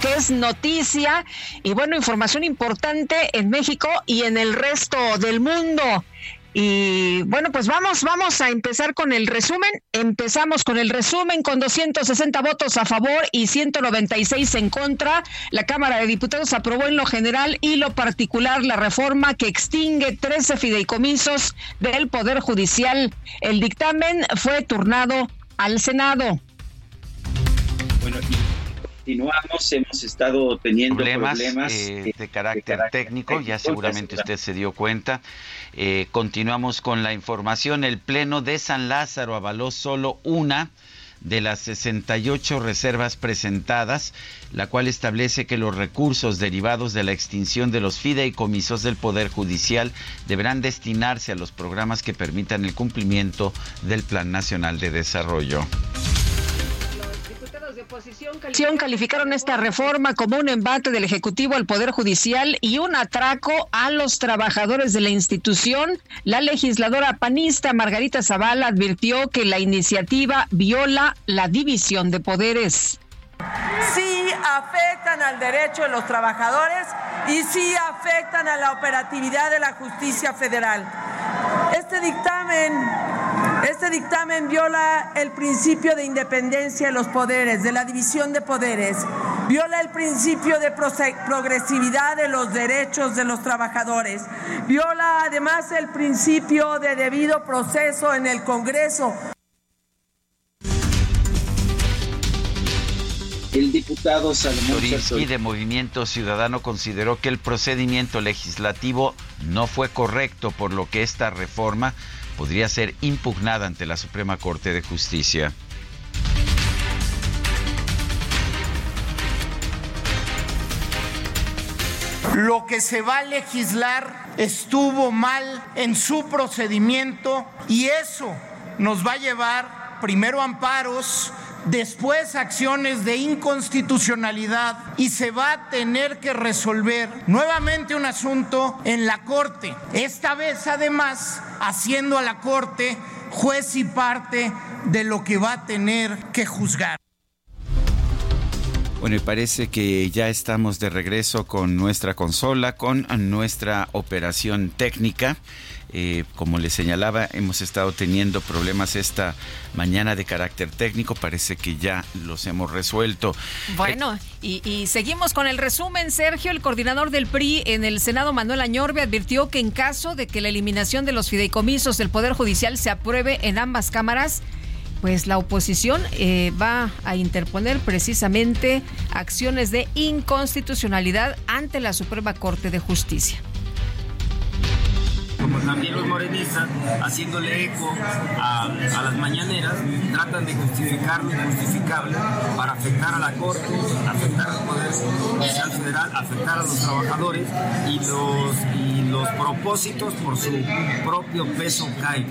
Que es noticia y bueno, información importante en México y en el resto del mundo. Y bueno, pues vamos, vamos a empezar con el resumen. Empezamos con el resumen con 260 votos a favor y 196 en contra. La Cámara de Diputados aprobó en lo general y lo particular la reforma que extingue 13 fideicomisos del Poder Judicial. El dictamen fue turnado al Senado. Bueno, continuamos, hemos estado teniendo problemas, eh, de, carácter técnico, ya seguramente usted se dio cuenta. Eh, continuamos con la información. El Pleno de San Lázaro avaló solo una de las 68 reservas presentadas, la cual establece que los recursos derivados de la extinción de los fideicomisos del Poder Judicial deberán destinarse a los programas que permitan el cumplimiento del Plan Nacional de Desarrollo oposición calificaron esta reforma como un embate del Ejecutivo al Poder Judicial y un atraco a los trabajadores de la institución. La legisladora panista Margarita Zavala advirtió que la iniciativa viola la división de poderes. Sí afectan al derecho de los trabajadores y sí afectan a la operatividad de la justicia federal. Este dictamen este dictamen viola el principio de independencia de los poderes, de la división de poderes, viola el principio de progresividad de los derechos de los trabajadores, viola además el principio de debido proceso en el Congreso. El diputado Salomón de Movimiento Ciudadano consideró que el procedimiento legislativo no fue correcto, por lo que esta reforma podría ser impugnada ante la Suprema Corte de Justicia. Lo que se va a legislar estuvo mal en su procedimiento y eso nos va a llevar primero amparos, después acciones de inconstitucionalidad y se va a tener que resolver nuevamente un asunto en la Corte. Esta vez además haciendo a la Corte juez y parte de lo que va a tener que juzgar. Bueno, y parece que ya estamos de regreso con nuestra consola, con nuestra operación técnica. Eh, como les señalaba, hemos estado teniendo problemas esta mañana de carácter técnico. Parece que ya los hemos resuelto. Bueno, y, y, seguimos con el resumen. Sergio, el coordinador del PRI en el Senado, Manuel Añorbe, advirtió que en caso de que la eliminación de los fideicomisos del Poder Judicial se apruebe en ambas cámaras, pues la oposición eh, va a interponer precisamente acciones de inconstitucionalidad ante la Suprema Corte de Justicia también los morenistas, haciéndole eco a, las mañaneras, tratan de justificar lo injustificable para afectar a la Corte, afectar al Poder Judicial Federal, afectar a los trabajadores y los, y los propósitos por su propio peso caen.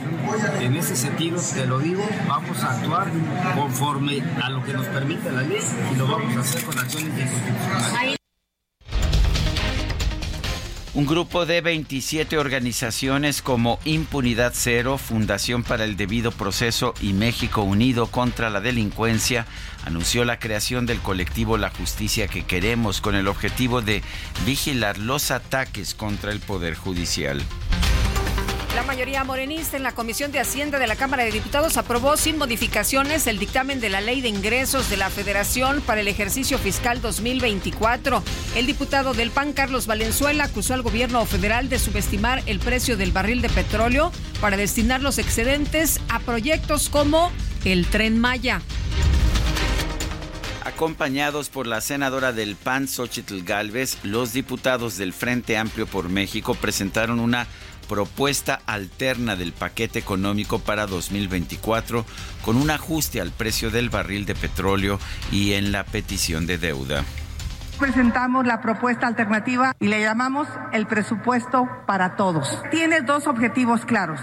En ese sentido, te lo digo, vamos a actuar conforme a lo que nos permite la ley y lo vamos a hacer con acciones de. Un grupo de 27 organizaciones como Impunidad Cero, Fundación para el Debido Proceso y México Unido contra la Delincuencia anunció la creación del colectivo La Justicia que queremos con el objetivo de vigilar los ataques contra el Poder Judicial. La mayoría morenista en la Comisión de Hacienda de la Cámara de Diputados aprobó sin modificaciones el dictamen de la Ley de Ingresos de la Federación para el ejercicio fiscal 2024. El diputado del PAN, Carlos Valenzuela, acusó al gobierno federal de subestimar el precio del barril de petróleo para destinar los excedentes a proyectos como el Tren Maya acompañados por la senadora del PAN, Xochitl Galvez, los diputados del Frente Amplio por México presentaron una propuesta alterna del paquete económico para 2024 con un ajuste al precio del barril de petróleo y en la petición de deuda. Presentamos la propuesta alternativa y le llamamos el presupuesto para todos. Tiene dos objetivos claros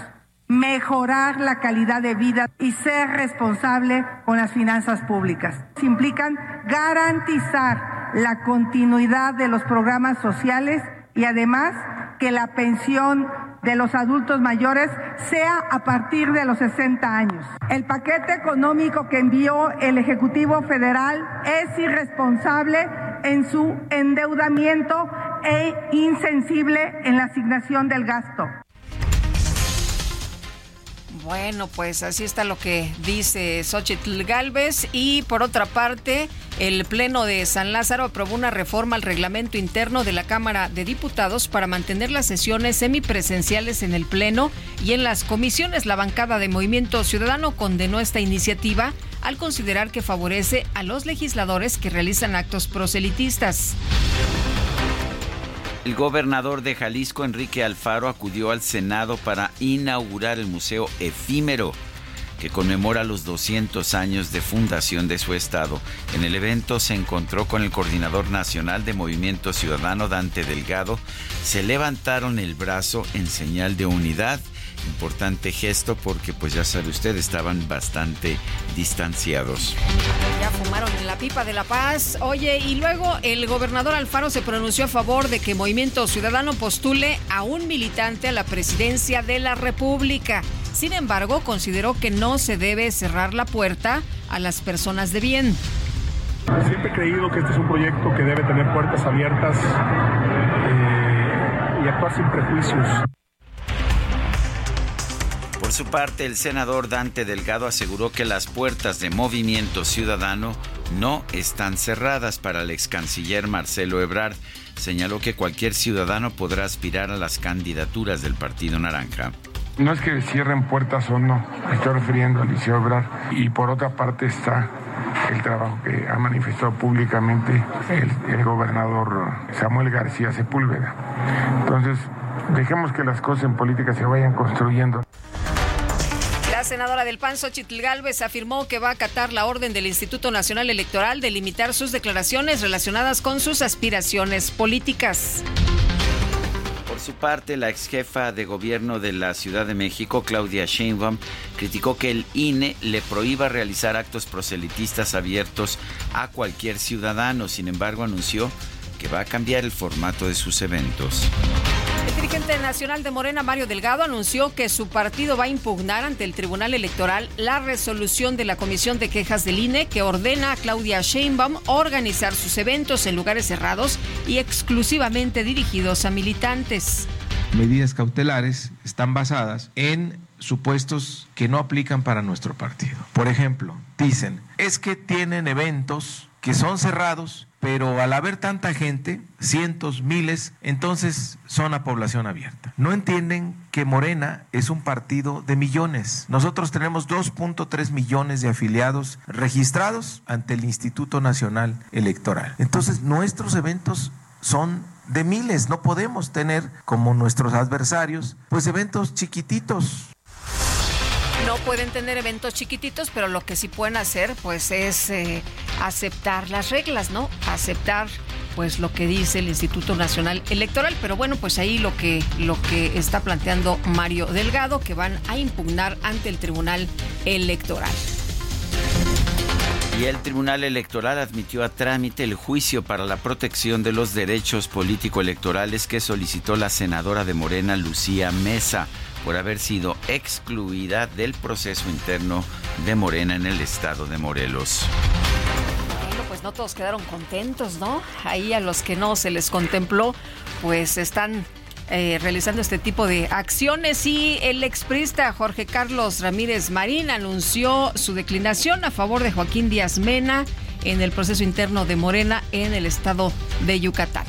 mejorar la calidad de vida y ser responsable con las finanzas públicas. Implican garantizar la continuidad de los programas sociales y además que la pensión de los adultos mayores sea a partir de los 60 años. El paquete económico que envió el Ejecutivo Federal es irresponsable en su endeudamiento e insensible en la asignación del gasto. Bueno, pues así está lo que dice Xochitl Galvez. Y por otra parte, el Pleno de San Lázaro aprobó una reforma al reglamento interno de la Cámara de Diputados para mantener las sesiones semipresenciales en el Pleno y en las comisiones. La bancada de Movimiento Ciudadano condenó esta iniciativa al considerar que favorece a los legisladores que realizan actos proselitistas. El gobernador de Jalisco, Enrique Alfaro, acudió al Senado para inaugurar el Museo Efímero, que conmemora los 200 años de fundación de su estado. En el evento se encontró con el coordinador nacional de Movimiento Ciudadano, Dante Delgado. Se levantaron el brazo en señal de unidad importante gesto porque pues ya sabe usted estaban bastante distanciados. Ya fumaron en la pipa de la paz. Oye, y luego el gobernador Alfaro se pronunció a favor de que Movimiento Ciudadano postule a un militante a la presidencia de la República. Sin embargo, consideró que no se debe cerrar la puerta a las personas de bien. Siempre he creído que este es un proyecto que debe tener puertas abiertas eh, y actuar sin prejuicios. Su parte, el senador Dante Delgado aseguró que las puertas de Movimiento Ciudadano no están cerradas para el ex canciller Marcelo Ebrard. Señaló que cualquier ciudadano podrá aspirar a las candidaturas del Partido Naranja. No es que cierren puertas o no, estoy refiriendo a Liceo Ebrard. Y por otra parte está el trabajo que ha manifestado públicamente el gobernador Samuel García Sepúlveda. Entonces, dejemos que las cosas en política se vayan construyendo. Senadora del PAN, Xochitl Galvez, afirmó que va a acatar la orden del Instituto Nacional Electoral de limitar sus declaraciones relacionadas con sus aspiraciones políticas. Por su parte, la ex jefa de gobierno de la Ciudad de México, Claudia Sheinbaum, criticó que el INE le prohíba realizar actos proselitistas abiertos a cualquier ciudadano. Sin embargo, anunció que va a cambiar el formato de sus eventos. El dirigente nacional de Morena, Mario Delgado, anunció que su partido va a impugnar ante el Tribunal Electoral la resolución de la Comisión de Quejas del INE que ordena a Claudia Sheinbaum organizar sus eventos en lugares cerrados y exclusivamente dirigidos a militantes. Medidas cautelares están basadas en supuestos que no aplican para nuestro partido. Por ejemplo, dicen, es que tienen eventos que son cerrados pero al haber tanta gente, cientos, miles, entonces son a población abierta. No entienden que Morena es un partido de millones. Nosotros tenemos 2.3 millones de afiliados registrados ante el Instituto Nacional Electoral. Entonces nuestros eventos son de miles, no podemos tener como nuestros adversarios, pues eventos chiquititos, no pueden tener eventos chiquititos, pero lo que sí pueden hacer, pues, es eh, aceptar las reglas, ¿no? Aceptar, pues, lo que dice el Instituto Nacional Electoral. Pero bueno, pues ahí lo que, lo que está planteando Mario Delgado, que van a impugnar ante el Tribunal Electoral. Y el Tribunal Electoral admitió a trámite el juicio para la protección de los derechos político-electorales que solicitó la senadora de Morena, Lucía Mesa por haber sido excluida del proceso interno de Morena en el estado de Morelos. Bueno, pues no todos quedaron contentos, ¿no? Ahí a los que no se les contempló, pues están eh, realizando este tipo de acciones y el exprista Jorge Carlos Ramírez Marín anunció su declinación a favor de Joaquín Díaz Mena en el proceso interno de Morena en el estado de Yucatán.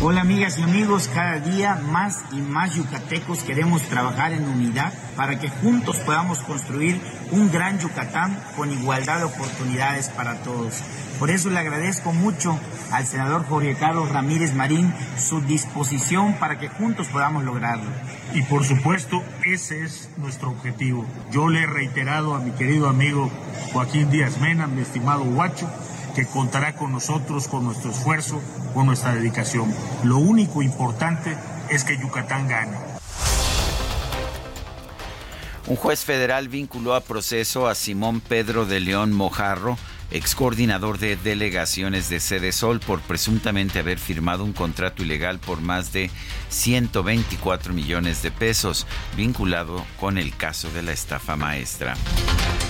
Hola amigas y amigos, cada día más y más yucatecos queremos trabajar en unidad para que juntos podamos construir un gran Yucatán con igualdad de oportunidades para todos. Por eso le agradezco mucho al senador Jorge Carlos Ramírez Marín su disposición para que juntos podamos lograrlo. Y por supuesto, ese es nuestro objetivo. Yo le he reiterado a mi querido amigo Joaquín Díaz Mena, mi estimado Guacho, que contará con nosotros, con nuestro esfuerzo, con nuestra dedicación. Lo único importante es que Yucatán gane. Un juez federal vinculó a proceso a Simón Pedro de León Mojarro, ex coordinador de delegaciones de Sede Sol, por presuntamente haber firmado un contrato ilegal por más de 124 millones de pesos, vinculado con el caso de la estafa maestra.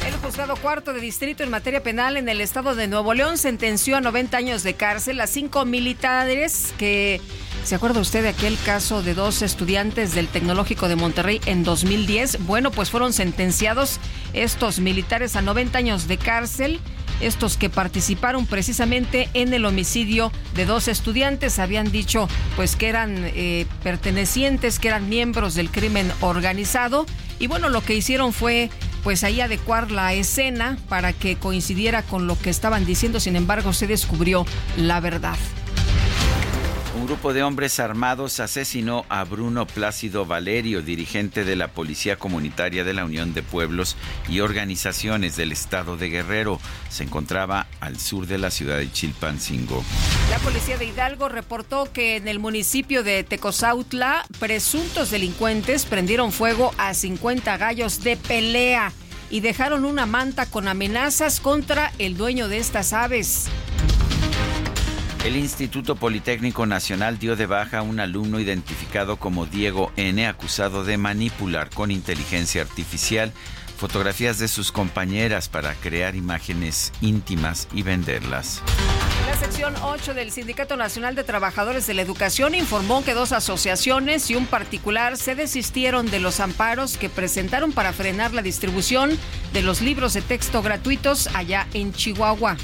El juzgado cuarto de distrito en materia penal en el estado de Nuevo León sentenció a 90 años de cárcel a cinco militares que, ¿se acuerda usted de aquel caso de dos estudiantes del Tecnológico de Monterrey en 2010? Bueno, pues fueron sentenciados estos militares a 90 años de cárcel estos que participaron precisamente en el homicidio de dos estudiantes habían dicho pues que eran eh, pertenecientes, que eran miembros del crimen organizado y bueno, lo que hicieron fue pues ahí adecuar la escena para que coincidiera con lo que estaban diciendo, sin embargo se descubrió la verdad. Un grupo de hombres armados asesinó a Bruno Plácido Valerio, dirigente de la Policía Comunitaria de la Unión de Pueblos y Organizaciones del Estado de Guerrero. Se encontraba al sur de la ciudad de Chilpancingo. La policía de Hidalgo reportó que en el municipio de Tecozautla, presuntos delincuentes prendieron fuego a 50 gallos de pelea y dejaron una manta con amenazas contra el dueño de estas aves. El Instituto Politécnico Nacional dio de baja a un alumno identificado como Diego N, acusado de manipular con inteligencia artificial fotografías de sus compañeras para crear imágenes íntimas y venderlas. La sección 8 del Sindicato Nacional de Trabajadores de la Educación informó que dos asociaciones y un particular se desistieron de los amparos que presentaron para frenar la distribución de los libros de texto gratuitos allá en Chihuahua.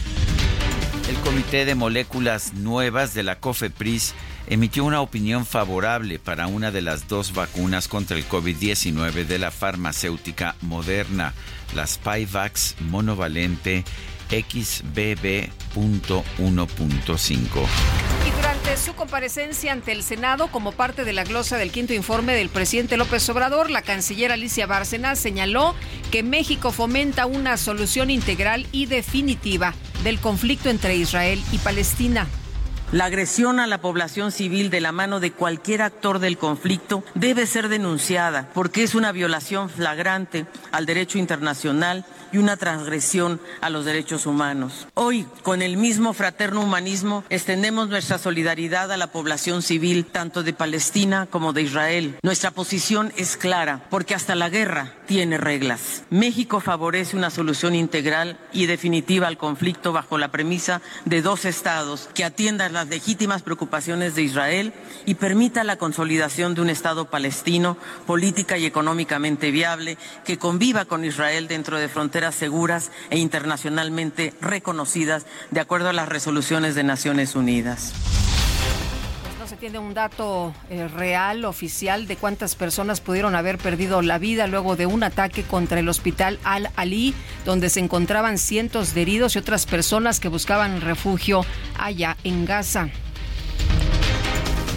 El Comité de Moléculas Nuevas de la COFEPRIS emitió una opinión favorable para una de las dos vacunas contra el COVID-19 de la farmacéutica moderna, la Spyvax monovalente XBB.1.5. Durante su comparecencia ante el Senado como parte de la glosa del quinto informe del presidente López Obrador, la canciller Alicia Bárcena señaló que México fomenta una solución integral y definitiva del conflicto entre Israel y Palestina. La agresión a la población civil de la mano de cualquier actor del conflicto debe ser denunciada porque es una violación flagrante al derecho internacional y una transgresión a los derechos humanos. Hoy, con el mismo fraterno humanismo, extendemos nuestra solidaridad a la población civil, tanto de Palestina como de Israel. Nuestra posición es clara, porque hasta la guerra tiene reglas. México favorece una solución integral y definitiva al conflicto bajo la premisa de dos estados que atiendan las legítimas preocupaciones de Israel y permita la consolidación de un Estado palestino política y económicamente viable que conviva con Israel dentro de fronteras seguras e internacionalmente reconocidas de acuerdo a las resoluciones de Naciones Unidas tiene un dato eh, real, oficial, de cuántas personas pudieron haber perdido la vida luego de un ataque contra el hospital Al-Ali, donde se encontraban cientos de heridos y otras personas que buscaban refugio allá en Gaza.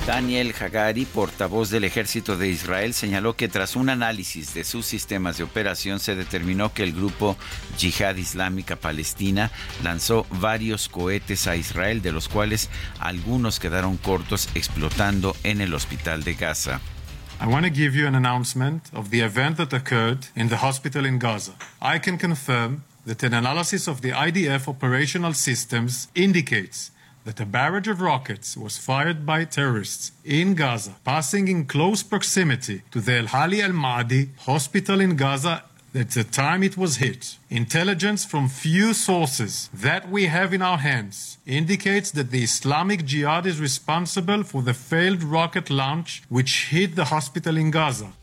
Daniel Hagari, portavoz del ejército de Israel, señaló que tras un análisis de sus sistemas de operación se determinó que el grupo Yihad Islámica Palestina lanzó varios cohetes a Israel, de los cuales algunos quedaron cortos explotando en el hospital de Gaza. I want to give you an announcement of the event that occurred in the hospital in Gaza. I can confirm that an analysis of the IDF operational systems indicates that a barrage of rockets was fired by terrorists in Gaza, passing in close proximity to the Al Hali Al Mahdi hospital in Gaza at the time it was hit. Intelligence from few sources that we have in our hands indicates that the Islamic Jihad is responsible for the failed rocket launch which hit the hospital in Gaza.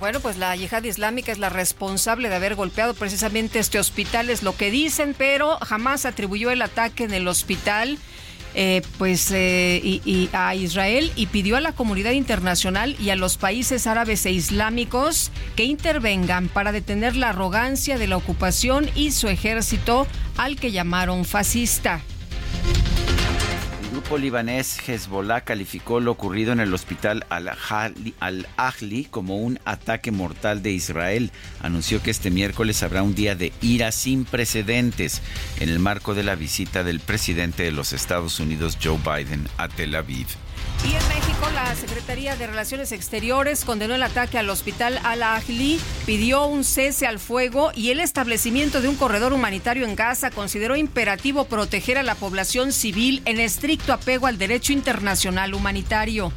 Bueno, pues la yihad islámica es la responsable de haber golpeado precisamente este hospital, es lo que dicen, pero jamás atribuyó el ataque en el hospital. Eh, pues eh, a Israel y pidió a la comunidad internacional y a los países árabes e islámicos que intervengan para detener la arrogancia de la ocupación y su ejército al que llamaron fascista grupo libanés Hezbollah calificó lo ocurrido en el hospital Al-Ahli como un ataque mortal de Israel. Anunció que este miércoles habrá un día de ira sin precedentes en el marco de la visita del presidente de los Estados Unidos, Joe Biden, a Tel Aviv. Y en México, la Secretaría de Relaciones Exteriores condenó el ataque al hospital Al-Ahli, pidió un cese al fuego y el establecimiento de un corredor humanitario en Gaza consideró imperativo proteger a la población civil en estricto apego al derecho internacional humanitario.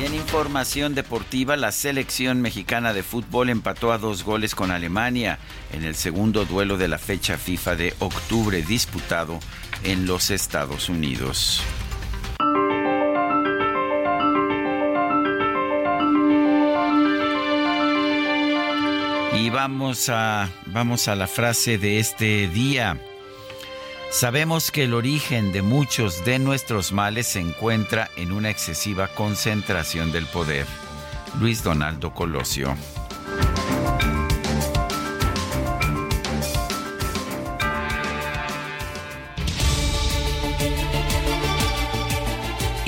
Y en información deportiva, la selección mexicana de fútbol empató a dos goles con Alemania en el segundo duelo de la fecha FIFA de octubre disputado en los Estados Unidos. Y vamos a, vamos a la frase de este día. Sabemos que el origen de muchos de nuestros males se encuentra en una excesiva concentración del poder. Luis Donaldo Colosio.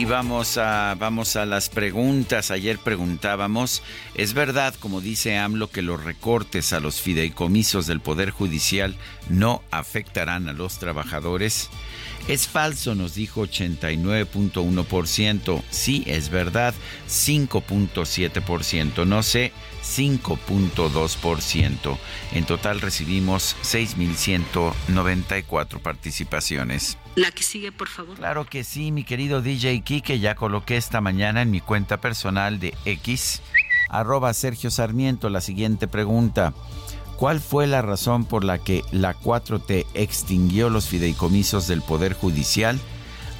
Vamos a, vamos a las preguntas. Ayer preguntábamos, ¿es verdad, como dice AMLO, que los recortes a los fideicomisos del Poder Judicial no afectarán a los trabajadores? Es falso, nos dijo 89.1%. Sí, es verdad, 5.7%. No sé, 5.2%. En total recibimos 6.194 participaciones. La que sigue, por favor. Claro que sí, mi querido DJ Kike, ya coloqué esta mañana en mi cuenta personal de X, arroba Sergio Sarmiento, la siguiente pregunta. ¿Cuál fue la razón por la que la 4T extinguió los fideicomisos del Poder Judicial?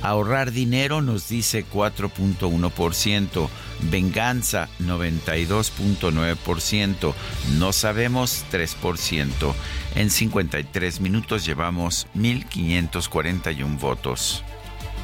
Ahorrar dinero nos dice 4.1%, venganza 92.9%, no sabemos 3%. En 53 minutos llevamos 1.541 votos.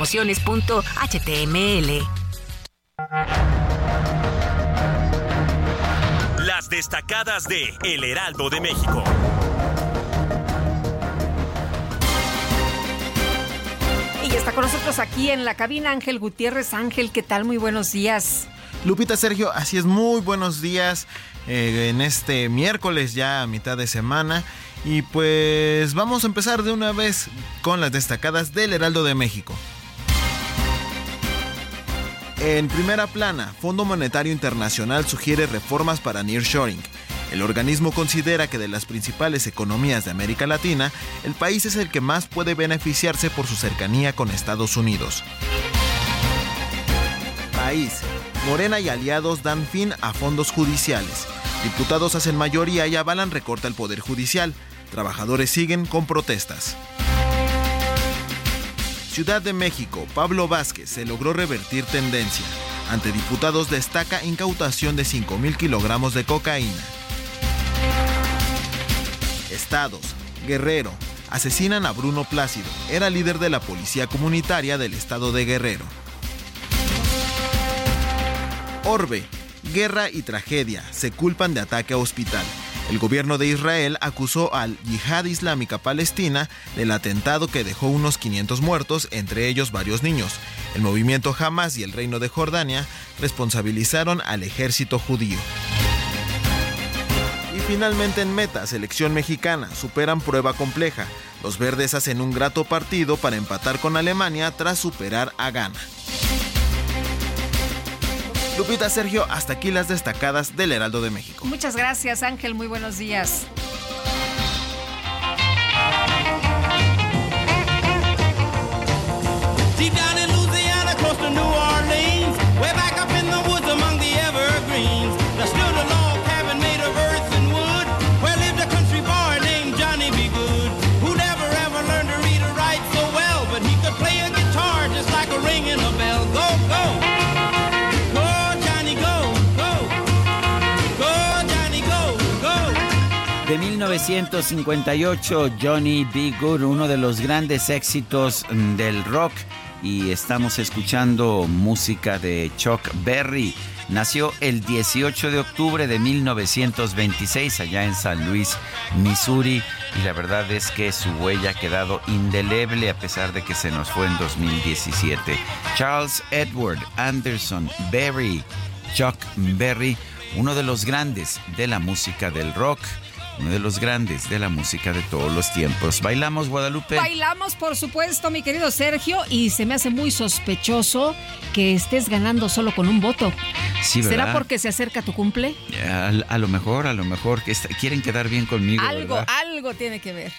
promociones.html. Las destacadas de El Heraldo de México. Y está con nosotros aquí en la cabina Ángel Gutiérrez. Ángel, ¿qué tal? Muy buenos días. Lupita Sergio, así es, muy buenos días eh, en este miércoles ya a mitad de semana. Y pues vamos a empezar de una vez con las destacadas del Heraldo de México. En primera plana, Fondo Monetario Internacional sugiere reformas para nearshoring. El organismo considera que de las principales economías de América Latina, el país es el que más puede beneficiarse por su cercanía con Estados Unidos. País. Morena y aliados dan fin a fondos judiciales. Diputados hacen mayoría y avalan recorta el Poder Judicial. Trabajadores siguen con protestas. Ciudad de México, Pablo Vázquez se logró revertir tendencia. Ante diputados destaca incautación de 5.000 kilogramos de cocaína. Estados, Guerrero, asesinan a Bruno Plácido, era líder de la policía comunitaria del estado de Guerrero. Orbe, guerra y tragedia, se culpan de ataque a hospital. El gobierno de Israel acusó al Yihad Islámica Palestina del atentado que dejó unos 500 muertos, entre ellos varios niños. El movimiento Hamas y el Reino de Jordania responsabilizaron al ejército judío. Y finalmente en meta, selección mexicana, superan prueba compleja. Los verdes hacen un grato partido para empatar con Alemania tras superar a Ghana. Lupita Sergio, hasta aquí las destacadas del Heraldo de México. Muchas gracias Ángel, muy buenos días. 1958, Johnny B. Good, uno de los grandes éxitos del rock. Y estamos escuchando música de Chuck Berry. Nació el 18 de octubre de 1926 allá en San Luis, Missouri. Y la verdad es que su huella ha quedado indeleble a pesar de que se nos fue en 2017. Charles Edward Anderson Berry, Chuck Berry, uno de los grandes de la música del rock uno de los grandes de la música de todos los tiempos. ¿Bailamos, Guadalupe? Bailamos, por supuesto, mi querido Sergio, y se me hace muy sospechoso que estés ganando solo con un voto. Sí, ¿verdad? ¿Será porque se acerca tu cumple? A, lo mejor, a lo mejor, que quieren quedar bien conmigo. Algo, algo tiene que ver.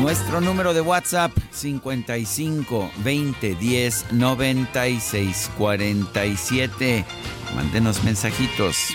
Nuestro número de WhatsApp 55 20 10 96 47. Mándenos mensajitos.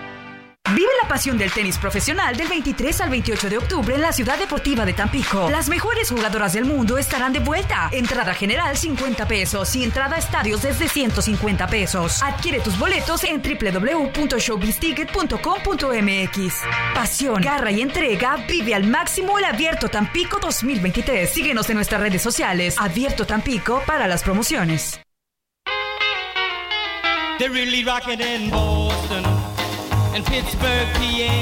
Vive la pasión del tenis profesional del 23 al 28 de octubre en la Ciudad Deportiva de Tampico. Las mejores jugadoras del mundo estarán de vuelta. Entrada general 50 pesos y entrada a estadios desde 150 pesos. Adquiere tus boletos en www.showbizticket.com.mx. Pasión, garra y entrega vive al máximo el Abierto Tampico 2023. Síguenos en nuestras redes sociales. Abierto Tampico para las promociones. In Pittsburgh, PA,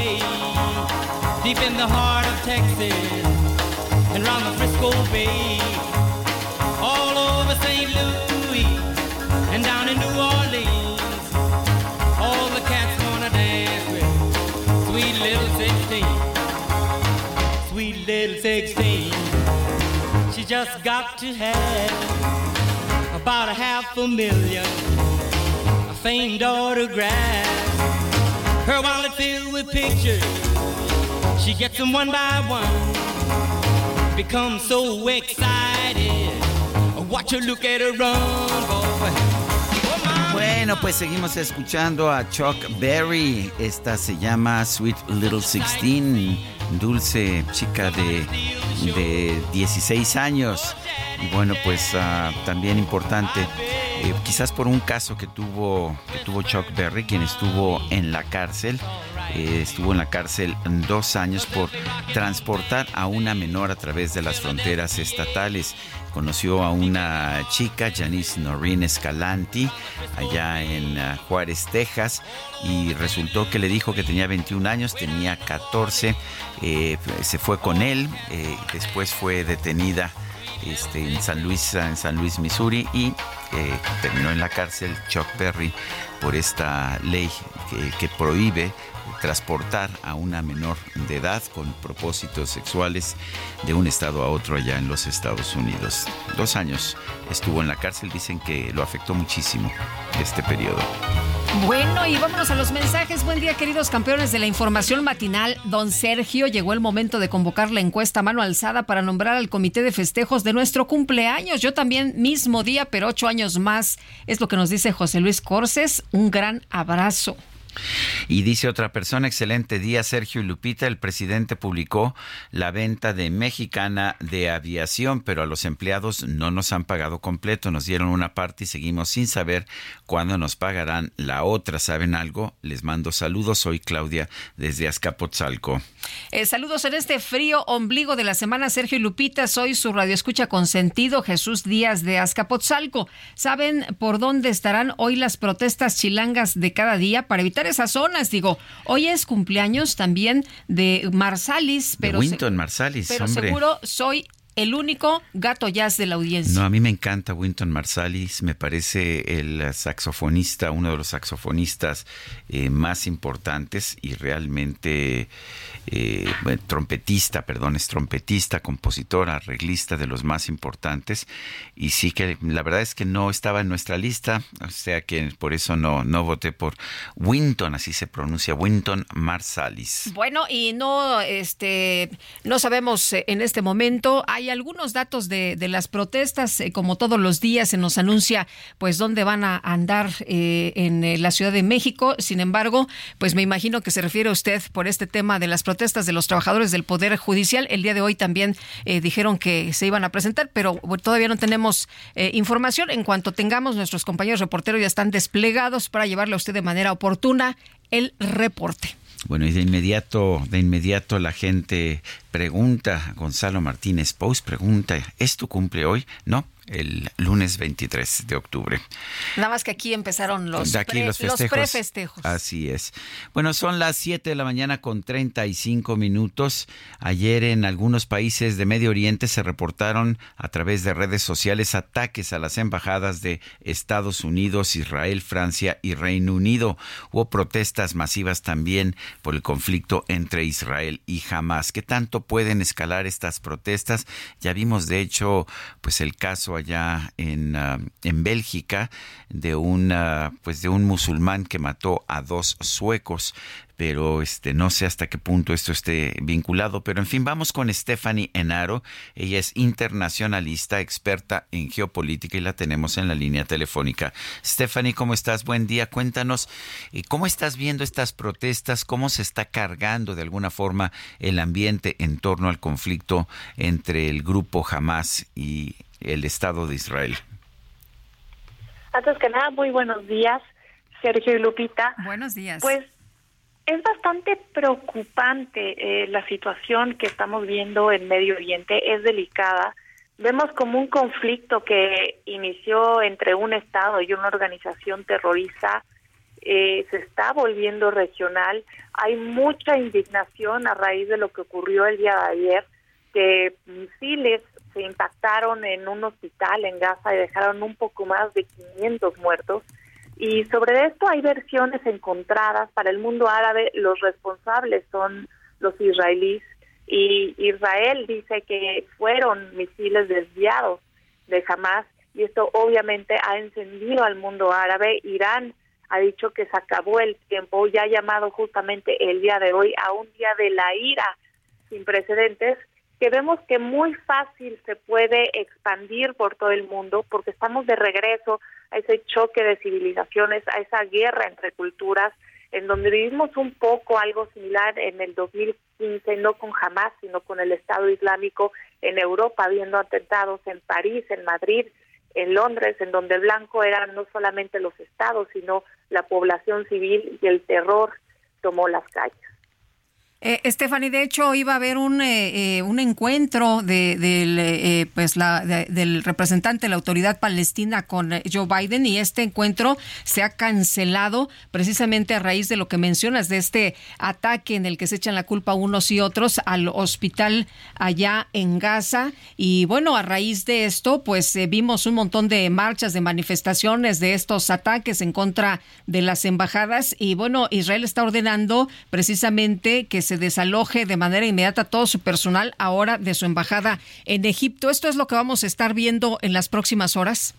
deep in the heart of Texas, and round the Frisco Bay, all over St. Louis, and down in New Orleans, all the cats wanna dance with sweet little 16, sweet little 16. She just got to have about a half a million a famed autographs her wallet filled with pictures. She gets them one by one. Becomes so excited. Watch her look at her run, boy. Bueno, pues seguimos escuchando a Chuck Berry. Esta se llama Sweet Little Sixteen, dulce chica de, de 16 años. Y bueno, pues uh, también importante eh, quizás por un caso que tuvo, que tuvo Chuck Berry, quien estuvo en la cárcel. Eh, estuvo en la cárcel dos años por transportar a una menor a través de las fronteras estatales. Conoció a una chica, Janice Noreen Escalanti, allá en uh, Juárez, Texas, y resultó que le dijo que tenía 21 años, tenía 14, eh, se fue con él, después fue detenida este, en San Luis, en San Luis, Missouri, y eh, terminó en la cárcel Chuck Perry por esta ley que, prohíbe transportar a una menor de edad con propósitos sexuales de un estado a otro allá en los Estados Unidos. Dos años estuvo en la cárcel, dicen que lo afectó muchísimo este periodo. Bueno, y vámonos a los mensajes. Buen día, queridos campeones de la información matinal. Don Sergio, llegó el momento de convocar la encuesta mano alzada para nombrar al comité de festejos de nuestro cumpleaños. Yo también, mismo día, pero ocho años más. Es lo que nos dice José Luis Corces. Un gran abrazo. Y dice otra persona, excelente día Sergio y Lupita, el presidente publicó la venta de Mexicana de Aviación, pero a los empleados no nos han pagado completo, nos dieron una parte y seguimos sin saber cuándo nos pagarán la otra. ¿Saben algo? Les mando saludos, soy Claudia desde Azcapotzalco. Eh, saludos en este frío ombligo de la semana, Sergio y Lupita, soy su radioescucha consentido, Jesús Díaz de Azcapotzalco. ¿Saben por dónde estarán hoy las protestas chilangas de cada día para evitar esas zonas. Digo, hoy es cumpleaños también de Marsalis, pero, Winton Marsalis, pero seguro soy el único gato jazz de la audiencia. No, a mí me encanta Winton Marsalis, me parece el saxofonista, uno de los saxofonistas eh, más importantes y realmente eh, trompetista, perdón, es trompetista, compositor, arreglista de los más importantes. Y sí que la verdad es que no estaba en nuestra lista, o sea que por eso no, no voté por Winton, así se pronuncia, Winton Marsalis. Bueno, y no, este, no sabemos eh, en este momento, hay algunos datos de, de las protestas, eh, como todos los días se nos anuncia, pues dónde van a andar en la Ciudad de México. Sin embargo, pues me imagino que se refiere usted por este tema de las protestas de los trabajadores del Poder Judicial. El día de hoy también eh, dijeron que se iban a presentar, pero todavía no tenemos eh, información. En cuanto tengamos, nuestros compañeros reporteros ya están desplegados para llevarle a usted de manera oportuna el reporte. Bueno, y de inmediato, de inmediato la gente pregunta, Gonzalo Martínez Post pregunta, ¿es tu cumple hoy? No, el lunes 23 de octubre. Nada más que aquí empezaron los, de aquí los, festejos. prefestejos. Así es. Bueno, son las 7 de la mañana con 35 minutos. Ayer en algunos países de Medio Oriente se reportaron a través de redes sociales ataques a las embajadas de Estados Unidos, Israel, Francia y Reino Unido. Hubo protestas masivas también por el conflicto entre Israel y Hamas. ¿Qué tanto pueden escalar estas protestas? Ya vimos, de hecho, pues el caso allá en, ah, en Bélgica de un, ah, pues de un musulmán que mató a dos suecos. Pero este no sé hasta qué punto esto esté vinculado, pero en fin, vamos con Stephanie Enaro, ella es internacionalista, experta en geopolítica y la tenemos en la línea telefónica. Stephanie, ¿cómo estás? Buen día, cuéntanos eh, cómo estás viendo estas protestas, cómo se está cargando de alguna forma el ambiente en torno al conflicto entre el grupo Hamas y el Estado de Israel. Antes que nada, muy buenos días, Sergio y Lupita. Buenos días. Pues es bastante preocupante eh, la situación que estamos viendo en Medio Oriente, es delicada. Vemos como un conflicto que inició entre un Estado y una organización terrorista eh, se está volviendo regional. Hay mucha indignación a raíz de lo que ocurrió el día de ayer, que misiles se impactaron en un hospital en Gaza y dejaron un poco más de 500 muertos. Y sobre esto hay versiones encontradas. Para el mundo árabe los responsables son los israelíes y Israel dice que fueron misiles desviados de Hamas y esto obviamente ha encendido al mundo árabe. Irán ha dicho que se acabó el tiempo y ha llamado justamente el día de hoy a un día de la ira sin precedentes que vemos que muy fácil se puede expandir por todo el mundo porque estamos de regreso a ese choque de civilizaciones, a esa guerra entre culturas, en donde vivimos un poco algo similar en el 2015, no con Hamas, sino con el Estado Islámico en Europa, viendo atentados en París, en Madrid, en Londres, en donde blanco eran no solamente los estados, sino la población civil y el terror tomó las calles. Eh, Stephanie, de hecho, iba a haber un, eh, eh, un encuentro de, del, eh, pues la, del representante de la autoridad palestina con Joe Biden y este encuentro se ha cancelado precisamente a raíz de lo que mencionas, de este ataque en el que se echan la culpa unos y otros al hospital allá en Gaza. Y bueno, a raíz de esto, pues vimos un montón de marchas, de manifestaciones de estos ataques en contra de las embajadas. Y bueno, Israel está ordenando precisamente que se desaloje de manera inmediata todo su personal ahora de su embajada en Egipto. ¿Esto es lo que vamos a estar viendo en las próximas horas?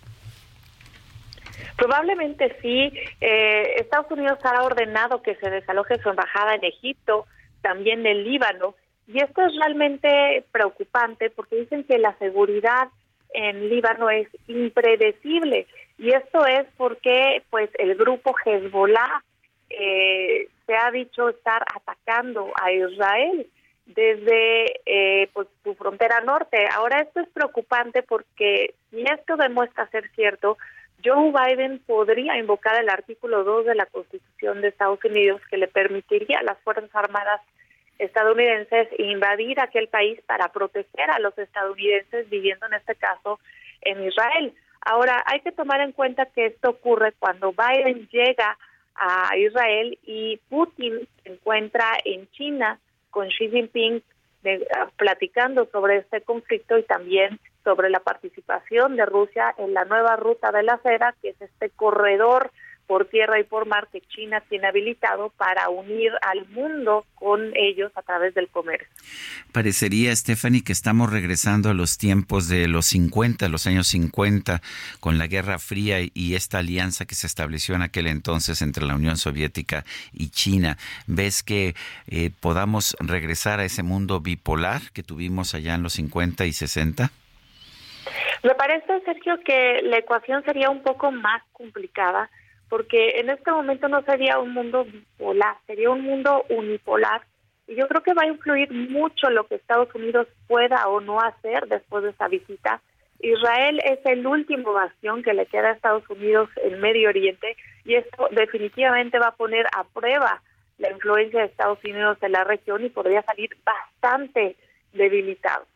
Probablemente sí. Eh, Estados Unidos ha ordenado que se desaloje su embajada en Egipto, también en Líbano. Y esto es realmente preocupante porque dicen que la seguridad en Líbano es impredecible. Y esto es porque pues el grupo Hezbollah eh, se ha dicho estar atacando a Israel desde eh, pues, su frontera norte. Ahora esto es preocupante porque si esto demuestra ser cierto, Joe Biden podría invocar el artículo 2 de la Constitución de Estados Unidos que le permitiría a las Fuerzas Armadas estadounidenses invadir aquel país para proteger a los estadounidenses viviendo en este caso en Israel. Ahora, hay que tomar en cuenta que esto ocurre cuando Biden llega a Israel y Putin se encuentra en China con Xi Jinping ah, platicando sobre este conflicto y también sobre la participación de Rusia en la nueva ruta de la seda, que es este corredor por tierra y por mar que China tiene habilitado para unir al mundo con ellos a través del comercio. Parecería, Stephanie, que estamos regresando a los tiempos de los 50, los años 50, con la Guerra Fría y esta alianza que se estableció en aquel entonces entre la Unión Soviética y China. ¿Ves que eh, podamos regresar a ese mundo bipolar que tuvimos allá en los 50 y 60? Me parece, Sergio, que la ecuación sería un poco más complicada porque en este momento no sería un mundo bipolar, sería un mundo unipolar. Y yo creo que va a influir mucho lo que Estados Unidos pueda o no hacer después de esa visita. Israel es el último bastión que le queda a Estados Unidos en Medio Oriente y esto definitivamente va a poner a prueba la influencia de Estados Unidos en la región y podría salir bastante debilitado.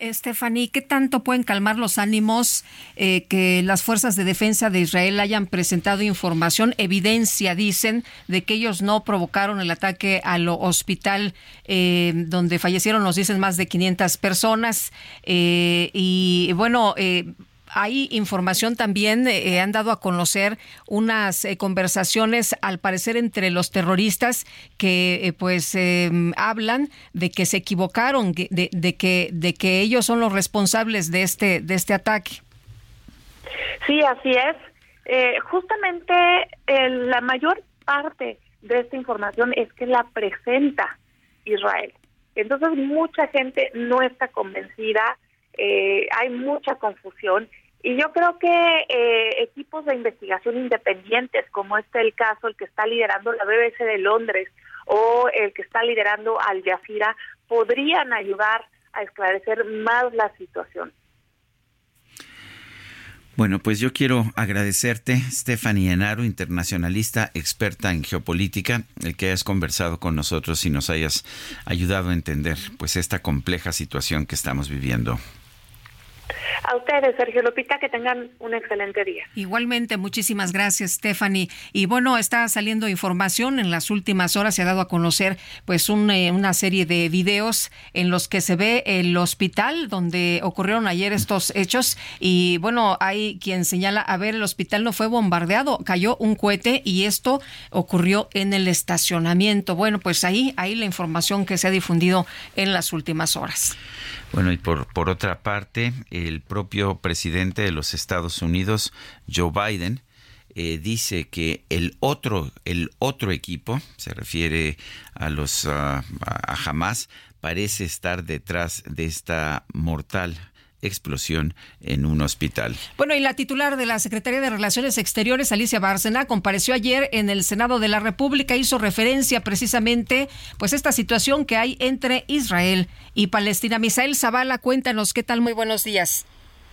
Stephanie, ¿qué tanto pueden calmar los ánimos eh, que las fuerzas de defensa de Israel hayan presentado información, evidencia, dicen, de que ellos no provocaron el ataque al hospital eh, donde fallecieron, nos dicen, más de 500 personas? Eh, y bueno, hay información también, eh, han dado a conocer unas eh, conversaciones, al parecer, entre los terroristas que eh, pues hablan de que se equivocaron, de, de, que, de que ellos son los responsables de este, de este ataque. Sí, así es. justamente la mayor parte de esta información es que la presenta Israel. Entonces mucha gente no está convencida, hay mucha confusión y yo creo que eh, equipos de investigación independientes, como este el caso, el que está liderando la BBC de Londres o el que está liderando Al Jazeera, podrían ayudar a esclarecer más la situación. Bueno, pues yo quiero agradecerte, Stephanie Enaro, internacionalista, experta en geopolítica, el que hayas conversado con nosotros y nos hayas ayudado a entender pues esta compleja situación que estamos viviendo. A ustedes, Sergio Lupita, que tengan un excelente día. Igualmente, muchísimas gracias, Stephanie. Y bueno, está saliendo información en las últimas horas, se ha dado a conocer pues eh, una serie de videos en los que se ve el hospital donde ocurrieron ayer estos hechos. Y bueno, hay quien señala, a ver, el hospital no fue bombardeado, cayó un cohete y esto ocurrió en el estacionamiento. Bueno, pues ahí, ahí la información que se ha difundido en las últimas horas. Bueno, y por, por otra parte, el propio presidente de los Estados Unidos, Joe Biden, eh, dice que el otro, el otro equipo, se refiere a los a Hamas, parece estar detrás de esta mortal explosión en un hospital. Bueno, y la titular de la Secretaría de Relaciones Exteriores, Alicia Bárcena, compareció ayer en el Senado de la República, hizo referencia precisamente pues esta situación que hay entre Israel y Palestina. Misael Zavala, cuéntanos qué tal, muy buenos días.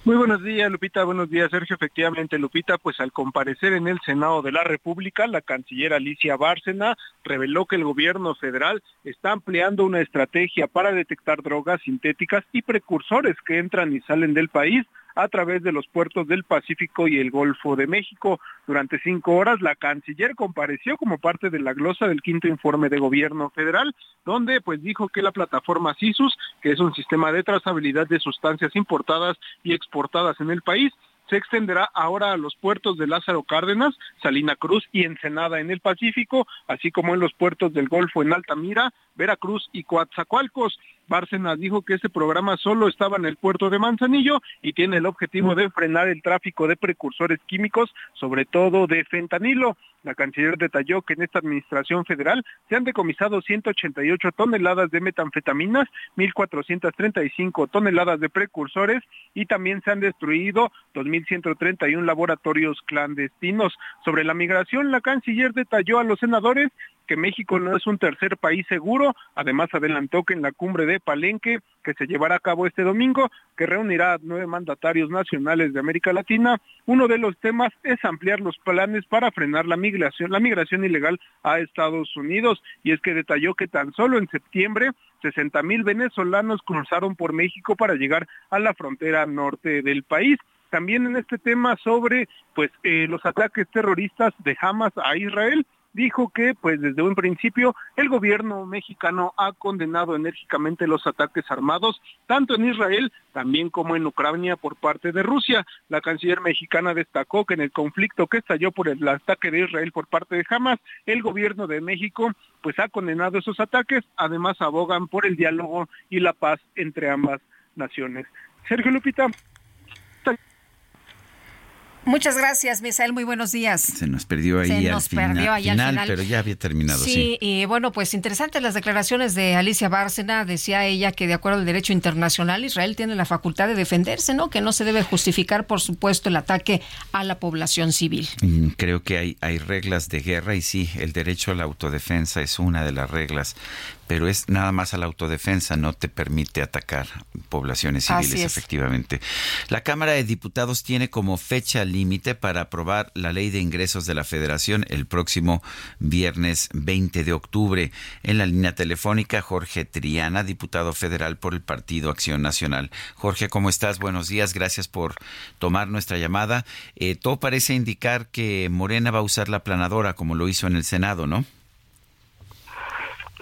Muy buenos días, Lupita. Buenos días, Sergio. Efectivamente, Lupita, pues al comparecer en el Senado de la República, la canciller Alicia Bárcena reveló que el gobierno federal está ampliando una estrategia para detectar drogas sintéticas y precursores que entran y salen del país a través de los puertos del Pacífico y el Golfo de México. Durante cinco horas, la canciller compareció como parte de la glosa del quinto informe de gobierno federal, donde pues dijo que la plataforma CISUS, que es un sistema de trazabilidad de sustancias importadas y exportadas en el país, se extenderá ahora a los puertos de Lázaro Cárdenas, Salina Cruz y Ensenada en el Pacífico, así como en los puertos del Golfo en Altamira, Veracruz y Coatzacoalcos. Bárcenas dijo que ese programa solo estaba en el puerto de Manzanillo y tiene el objetivo de frenar el tráfico de precursores químicos, sobre todo de fentanilo. La canciller detalló que en esta administración federal se han decomisado 188 toneladas de metanfetaminas, 1.435 toneladas de precursores y también se han destruido 2.131 laboratorios clandestinos. Sobre la migración, la canciller detalló a los senadores que México no es un tercer país seguro. Además, adelantó que en la cumbre de Palenque, que se llevará a cabo este domingo, que reunirá a nueve mandatarios nacionales de América Latina, uno de los temas es ampliar los planes para frenar la migración, la migración ilegal a Estados Unidos. Y es que detalló que tan solo en septiembre 60 mil venezolanos cruzaron por México para llegar a la frontera norte del país también en este tema sobre pues eh, los ataques terroristas de Hamas a Israel dijo que pues desde un principio el gobierno mexicano ha condenado enérgicamente los ataques armados tanto en Israel también como en Ucrania por parte de Rusia. La canciller mexicana destacó que en el conflicto que estalló por el ataque de Israel por parte de Hamas, el gobierno de México pues ha condenado esos ataques, además abogan por el diálogo y la paz entre ambas naciones. Sergio Lupita, Muchas gracias, Misael. Muy buenos días. Se nos perdió ahí, al, final, pero ya había terminado. Sí, sí, y bueno, pues interesantes las declaraciones de Alicia Bárcena. Decía ella que de acuerdo al derecho internacional, Israel tiene la facultad de defenderse, ¿no? Que no se debe justificar, por supuesto, el ataque a la población civil. Creo que hay, hay reglas de guerra y sí, el derecho a la autodefensa es una de las reglas pero es nada más a la autodefensa, no te permite atacar poblaciones civiles, efectivamente. La Cámara de Diputados tiene como fecha límite para aprobar la ley de ingresos de la Federación el próximo viernes 20 de octubre. En la línea telefónica, Jorge Triana, diputado federal por el Partido Acción Nacional. Jorge, ¿cómo estás? Buenos días, gracias por tomar nuestra llamada. Eh, todo parece indicar que Morena va a usar la planadora como lo hizo en el Senado, ¿no?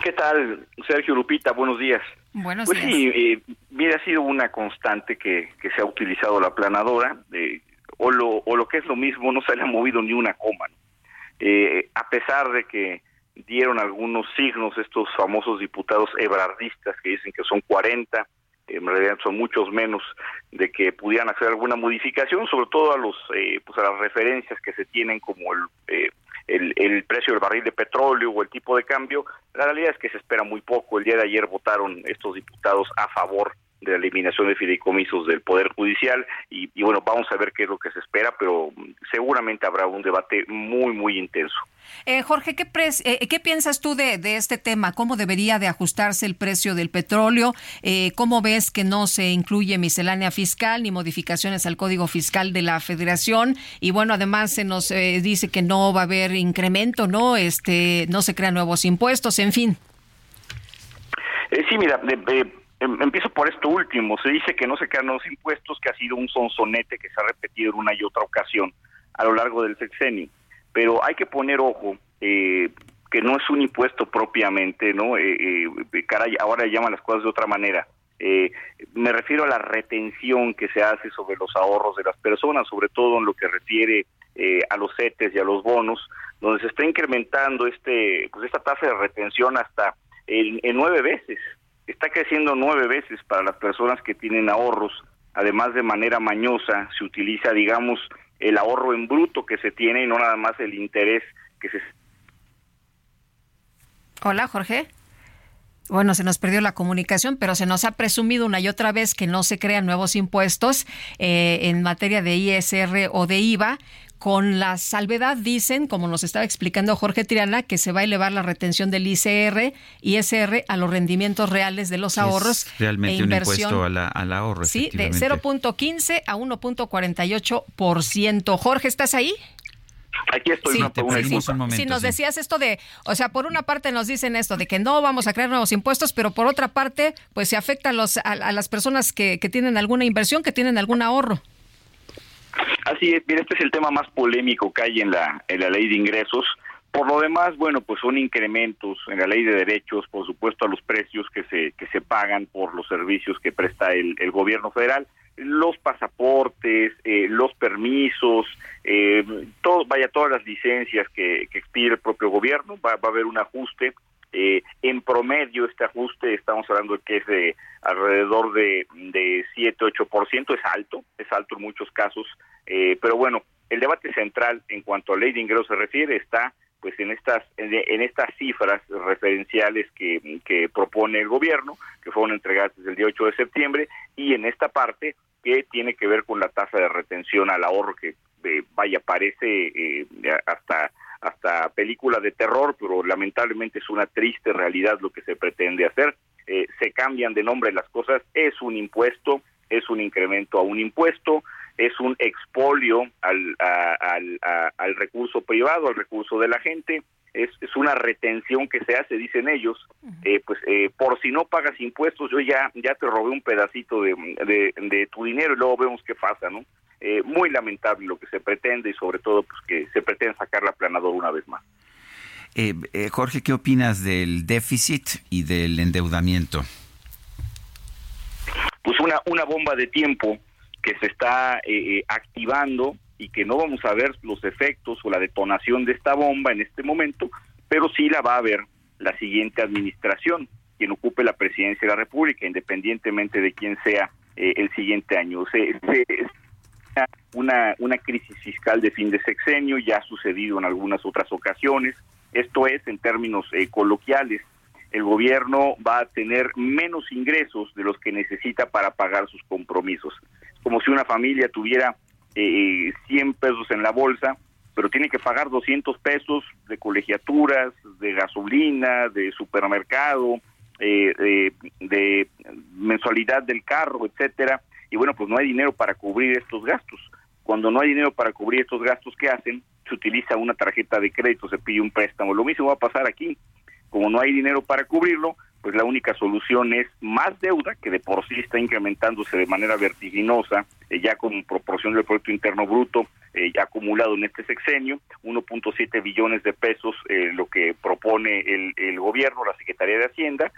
¿Qué tal, Sergio Lupita? Buenos días. Buenos pues días. sí, eh, mira, ha sido una constante que, que se ha utilizado la planadora, eh, o, lo, o lo que es lo mismo, no se le ha movido ni una coma. Eh, a pesar de que dieron algunos signos estos famosos diputados ebrardistas que dicen que son 40, en realidad son muchos menos de que pudieran hacer alguna modificación, sobre todo a los eh, pues a las referencias que se tienen como el eh, el, el precio del barril de petróleo o el tipo de cambio, la realidad es que se espera muy poco. El día de ayer votaron estos diputados a favor de la eliminación de fideicomisos del Poder Judicial y, y, bueno, vamos a ver qué es lo que se espera, pero seguramente habrá un debate muy, muy intenso. Eh, Jorge, ¿qué, eh, ¿qué piensas tú de, de, este tema? ¿Cómo debería de ajustarse el precio del petróleo? Eh, ¿Cómo ves que no se incluye miscelánea fiscal ni modificaciones al Código Fiscal de la Federación? Y bueno, además se nos eh, dice que no va a haber incremento, ¿no? Este, no se crean nuevos impuestos, en fin. Sí, mira, Em, empiezo por esto último. Se dice que no se crean nuevos impuestos, que ha sido un sonsonete que se ha repetido en una y otra ocasión a lo largo del sexenio. Pero hay que poner ojo eh, que no es un impuesto propiamente, ¿no? Eh, eh, caray, ahora llaman las cosas de otra manera. Eh, me refiero a la retención que se hace sobre los ahorros de las personas, sobre todo en lo que refiere a los CETES y a los bonos, donde se está incrementando este, pues esta tasa de retención hasta en nueve veces está creciendo nueve veces para las personas que tienen ahorros. Además, de manera mañosa, se utiliza, digamos, el ahorro en bruto que se tiene y no nada más el interés que se. Hola, Jorge. Bueno, se nos perdió la comunicación, pero se nos ha presumido una y otra vez que no se crean nuevos impuestos eh, en materia de ISR o de IVA, con la salvedad, dicen, como nos estaba explicando Jorge Triana, que se va a elevar la retención del ICR, ISR a los rendimientos reales de los ahorros. Es realmente e un impuesto al, al ahorro. Sí, de 0.15 a 1.48%. Jorge, ¿estás ahí? Aquí estoy. Sí, no, te una sí, sí, disculpa. sí, nos decías esto de, o sea, por una parte nos dicen esto de que no vamos a crear nuevos impuestos, pero por otra parte, pues se afecta a, los, a, a las personas que, que tienen alguna inversión, que tienen algún ahorro. Así es, mira, este es el tema más polémico que hay en la, en la ley de ingresos. Por lo demás, bueno, pues son incrementos en la ley de derechos, por supuesto, a los precios que se, que se pagan por los servicios que presta el, el gobierno federal, los pasaportes, eh, los permisos, eh, todo, vaya, todas las licencias que, que expide el propio gobierno, va, va a haber un ajuste. Eh, en promedio, este ajuste, estamos hablando que es de alrededor de, de 7-8%, es alto, es alto en muchos casos, eh, pero bueno, el debate central en cuanto a ley de ingresos se refiere está pues en estas en, estas cifras referenciales que, propone el gobierno, que fueron entregadas desde el día 8 de septiembre, y en esta parte que tiene que ver con la tasa de retención al ahorro que vaya parece eh, hasta hasta película de terror, pero lamentablemente es una triste realidad lo que se pretende hacer. Eh, se cambian de nombre las cosas, es un impuesto, es un incremento a un impuesto, es un expolio al, a, al, a, al recurso privado, al recurso de la gente, es, es una retención que se hace, dicen ellos, eh, pues eh, por si no pagas impuestos, yo ya, ya te robé un pedacito de, de, de tu dinero y luego vemos qué pasa, ¿no? Eh, muy lamentable lo que se pretende y sobre todo pues que se pretende sacar la planadora una vez más. Eh, eh, Jorge, ¿qué opinas del déficit y del endeudamiento? Pues una, una bomba de tiempo que se está eh, activando y que no vamos a ver los efectos o la detonación de esta bomba en este momento, pero sí la va a ver la siguiente administración, quien ocupe la presidencia de la República, independientemente de quién sea eh, el siguiente año. Se, se, una, una crisis fiscal de fin de sexenio, ya ha sucedido en algunas otras ocasiones. Esto es, en términos eh, coloquiales, el gobierno va a tener menos ingresos de los que necesita para pagar sus compromisos. Como si una familia tuviera eh, 100 pesos en la bolsa, pero tiene que pagar 200 pesos de colegiaturas, de gasolina, de supermercado, eh, de mensualidad del carro, etcétera, y bueno, pues no hay dinero para cubrir estos gastos. Cuando no hay dinero para cubrir estos gastos que hacen, se utiliza una tarjeta de crédito, se pide un préstamo. Lo mismo va a pasar aquí. Como no hay dinero para cubrirlo, pues la única solución es más deuda, que de por sí está incrementándose de manera vertiginosa, eh, ya con proporción del Producto Interno Bruto, eh, ya acumulado en este sexenio, 1.7 billones de pesos, eh, lo que propone el, el, gobierno, la Secretaría de Hacienda.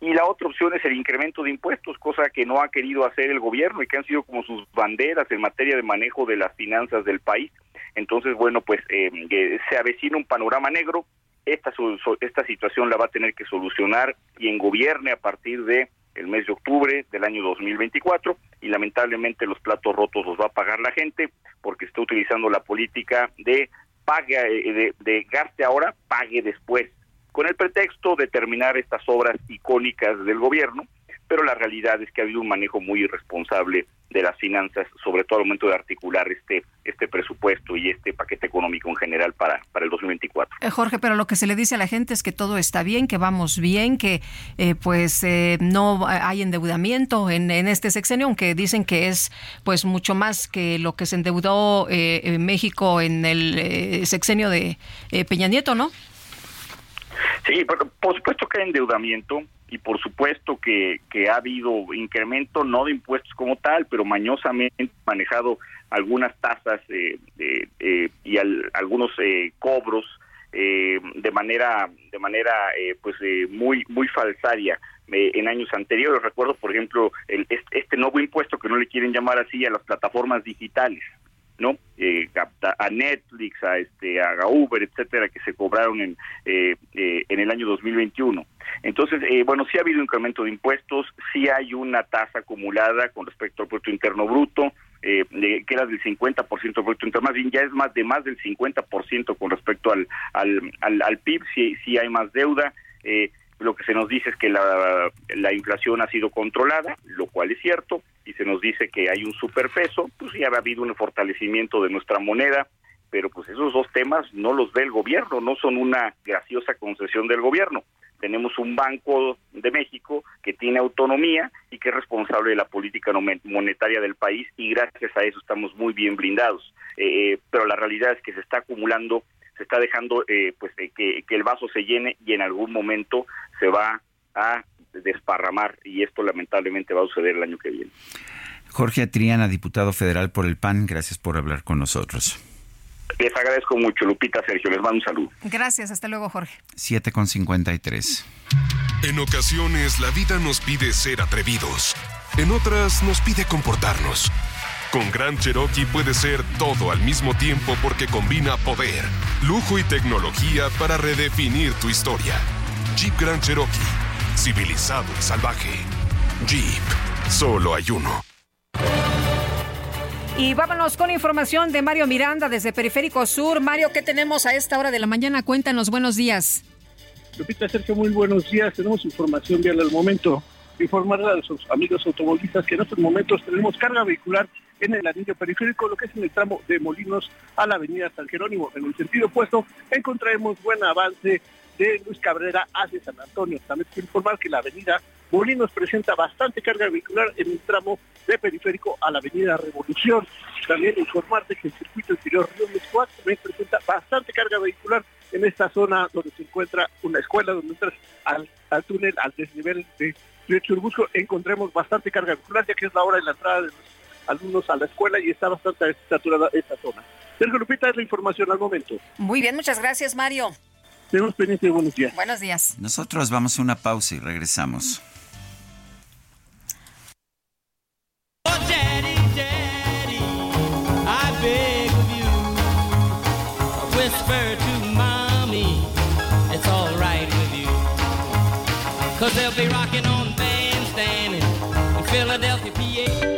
y la otra opción es el incremento de impuestos, cosa que no ha querido hacer el gobierno y que han sido como sus banderas en materia de manejo de las finanzas del país. Entonces, bueno, pues se avecina un panorama negro, esta, esta situación la va a tener que solucionar quien gobierne a partir de el mes de octubre del año 2024 y lamentablemente los platos rotos los va a pagar la gente porque está utilizando la política de pague eh, de, de gaste ahora, pague después, con el pretexto de terminar estas obras icónicas del gobierno pero la realidad es que ha habido un manejo muy irresponsable de las finanzas, sobre todo al momento de articular este este presupuesto y este paquete económico en general para, para el 2024. Eh, Jorge, pero lo que se le dice a la gente es que todo está bien, que vamos bien, que eh, pues eh, no hay endeudamiento en, en, este sexenio, aunque dicen que es pues mucho más que lo que se endeudó en México en el sexenio de Peña Nieto, ¿no? Sí, por supuesto que hay endeudamiento, y por supuesto que, que ha habido incremento no de impuestos como tal, pero mañosamente manejado algunas tasas eh, eh, y algunos eh, cobros de manera de manera pues muy muy falsaria en años anteriores. Recuerdo por ejemplo el, este nuevo impuesto que no le quieren llamar así a las plataformas digitales no eh, a Netflix a este a Uber etcétera que se cobraron en eh, eh, en el año 2021 entonces bueno sí ha habido incremento de impuestos sí hay una tasa acumulada con respecto al producto interno bruto que era del 50% del producto interno más bien ya es más de más del 50% con respecto al al, al, PIB sí sí hay más deuda. Lo que se nos dice es que la, la inflación ha sido controlada, lo cual es cierto, y se nos dice que hay un superpeso, pues ya ha habido un fortalecimiento de nuestra moneda, pero pues esos dos temas no los ve el gobierno, no son una graciosa concesión del gobierno. Tenemos un Banco de México que tiene autonomía y que es responsable de la política monetaria del país y gracias a eso estamos muy bien blindados. Eh, eh, pero la realidad es que se está acumulando se está dejando eh, pues eh, que, que, el vaso se llene y en algún momento se va a desparramar y esto lamentablemente va a suceder el año que viene. Jorge Atriana, diputado federal por el PAN, gracias por hablar con nosotros. Les agradezco mucho, Lupita, Sergio, les mando un saludo. Gracias, hasta luego, Jorge. 7 con 53. En ocasiones la vida nos pide ser atrevidos, en otras nos pide comportarnos. Con Gran Cherokee puede ser todo al mismo tiempo porque combina poder, lujo y tecnología para redefinir tu historia. Jeep Grand Cherokee, civilizado y salvaje. Jeep, solo hay uno. Y vámonos con información de Mario Miranda desde Periférico Sur. Mario, ¿qué tenemos a esta hora de la mañana? Cuéntanos, buenos días. Lupita Sergio, muy buenos días. Tenemos información vial al momento. Informar a los amigos automovilistas que en estos momentos tenemos carga vehicular en el anillo periférico, lo que es en el tramo de Molinos a la avenida San Jerónimo. En el sentido opuesto encontraremos buen avance de Luis Cabrera hacia San Antonio. También quiero informar que la avenida Molinos presenta bastante carga vehicular en el tramo de periférico a la avenida Revolución. También informarte que el circuito interior Río Mescuat también presenta bastante carga vehicular en esta zona donde se encuentra una escuela, donde entras al, túnel, al desnivel de Río Churbusco, encontremos bastante carga vehicular, ya que es la hora de la entrada de los alumnos a la escuela y está bastante saturada esta zona. Sergio Lupita es la información al momento. Muy bien, muchas gracias, Mario. Tenemos pendiente, buenos días. Buenos días. Nosotros vamos a una pausa y regresamos. beg of you. Whisper to mommy, it's alright with you. Cause they'll be rocking on bandstanding in Philadelphia, PA.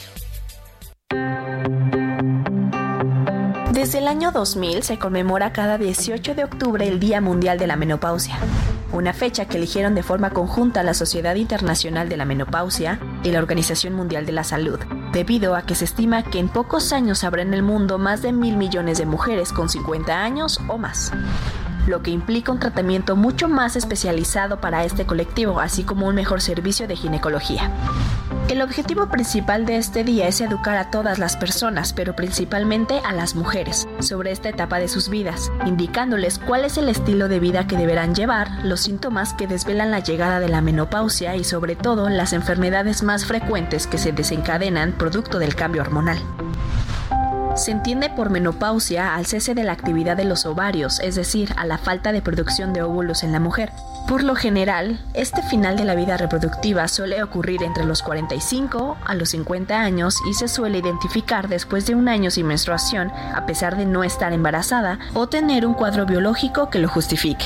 Desde el año 2000 se conmemora cada 18 de octubre el Día Mundial de la Menopausia, una fecha que eligieron de forma conjunta la Sociedad Internacional de la Menopausia y la Organización Mundial de la Salud, debido a que se estima que en pocos años habrá en el mundo más de mil millones de mujeres con 50 años o más lo que implica un tratamiento mucho más especializado para este colectivo, así como un mejor servicio de ginecología. El objetivo principal de este día es educar a todas las personas, pero principalmente a las mujeres, sobre esta etapa de sus vidas, indicándoles cuál es el estilo de vida que deberán llevar, los síntomas que desvelan la llegada de la menopausia y sobre todo las enfermedades más frecuentes que se desencadenan producto del cambio hormonal. Se entiende por menopausia al cese de la actividad de los ovarios, es decir, a la falta de producción de óvulos en la mujer. Por lo general, este final de la vida reproductiva suele ocurrir entre los 45 a los 50 años y se suele identificar después de un año sin menstruación, a pesar de no estar embarazada o tener un cuadro biológico que lo justifique.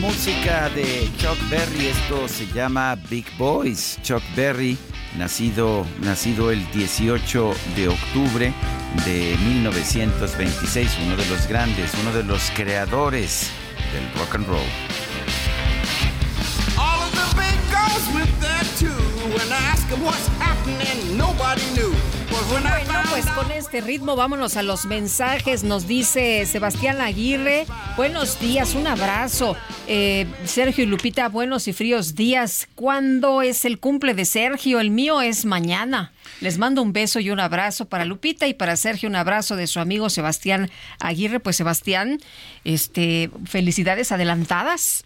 Música de Chuck Berry, esto se llama Big Boys. Chuck Berry, nacido, nacido el 18 de octubre de 1926, uno de los grandes, uno de los creadores del rock and roll. Bueno, pues con este ritmo vámonos a los mensajes. Nos dice Sebastián Aguirre, buenos días, un abrazo. Eh, Sergio y Lupita, buenos y fríos días. ¿Cuándo es el cumple de Sergio? El mío es mañana. Les mando un beso y un abrazo para Lupita y para Sergio un abrazo de su amigo Sebastián Aguirre. Pues Sebastián, este, felicidades adelantadas.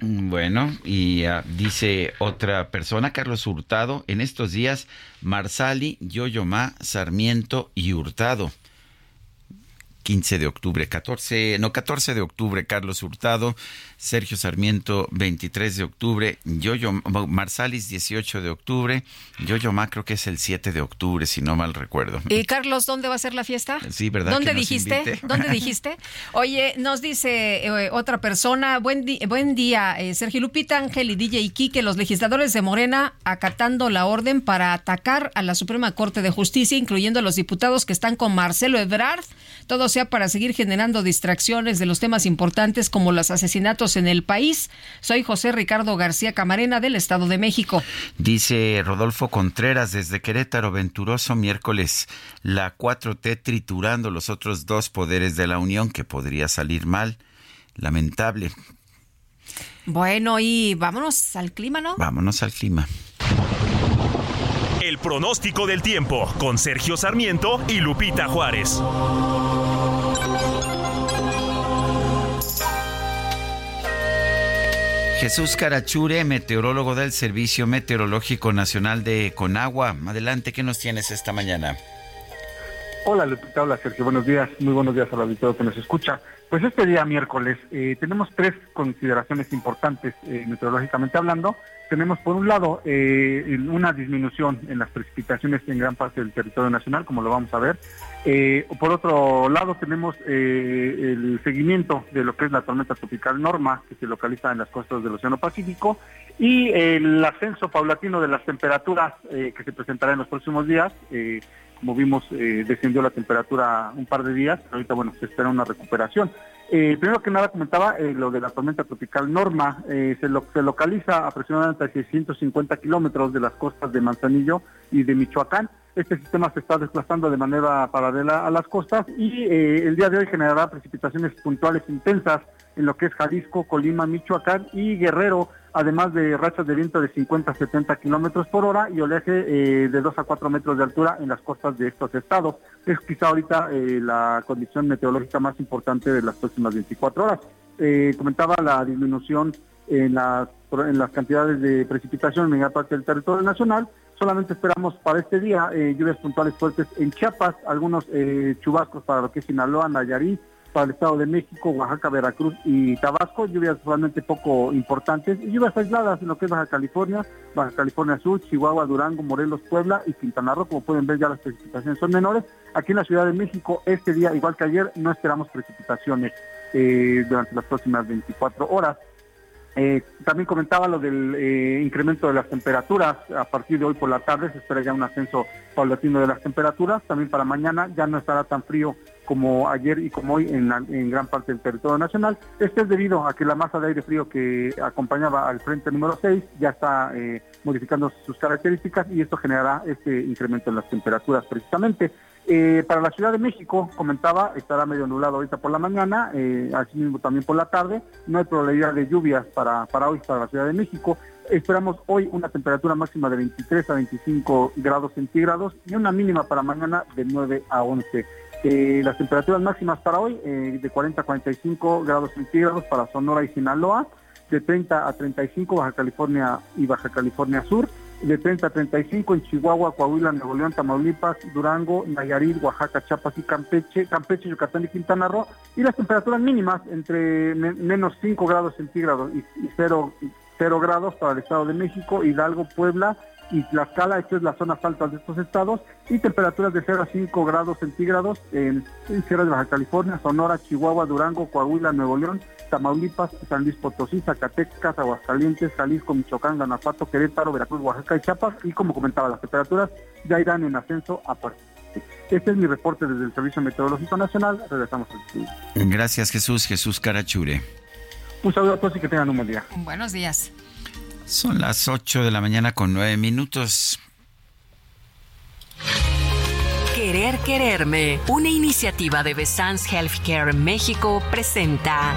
Bueno, y uh, dice otra persona, Carlos Hurtado, en estos días, Marsali, Yoyomá, Sarmiento y Hurtado. 15 de octubre, 14, no, 14 de octubre, Carlos Hurtado, Sergio Sarmiento, 23 de octubre, Yoyo Marsalis, 18 de octubre, Yoyo Ma creo que es el 7 de octubre, si no mal recuerdo. ¿Y Carlos, dónde va a ser la fiesta? Sí, ¿verdad? ¿Dónde dijiste? ¿Dónde dijiste? Oye, nos dice eh, otra persona, buen, buen día, eh, Sergio Lupita, Ángel y DJ Quique, los legisladores de Morena acatando la orden para atacar a la Suprema Corte de Justicia, incluyendo a los diputados que están con Marcelo Ebrard, todo sea para seguir generando distracciones de los temas importantes como los asesinatos en el país. Soy José Ricardo García Camarena del Estado de México. Dice Rodolfo Contreras desde Querétaro, Venturoso, miércoles, la 4T triturando los otros dos poderes de la Unión que podría salir mal. Lamentable. Bueno, y vámonos al clima, ¿no? Vámonos al clima El pronóstico del tiempo con Sergio Sarmiento y Lupita Juárez. Jesús Carachure, meteorólogo del Servicio Meteorológico Nacional de Conagua. Adelante, ¿qué nos tienes esta mañana? Hola Lupita, hola Sergio, buenos días, muy buenos días al auditorio que nos escucha. Pues este día miércoles eh, tenemos tres consideraciones importantes eh, meteorológicamente hablando. Tenemos por un lado eh, una disminución en las precipitaciones en gran parte del territorio nacional, como lo vamos a ver. Por otro lado tenemos el seguimiento de lo que es la tormenta tropical Norma, que se localiza en las costas del Océano Pacífico, y el ascenso paulatino de las temperaturas que se presentará en los próximos días como vimos, eh, descendió la temperatura un par de días, ahorita, bueno, se espera una recuperación. Eh, primero que nada comentaba eh, lo de la tormenta tropical Norma, se, se localiza aproximadamente a 650 kilómetros de las costas de Manzanillo y de Michoacán. Este sistema se está desplazando de manera paralela a las costas y el día de hoy generará precipitaciones puntuales intensas en lo que es Jalisco, Colima, Michoacán y Guerrero, además de rachas de viento de 50 a 70 kilómetros por hora y oleaje eh, de 2 a 4 metros de altura en las costas de estos estados. Es quizá ahorita eh, la condición meteorológica más importante de las próximas 24 horas. Eh, comentaba la disminución en las, en las cantidades de precipitación en gran parte del territorio nacional. Solamente esperamos para este día lluvias puntuales fuertes en Chiapas, algunos chubascos para lo que es Sinaloa, Nayarit, para el Estado de México, Oaxaca, Veracruz y Tabasco, lluvias realmente poco importantes, y lluvias aisladas en lo que es Baja California, Baja California Sur, Chihuahua, Durango, Morelos, Puebla y Quintana Roo, como pueden ver ya las precipitaciones son menores. Aquí en la Ciudad de México, este día, igual que ayer, no esperamos precipitaciones eh, durante las próximas 24 horas. Eh, también comentaba lo del eh, incremento de las temperaturas. A partir de hoy por la tarde se espera ya un ascenso paulatino de las temperaturas. También para mañana ya no estará tan frío como ayer y como hoy en, gran parte del territorio nacional. Este es debido a que la masa de aire frío que acompañaba al frente número 6 ya está eh, modificando sus características y esto generará este incremento en las temperaturas precisamente. Eh, para la Ciudad de México, comentaba, estará medio nublado ahorita por la mañana, eh, así mismo también por la tarde. No hay probabilidad de lluvias para, para hoy, para la Ciudad de México. Esperamos hoy una temperatura máxima de 23 a 25 grados centígrados y una mínima para mañana de 9 a 11. Eh, las temperaturas máximas para hoy eh, de 40 a 45 grados centígrados para Sonora y Sinaloa, de 30 a 35 Baja California y Baja California Sur, de 30 a 35 en Chihuahua, Coahuila, Nuevo León, Tamaulipas, Durango, Nayarit, Oaxaca, Chiapas y Campeche, Campeche, Yucatán y Quintana Roo, y las temperaturas mínimas entre menos 5 grados centígrados y, 0, 0 grados para el Estado de México, Hidalgo, Puebla, y Tlaxcala, esto es las zonas altas de estos estados, y temperaturas de 0 a 5 grados centígrados en, Sierra de Baja California, Sonora, Chihuahua, Durango, Coahuila, Nuevo León, Tamaulipas, San Luis Potosí, Zacatecas, Aguascalientes, Jalisco, Michoacán, Guanajuato, Querétaro, Veracruz, Oaxaca y Chiapas, y como comentaba, las temperaturas ya irán en ascenso a partir este es mi reporte desde el Servicio Meteorológico Nacional. Regresamos al estudio. Gracias, Jesús. Jesús Carachure. Un saludo a todos y que tengan un buen día. Buenos días. Son las 8 de la mañana con 9 minutos. Querer Quererme, una iniciativa de Besans Healthcare México, presenta.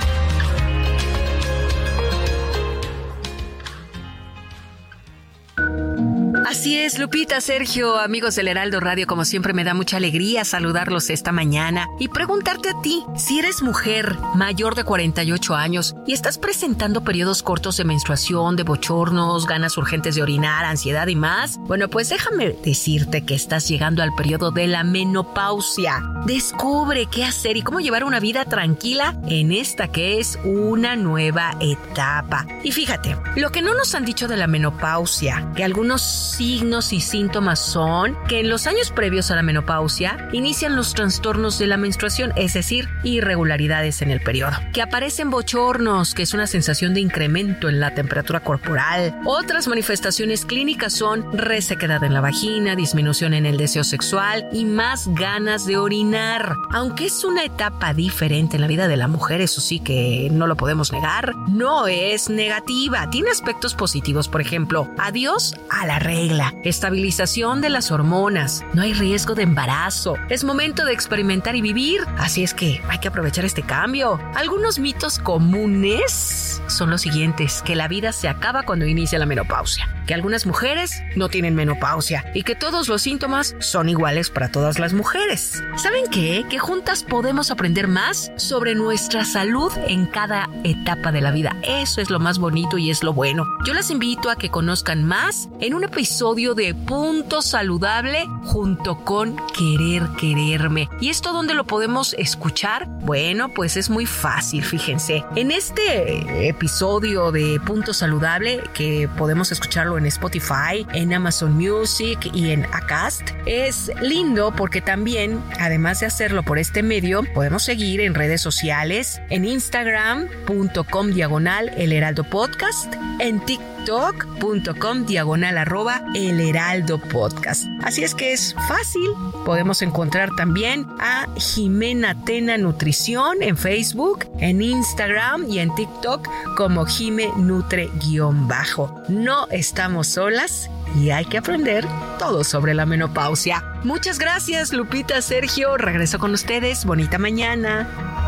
Así es, Lupita, Sergio, amigos del Heraldo Radio, como siempre me da mucha alegría saludarlos esta mañana y preguntarte a ti, si eres mujer mayor de 48 años y estás presentando periodos cortos de menstruación, de bochornos, ganas urgentes de orinar, ansiedad y más, bueno, pues déjame decirte que estás llegando al periodo de la menopausia. Descubre qué hacer y cómo llevar una vida tranquila en esta que es una nueva etapa. Y fíjate, lo que no nos han dicho de la menopausia, que algunos signos y síntomas son que en los años previos a la menopausia inician los trastornos de la menstruación, es decir, irregularidades en el periodo, que aparecen bochornos, que es una sensación de incremento en la temperatura corporal. Otras manifestaciones clínicas son resequedad en la vagina, disminución en el deseo sexual y más ganas de orinar. Aunque es una etapa diferente en la vida de la mujer, eso sí que no lo podemos negar, no es negativa, tiene aspectos positivos, por ejemplo, adiós a la regla estabilización de las hormonas, no hay riesgo de embarazo, es momento de experimentar y vivir, así es que hay que aprovechar este cambio. Algunos mitos comunes son los siguientes, que la vida se acaba cuando inicia la menopausia que algunas mujeres no tienen menopausia y que todos los síntomas son iguales para todas las mujeres. ¿Saben qué? Que juntas podemos aprender más sobre nuestra salud en cada etapa de la vida. Eso es lo más bonito y es lo bueno. Yo les invito a que conozcan más en un episodio de Punto Saludable junto con Querer Quererme. ¿Y esto dónde lo podemos escuchar? Bueno, pues es muy fácil, fíjense. En este episodio de Punto Saludable, que podemos escucharlo en Spotify, en Amazon Music y en Acast, es lindo porque también, además de hacerlo por este medio, podemos seguir en redes sociales, en instagram.com diagonal el heraldo podcast, en tiktok.com diagonal arroba el heraldo podcast. Así es que es fácil, podemos encontrar también a Jimena Tena Nutrición en Facebook, en Instagram y en TikTok como Jime Nutre-bajo. No estamos solas y hay que aprender todo sobre la menopausia. Muchas gracias, Lupita, Sergio. Regreso con ustedes. Bonita mañana.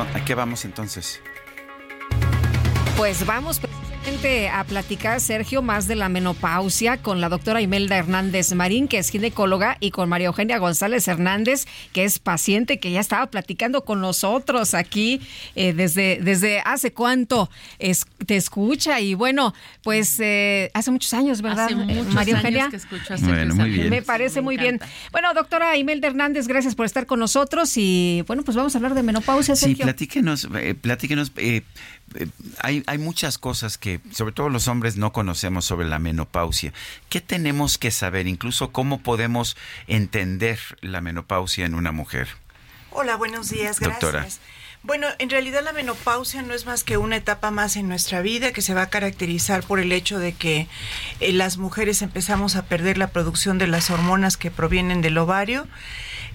¿A qué vamos entonces? Pues vamos a platicar, Sergio, más de la menopausia con la doctora Imelda Hernández Marín, que es ginecóloga, y con María Eugenia González Hernández, que es paciente, que ya estaba platicando con nosotros aquí eh, desde, desde hace cuánto es, te escucha. Y bueno, pues eh, hace muchos años, ¿verdad, hace muchos María Eugenia? Años que escucho bueno, muy bien. Me parece Me muy encanta. bien. Bueno, doctora Imelda Hernández, gracias por estar con nosotros. Y bueno, pues vamos a hablar de menopausia, Sí, Sergio. platíquenos, eh, platíquenos. Eh, hay, hay muchas cosas que, sobre todo los hombres, no conocemos sobre la menopausia. ¿Qué tenemos que saber? Incluso cómo podemos entender la menopausia en una mujer. Hola, buenos días, gracias. Doctora. Bueno, en realidad la menopausia no es más que una etapa más en nuestra vida que se va a caracterizar por el hecho de que eh, las mujeres empezamos a perder la producción de las hormonas que provienen del ovario.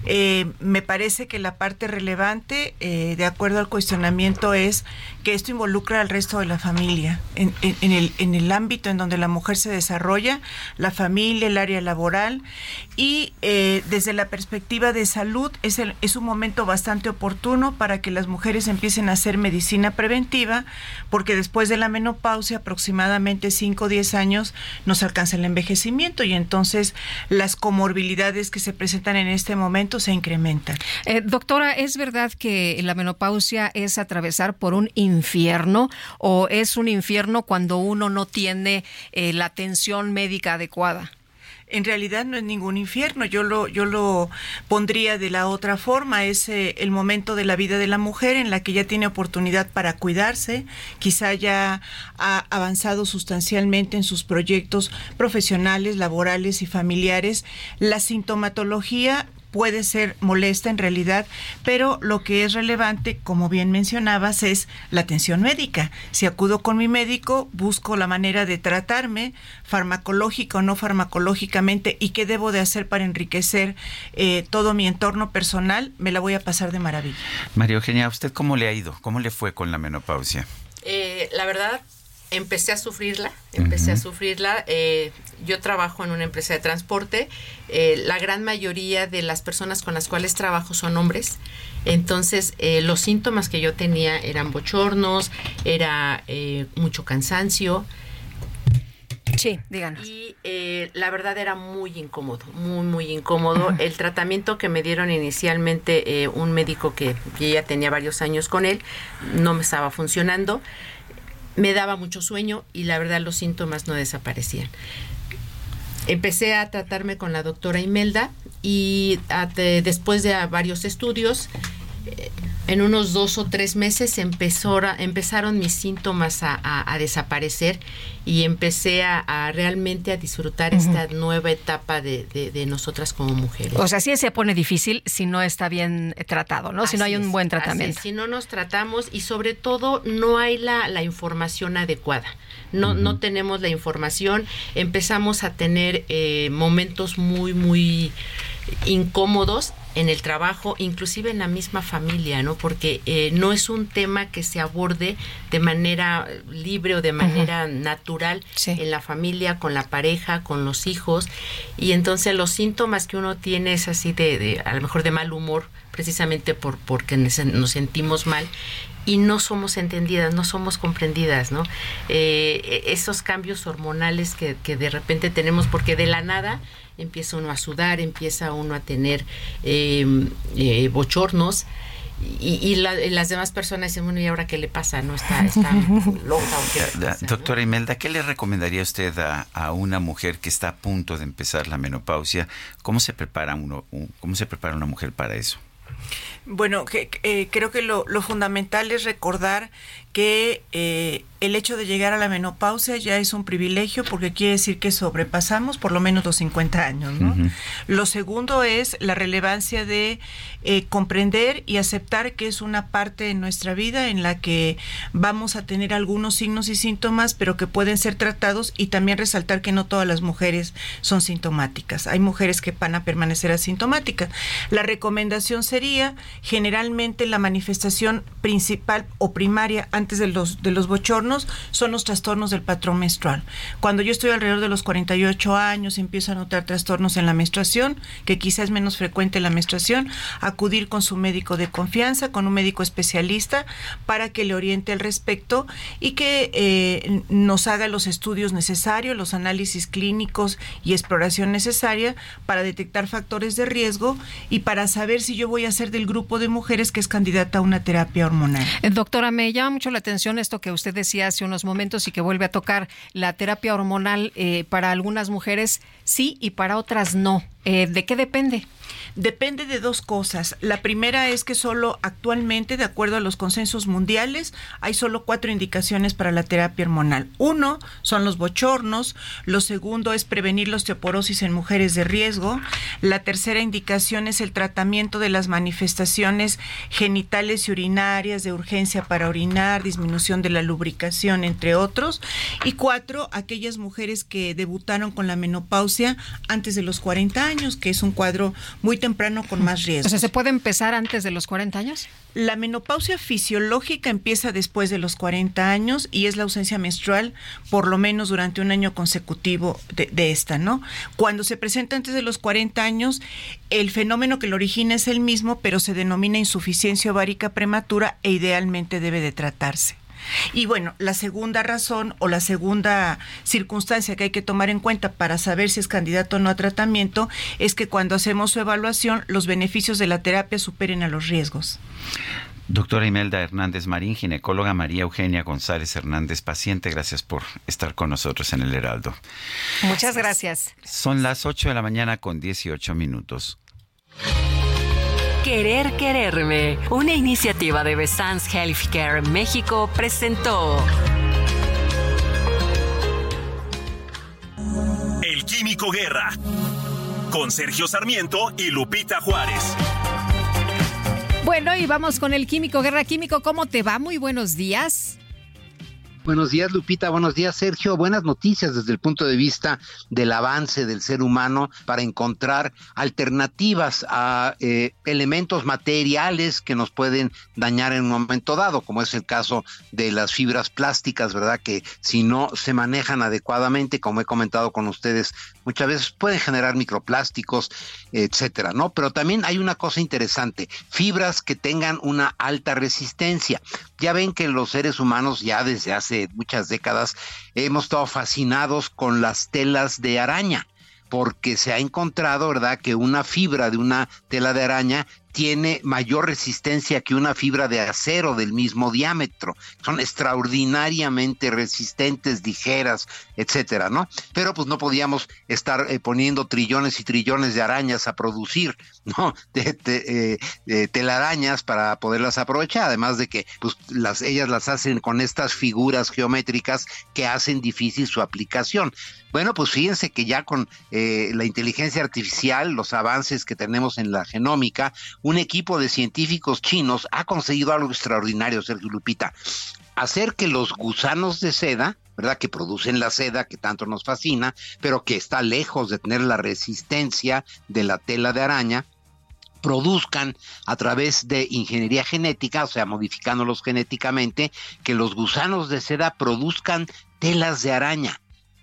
Eh, me parece que la parte relevante, eh, de acuerdo al cuestionamiento, es que esto involucra al resto de la familia. En, en- en el, en el ámbito en donde la mujer se desarrolla, la familia, el área laboral, y eh, desde la perspectiva de salud es, el- es un momento bastante oportuno para que las mujeres empiecen a hacer medicina preventiva, porque después de la menopausia, aproximadamente 5 o 10 años, nos alcanza el envejecimiento y entonces las comorbilidades que se presentan en este momento se incrementan. Eh, doctora, ¿es verdad que la menopausia es atravesar por un infierno o es un infierno cuando uno no tiene eh, la atención médica adecuada? En realidad no es ningún infierno, yo lo, yo lo pondría de la otra forma, es eh, el momento de la vida de la mujer en la que ya tiene oportunidad para cuidarse, quizá ya ha avanzado sustancialmente en sus proyectos profesionales, laborales y familiares. La sintomatología puede ser molesta en realidad, pero lo que es relevante, como bien mencionabas, es la atención médica. Si acudo con mi médico, busco la manera de tratarme, farmacológica o no farmacológicamente, y qué debo de hacer para enriquecer eh, todo mi entorno personal, me la voy a pasar de maravilla. María Eugenia, ¿a usted cómo le ha ido? ¿Cómo le fue con la menopausia? Eh, la verdad, empecé a sufrirla, empecé a sufrirla. eh, yo trabajo en una empresa de transporte. eh, la gran mayoría de las personas con las cuales trabajo son hombres. Entonces, eh, los síntomas que yo tenía eran bochornos, era eh, mucho cansancio. Sí, díganos. Y eh, la verdad era muy incómodo, muy, muy incómodo. El tratamiento que me dieron inicialmente, eh, un médico que ya tenía varios años con él, no me estaba funcionando. Me daba mucho sueño y la verdad los síntomas no desaparecían. Empecé a tratarme con la doctora Imelda y después de varios estudios, eh, en unos dos o tres meses empezó, empezaron mis síntomas a, a- a desaparecer y empecé a, a realmente a disfrutar esta nueva etapa de, de- de nosotras como mujeres. O sea, sí se pone difícil si no está bien tratado, ¿no? si no hay un buen tratamiento. es. Si no nos tratamos y sobre todo no hay la, la información adecuada. No, no tenemos la información. Empezamos a tener eh, momentos muy, muy incómodos en el trabajo, inclusive en la misma familia, ¿no? Porque eh, no es un tema que se aborde de manera libre o de manera natural en la familia, con la pareja, con los hijos. Y entonces los síntomas que uno tiene es así de, de a lo mejor de mal humor, precisamente por porque nos sentimos mal y no somos entendidas, no somos comprendidas, ¿no? Eh, esos cambios hormonales que, que, de repente tenemos, porque de la nada empieza uno a sudar, empieza uno a tener em, eh, bochornos. Y, las demás personas dicen, bueno, ¿y ahora qué le pasa? ¿No está, está loca Doctora Imelda, ¿qué le recomendaría usted a, una mujer que está a punto de empezar la menopausia? ¿Cómo se prepara uno, cómo se prepara una mujer para eso? Bueno, eh, creo que lo, lo, fundamental es recordar que eh, el hecho de llegar a la menopausia ya es un privilegio porque quiere decir que sobrepasamos por lo menos los 50 años. ¿no? Lo segundo es la relevancia de eh, comprender y aceptar que es una parte de nuestra vida en la que vamos a tener algunos signos y síntomas, pero que pueden ser tratados y también resaltar que no todas las mujeres son sintomáticas. Hay mujeres que van a permanecer asintomáticas. La recomendación sería generalmente la manifestación principal o primaria antes de los, de los bochornos son los trastornos del patrón menstrual. Cuando yo estoy alrededor de los 48 años, empiezo a notar trastornos en la menstruación, que quizás es menos frecuente la menstruación, acudir con su médico de confianza, con un médico especialista, para que le oriente al respecto y que eh, nos haga los estudios necesarios, los análisis clínicos y exploración necesaria para detectar factores de riesgo y para saber si yo voy a ser del grupo de mujeres que es candidata a una terapia hormonal. Eh, doctora, me llama mucho la atención esto que usted decía hace unos momentos y que vuelve a tocar la terapia hormonal eh, para algunas mujeres sí y para otras no. Eh, ¿De qué depende? Depende de dos cosas. La primera es que solo actualmente, de acuerdo a los consensos mundiales, hay solo cuatro indicaciones para la terapia hormonal. Uno son los bochornos, lo segundo es prevenir la osteoporosis en mujeres de riesgo, la tercera indicación es el tratamiento de las manifestaciones genitales y urinarias de urgencia para orinar, disminución de la lubricación, entre otros, y cuatro, aquellas mujeres que debutaron con la menopausia antes de los 40 años, que es un cuadro muy temprano con más riesgo. O sea, ¿se puede empezar antes de los 40 años? La menopausia fisiológica empieza después de los 40 años y es la ausencia menstrual por lo menos durante un año consecutivo de, esta, ¿no? Cuando se presenta antes de los 40 años, el fenómeno que lo origina es el mismo, pero se denomina insuficiencia ovárica prematura e idealmente debe de tratarse. Y bueno, la segunda razón o la segunda circunstancia que hay que tomar en cuenta para saber si es candidato o no a tratamiento es que cuando hacemos su evaluación los beneficios de la terapia superen a los riesgos. Doctora Imelda Hernández Marín, ginecóloga María Eugenia González Hernández, paciente, gracias por estar con nosotros en el Heraldo. Muchas gracias. Son las 8 de la mañana con 18 minutos. Querer Quererme, una iniciativa de Besans Healthcare México, presentó. El Químico Guerra, con Sergio Sarmiento y Lupita Juárez. Bueno, y vamos con el Químico Guerra. Químico, ¿cómo te va? Muy buenos días. Buenos días, Lupita. Buenos días, Sergio. Buenas noticias desde el punto de vista del avance del ser humano para encontrar alternativas a eh, elementos materiales que nos pueden dañar en un momento dado, como es el caso de las fibras plásticas, ¿verdad? Que si no se manejan adecuadamente, como he comentado con ustedes, muchas veces pueden generar microplásticos, etcétera, ¿no? Pero también hay una cosa interesante, fibras que tengan una alta resistencia. Ya ven que los seres humanos ya desde hace muchas décadas hemos estado fascinados con las telas de araña porque se ha encontrado, ¿verdad?, que una fibra de una tela de araña tiene mayor resistencia que una fibra de acero del mismo diámetro. Son extraordinariamente resistentes, ligeras, etcétera, ¿no? Pero pues no podíamos estar eh, poniendo trillones y trillones de arañas a producir, ¿no? De, eh, telarañas para poderlas aprovechar, además de que pues las ellas las hacen con estas figuras geométricas que hacen difícil su aplicación. Bueno, pues fíjense que ya con eh, la inteligencia artificial, los avances que tenemos en la genómica, un equipo de científicos chinos ha conseguido algo extraordinario, Sergio Lupita, hacer que los gusanos de seda, ¿verdad? Que producen la seda que tanto nos fascina, pero que está lejos de tener la resistencia de la tela de araña, produzcan a través de ingeniería genética, o sea, modificándolos genéticamente, que los gusanos de seda produzcan telas de araña.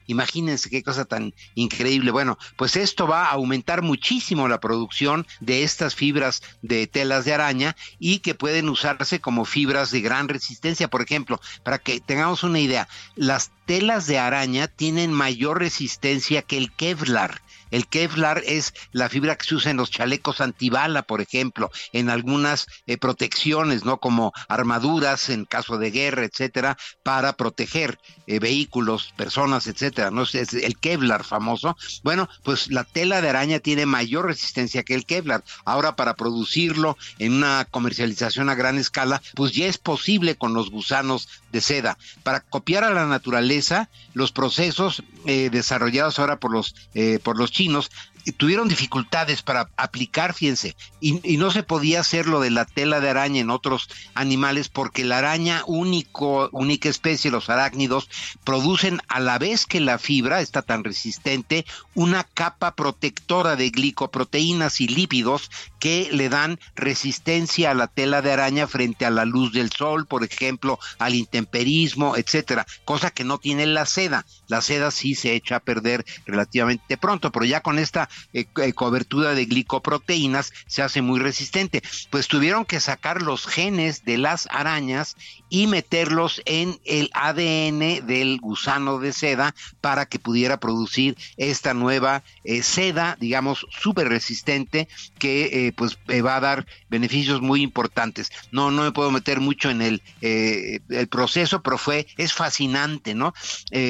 Imagínense qué cosa tan increíble. Bueno, pues esto va a aumentar muchísimo la producción de estas fibras de telas de araña y que pueden usarse como fibras de gran resistencia. Por ejemplo, para que tengamos una idea, las telas de araña tienen mayor resistencia que el Kevlar. El Kevlar es la fibra que se usa en los chalecos antibala, por ejemplo, en algunas eh, protecciones, ¿no? Como armaduras en caso de guerra, etcétera, para proteger eh, vehículos, personas, etcétera, ¿no? Es el Kevlar famoso. Bueno, pues la tela de araña tiene mayor resistencia que el Kevlar. Ahora, para producirlo en una comercialización a gran escala, pues ya es posible con los gusanos de seda. Para copiar a la naturaleza, los procesos eh, desarrollados ahora por los, por los chinos tuvieron dificultades para aplicar, fíjense, y, no se podía hacer lo de la tela de araña en otros animales porque la araña única especie, los arácnidos, producen a la vez que la fibra está tan resistente, una capa protectora de glicoproteínas y lípidos que le dan resistencia a la tela de araña frente a la luz del sol, por ejemplo, al intemperismo, etcétera, cosa que no tiene la seda. La seda sí se echa a perder relativamente pronto, pero ya con esta eh, eh, cobertura de glicoproteínas se hace muy resistente. Pues tuvieron que sacar los genes de las arañas y meterlos en el ADN del gusano de seda para que pudiera producir esta nueva eh, seda, digamos, súper resistente que pues va a dar beneficios muy importantes. No, no me puedo meter mucho en el, el proceso, pero fue, es fascinante, ¿no?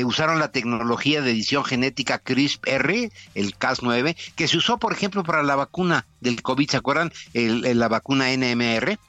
usaron la tecnología de edición genética CRISPR, el Cas9, que se usó, por ejemplo, para la vacuna del COVID, ¿se acuerdan? la vacuna NMR.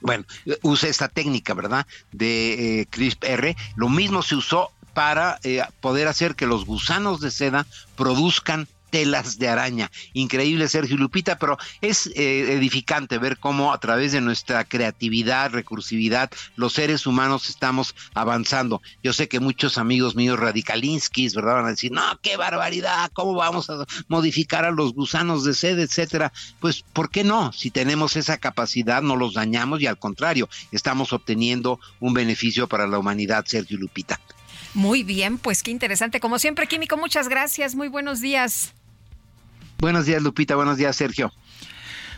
Bueno, usa esta técnica, ¿verdad? De eh, CRISPR. Lo mismo se usó para eh, poder hacer que los gusanos de seda produzcan telas de araña. Increíble, Sergio Lupita, pero es eh, edificante ver cómo a través de nuestra creatividad, recursividad, los seres humanos estamos avanzando. Yo sé que muchos amigos míos radicalinskis, ¿verdad? Van a decir, no, qué barbaridad, ¿cómo vamos a modificar a los gusanos de sed, etcétera? Pues, ¿por qué no? Si tenemos esa capacidad, no los dañamos y al contrario, estamos obteniendo un beneficio para la humanidad, Sergio Lupita. Muy bien, pues qué interesante. Como siempre, Químico, muchas gracias. Muy buenos días. Buenos días, Lupita. Buenos días, Sergio.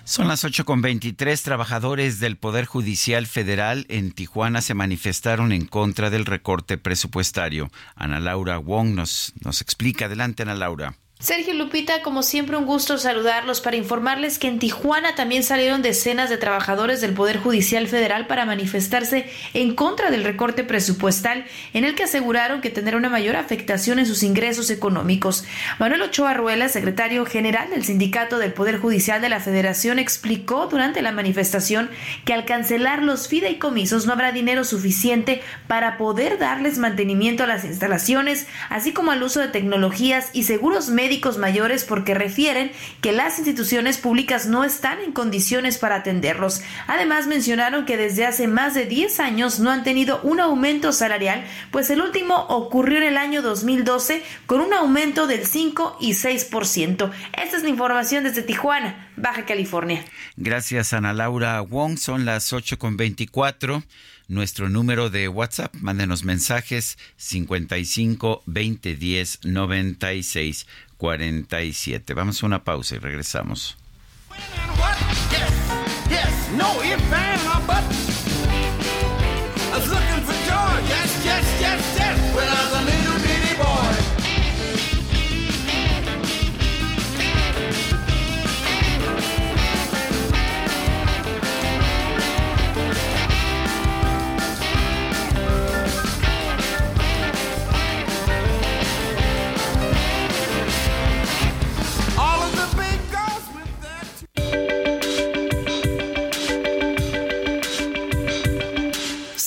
Son las 8 con 23. Trabajadores del Poder Judicial Federal en Tijuana se manifestaron en contra del recorte presupuestario. Ana Laura Wong nos, nos explica. Adelante, Ana Laura. Sergio Lupita, como siempre un gusto saludarlos para informarles que en Tijuana también salieron decenas de trabajadores del Poder Judicial Federal para manifestarse en contra del recorte presupuestal en el que aseguraron que tendrá una mayor afectación en sus ingresos económicos. Manuel Ochoa Ruela, secretario general del Sindicato del Poder Judicial de la Federación, explicó durante la manifestación que al cancelar los fideicomisos no habrá dinero suficiente para poder darles mantenimiento a las instalaciones, así como al uso de tecnologías y seguros médicos mayores porque refieren que las instituciones públicas no están en condiciones para atenderlos. Además mencionaron que desde hace más de 10 años no han tenido un aumento salarial, pues el último ocurrió en el año 2012 con un aumento del 5 y 6%. Esta es la información desde Tijuana, Baja California. Gracias Ana Laura Wong, son las 8 con 24 nuestro número de WhatsApp. Mándenos mensajes 55 20 10 96 47. Vamos a una pausa y regresamos.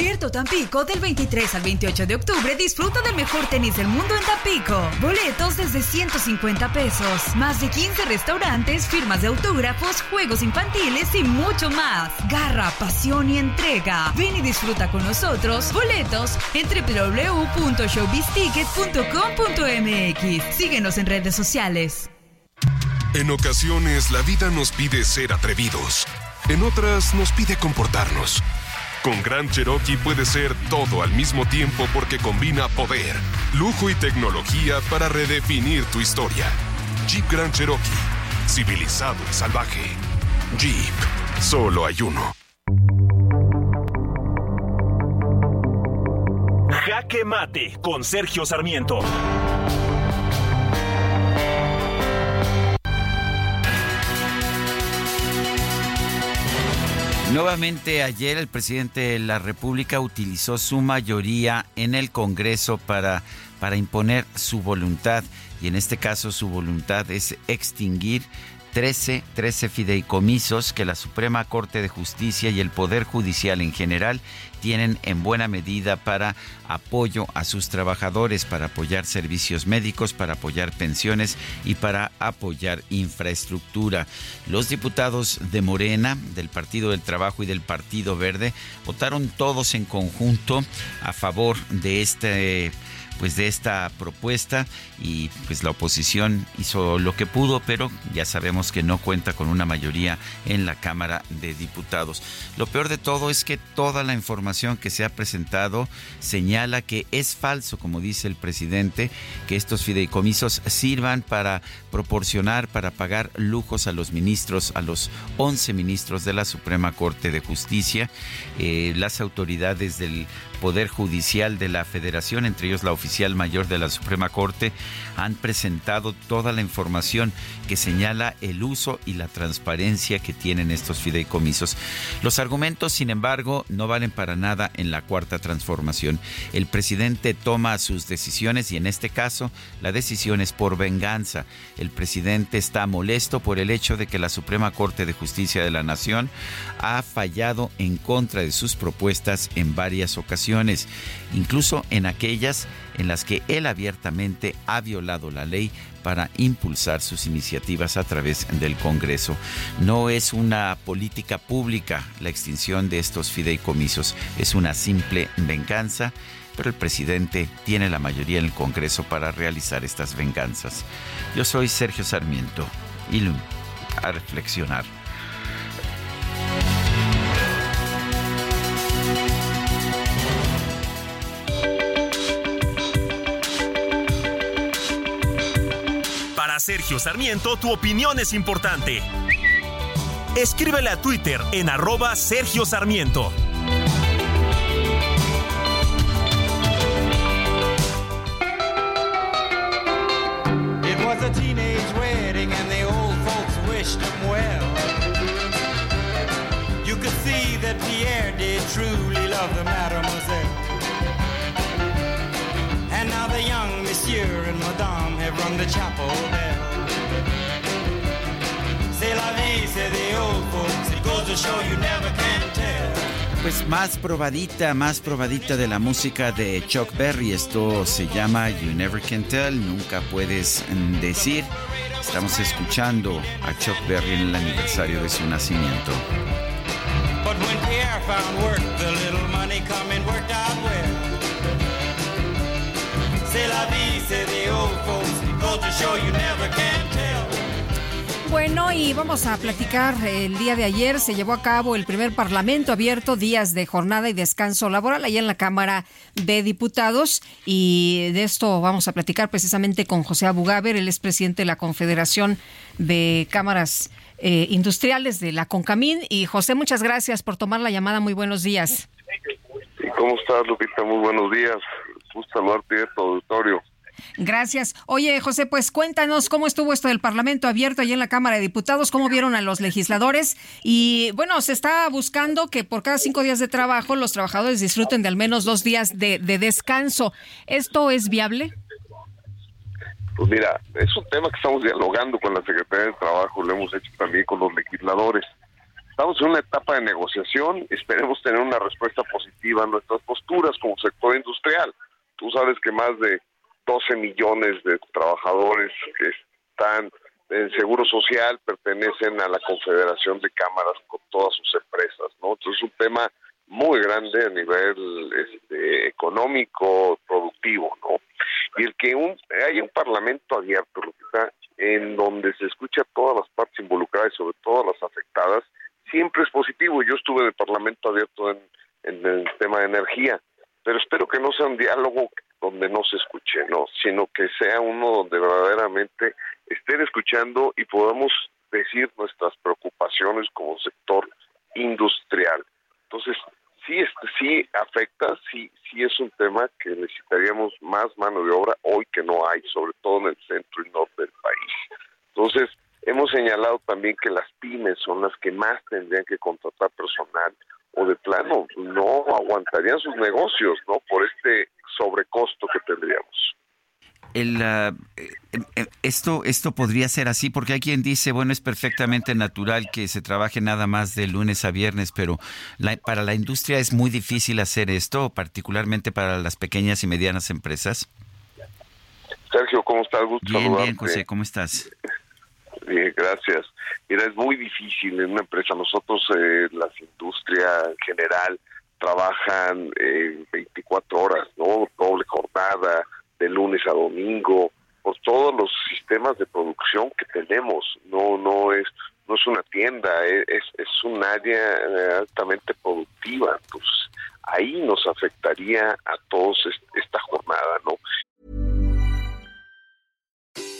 Abierto Tampico del 23 al 28 de octubre. Disfruta del mejor tenis del mundo en Tampico. Boletos desde 150 pesos. Más de 15 restaurantes, firmas de autógrafos, juegos infantiles y mucho más. Garra, pasión y entrega. Ven y disfruta con nosotros. Boletos en www.showbizticket.com.mx. Síguenos en redes sociales. En ocasiones la vida nos pide ser atrevidos. En otras nos pide comportarnos. Con Gran Cherokee puede ser todo al mismo tiempo porque combina poder, lujo y tecnología para redefinir tu historia. Jeep Grand Cherokee, civilizado y salvaje. Jeep, solo hay uno. Jaque Mate con Sergio Sarmiento. Nuevamente ayer el presidente de la República utilizó su mayoría en el Congreso para, para imponer su voluntad y en este caso su voluntad es extinguir 13, 13 fideicomisos que la Suprema Corte de Justicia y el Poder Judicial en general tienen en buena medida para apoyo a sus trabajadores, para apoyar servicios médicos, para apoyar pensiones y para apoyar infraestructura. Los diputados de Morena, del Partido del Trabajo y del Partido Verde votaron todos en conjunto a favor de este pues de esta propuesta y pues la oposición hizo lo que pudo, pero ya sabemos que no cuenta con una mayoría en la Cámara de Diputados. Lo peor de todo es que toda la información que se ha presentado señala que es falso, como dice el presidente, que estos fideicomisos sirvan para proporcionar, para pagar lujos a los ministros, a los 11 ministros de la Suprema Corte de Justicia, eh, las autoridades del Poder Judicial de la Federación, entre ellos la oficial mayor de la Suprema Corte, han presentado toda la información que señala el uso y la transparencia que tienen estos fideicomisos. Los argumentos, sin embargo, no valen para nada en la cuarta transformación. El presidente toma sus decisiones y en este caso la decisión es por venganza. El presidente está molesto por el hecho de que la Suprema Corte de Justicia de la Nación ha fallado en contra de sus propuestas en varias ocasiones incluso en aquellas en las que él abiertamente ha violado la ley para impulsar sus iniciativas a través del Congreso. No es una política pública la extinción de estos fideicomisos, es una simple venganza, pero el presidente tiene la mayoría en el Congreso para realizar estas venganzas. Yo soy Sergio Sarmiento y a reflexionar. Sergio Sarmiento, tu opinión es importante. Escríbele a Twitter en arroba Sergio Sarmiento. It was a teenage wedding and the old folks wished him well. You could see that Pierre did truly love the mademoiselle. And now the young monsieur and madame have rung the chapel bell. Pues más probadita, más probadita de la música de Chuck Berry. Esto se llama You Never Can Tell, nunca puedes decir. Estamos escuchando a Chuck Berry en el aniversario de su nacimiento. But when Pierre found work, the little money coming worked out Bueno, y vamos a platicar. El día de ayer se llevó a cabo el primer Parlamento abierto, días de jornada y descanso laboral, allá en la Cámara de Diputados. Y de esto vamos a platicar precisamente con José Abugaber, él es presidente de la Confederación de Cámaras eh, Industriales de la CONCAMIN. Y José, muchas gracias por tomar la llamada. Muy buenos días. ¿Cómo estás, Lupita? Muy buenos días. Gusto saludarte a tu auditorio. Gracias. Oye, José, pues cuéntanos cómo estuvo esto del Parlamento abierto allí en la Cámara de Diputados, cómo vieron a los legisladores y bueno, se está buscando que por cada cinco días de trabajo los trabajadores disfruten de al menos dos días de, de descanso. ¿Esto es viable? Pues mira, es un tema que estamos dialogando con la Secretaría de Trabajo, lo hemos hecho también con los legisladores. Estamos en una etapa de negociación, esperemos tener una respuesta positiva a nuestras posturas como sector industrial. Tú sabes que más de 12 millones de trabajadores que están en Seguro Social pertenecen a la Confederación de Cámaras con todas sus empresas, ¿no? Entonces es un tema muy grande a nivel este, económico, productivo, ¿no? Y el que un, haya un parlamento abierto, en donde se escucha a todas las partes involucradas y sobre todo las afectadas, siempre es positivo. Yo estuve el parlamento abierto en, en el tema de energía, pero espero que no sea un diálogo donde no se escuche, no, sino que sea uno donde verdaderamente estén escuchando y podamos decir nuestras preocupaciones como sector industrial. Entonces, sí, sí afecta, sí, sí es un tema que necesitaríamos más mano de obra hoy que no hay, sobre todo en el centro y norte del país. Entonces, hemos señalado también que las pymes son las que más tendrían que contratar personal o de plano no aguantarían sus negocios, ¿no? Por este sobrecosto que tendríamos el, eh, esto, esto podría ser así, porque hay quien dice, bueno, es perfectamente natural que se trabaje nada más de lunes a viernes, pero para la industria es muy difícil hacer esto, particularmente para las pequeñas y medianas empresas. Sergio, ¿cómo estás? Gusto bien, bien, José, ¿cómo estás? Bien, gracias. Mira, es muy difícil en una empresa. Nosotros, eh, las industrias en general, trabajan 24 horas, ¿no? Doble jornada, de lunes a domingo, por todos los sistemas de producción que tenemos. No, no es, no es una tienda, es, es un área eh, altamente productiva. Pues ahí nos afectaría a todos esta jornada, ¿no?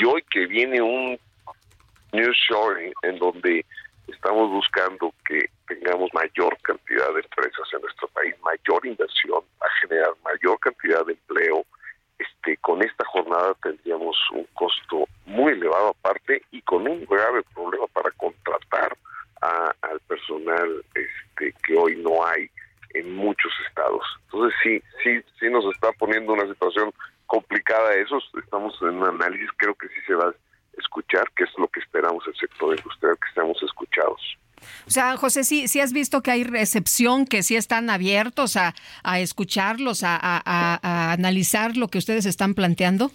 Y hoy que viene un New Shoring en donde estamos buscando que tengamos mayor cantidad de empresas en nuestro país, mayor inversión, a generar mayor cantidad de empleo. Este, con esta jornada tendríamos un costo muy elevado aparte y con un grave problema para contratar al personal este, que hoy no hay en muchos estados. Entonces sí, sí, sí nos está poniendo una situación complicada eso, estamos en un análisis, creo que sí se va a escuchar, que es lo que esperamos el sector industrial, que estemos escuchados. O sea, José, sí, sí has visto que hay recepción, que sí están abiertos a, a escucharlos, a, a, analizar lo que ustedes están planteando.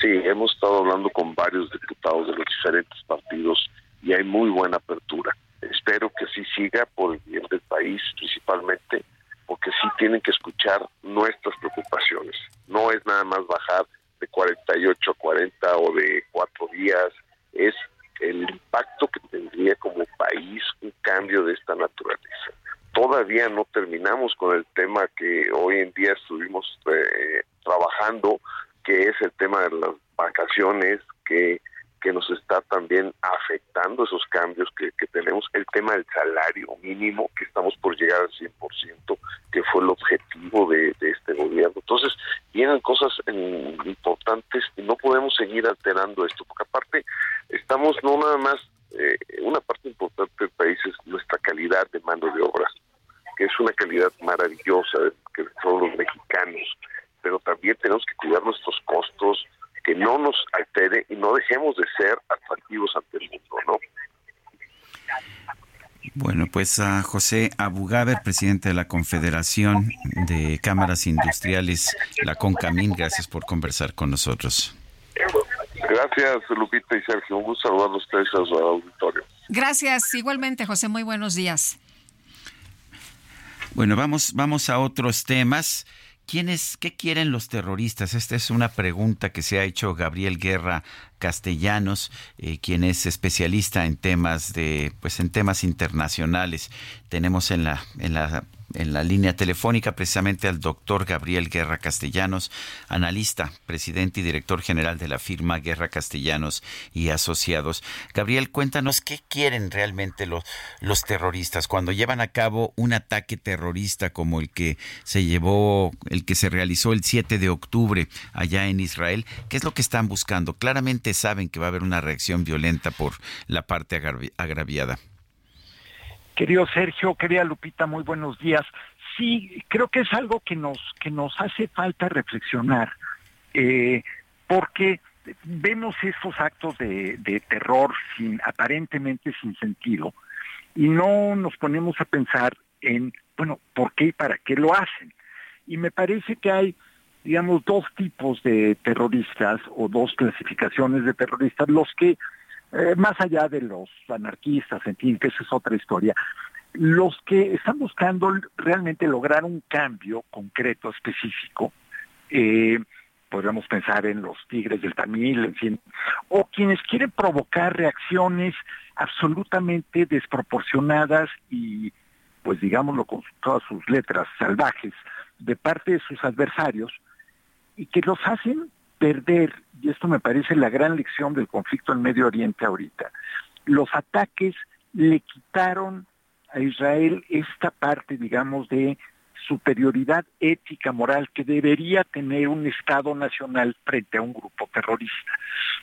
Sí, hemos estado hablando con varios diputados de los diferentes partidos y hay muy buena apertura. Espero que así siga por el bien del país principalmente porque sí tienen que escuchar nuestras preocupaciones. No es nada más bajar de 48 a 40 o de cuatro días, es el impacto que tendría como país un cambio de esta naturaleza. Todavía no terminamos con el tema que hoy en día estuvimos eh, trabajando, que es el tema de las vacaciones, que que nos está también afectando esos cambios que, tenemos, el tema del salario mínimo, que estamos por llegar al 100%, que fue el objetivo de, este gobierno. Entonces, vienen cosas importantes y no podemos seguir alterando esto, porque aparte estamos no nada más, eh, una parte importante del país es nuestra calidad de mano de obra, que es una calidad maravillosa que son los mexicanos, pero también tenemos que cuidar nuestros costos, que no nos altere y no dejemos de ser atractivos ante el mundo, ¿no? Bueno, pues a José Abugaber, presidente de la Confederación de Cámaras Industriales, la CONCAMIN, gracias por conversar con nosotros. Gracias, Lupita y Sergio. Un gusto saludar a ustedes a su auditorio. Gracias, igualmente, José. Muy buenos días. Bueno, vamos, vamos a otros temas ¿quiénes, ¿qué quieren los terroristas? Esta es una pregunta que se ha hecho Gabriel Guerra Castellanos, eh, quien es especialista en temas de, pues en temas internacionales. Tenemos en la, en la en la línea telefónica precisamente al doctor Gabriel Guerra Castellanos, analista, presidente y director general de la firma Guerra Castellanos y Asociados. Gabriel, cuéntanos qué quieren realmente los, los terroristas cuando llevan a cabo un ataque terrorista como el que se llevó, el que se realizó el 7 de octubre allá en Israel. ¿Qué es lo que están buscando? Claramente saben que va a haber una reacción violenta por la parte agraviada. Querido Sergio, querida Lupita, muy buenos días. Sí, creo que es algo que nos, que nos hace falta reflexionar, eh, porque vemos estos actos de, de, terror sin, aparentemente sin sentido, y no nos ponemos a pensar en, bueno, ¿por qué y para qué lo hacen? Y me parece que hay, digamos, dos tipos de terroristas o dos clasificaciones de terroristas, los que eh, más allá de los anarquistas, en fin, que esa es otra historia, los que están buscando realmente lograr un cambio concreto, específico, eh, podríamos pensar en los tigres del Tamil, en fin, o quienes quieren provocar reacciones absolutamente desproporcionadas y, pues digámoslo con todas sus letras, salvajes, de parte de sus adversarios, y que los hacen perder, y esto me parece la gran lección del conflicto en Medio Oriente ahorita, los ataques le quitaron a Israel esta parte, digamos, de superioridad ética, moral que debería tener un Estado nacional frente a un grupo terrorista.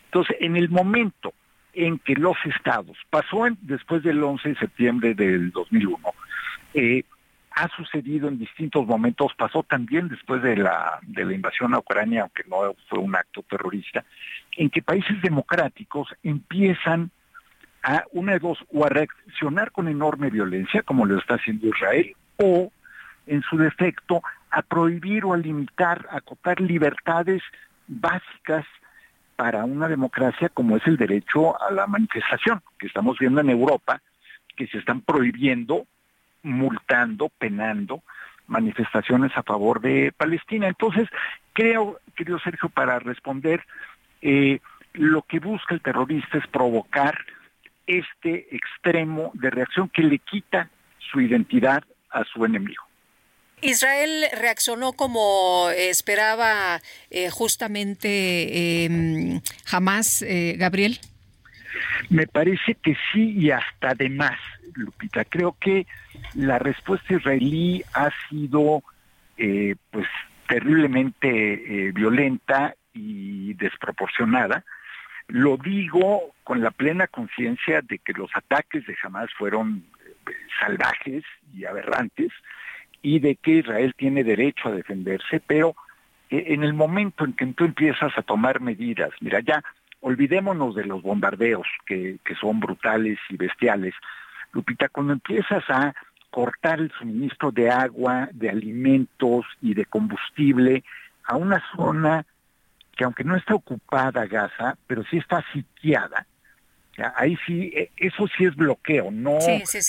Entonces, en el momento en que los estados, pasó después del 11 de septiembre del 2001, eh, ha sucedido en distintos momentos, pasó también después de la, de la invasión a Ucrania, aunque no fue un acto terrorista, en que países democráticos empiezan a una de dos, o a reaccionar con enorme violencia, como lo está haciendo Israel, o, en su defecto, a prohibir o a limitar, a acotar libertades básicas para una democracia como es el derecho a la manifestación, que estamos viendo en Europa, que se están prohibiendo multando, penando manifestaciones a favor de Palestina. Entonces, creo, querido Sergio, para responder, eh, lo que busca el terrorista es provocar este extremo de reacción que le quita su identidad a su enemigo. Israel reaccionó como esperaba eh, justamente jamás, eh, Gabriel. Me parece que sí y hasta de más, Lupita. Creo que la respuesta israelí ha sido eh, pues terriblemente eh, violenta y desproporcionada. Lo digo con la plena conciencia de que los ataques de Hamas fueron eh, salvajes y aberrantes y de que Israel tiene derecho a defenderse, pero en el momento en que tú empiezas a tomar medidas, mira, ya olvidémonos de los bombardeos que, que son brutales y bestiales, Lupita, cuando empiezas a cortar el suministro de agua, de alimentos y de combustible a una zona que aunque no está ocupada Gaza, pero sí está sitiada, ahí sí, e, eso sí es bloqueo, no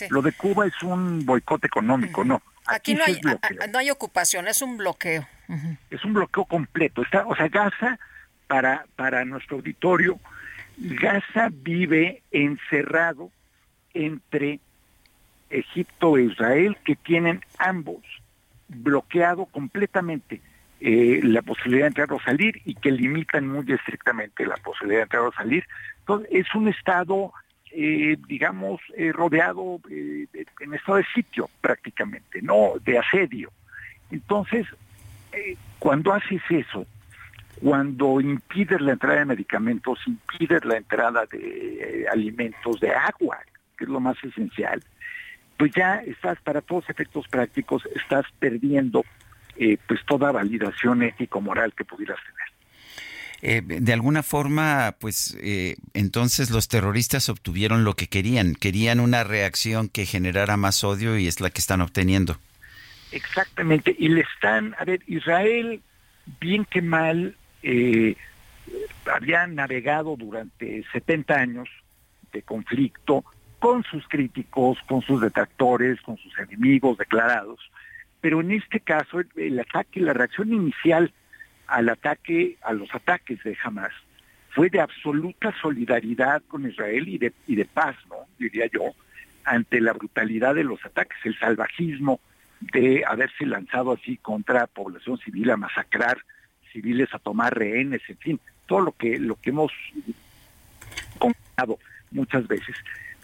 lo de Cuba es un boicot económico, no. Aquí, no, hay, no hay ocupación, es un bloqueo. Es un bloqueo completo. Está, o sea, Gaza, para, para nuestro auditorio, Gaza vive encerrado entre Egipto e Israel, que tienen ambos bloqueado completamente eh, la posibilidad de entrar o salir y que limitan muy estrictamente la posibilidad de entrar o salir. Entonces, es un estado, eh, digamos, eh, rodeado en estado de sitio prácticamente, no de asedio. Entonces, cuando haces eso, cuando impides la entrada de medicamentos, impides la entrada de alimentos, de agua, que es lo más esencial, pues ya estás, para todos efectos prácticos, estás perdiendo eh, pues toda validación ético-moral que pudieras tener. Eh, de alguna forma, pues eh, entonces los terroristas obtuvieron lo que querían, querían una reacción que generara más odio y es la que están obteniendo. Exactamente, y le están, a ver, Israel, bien que mal, había navegado durante 70 años de conflicto con sus críticos, con sus detractores, con sus enemigos declarados, pero en este caso el, ataque, la reacción inicial al ataque, a los ataques de Hamas, fue de absoluta solidaridad con Israel y de, paz. Diría yo, ante la brutalidad de los ataques, el salvajismo de haberse lanzado así contra población civil, a masacrar civiles, a tomar rehenes, en fin, todo lo que, lo que hemos contado muchas veces.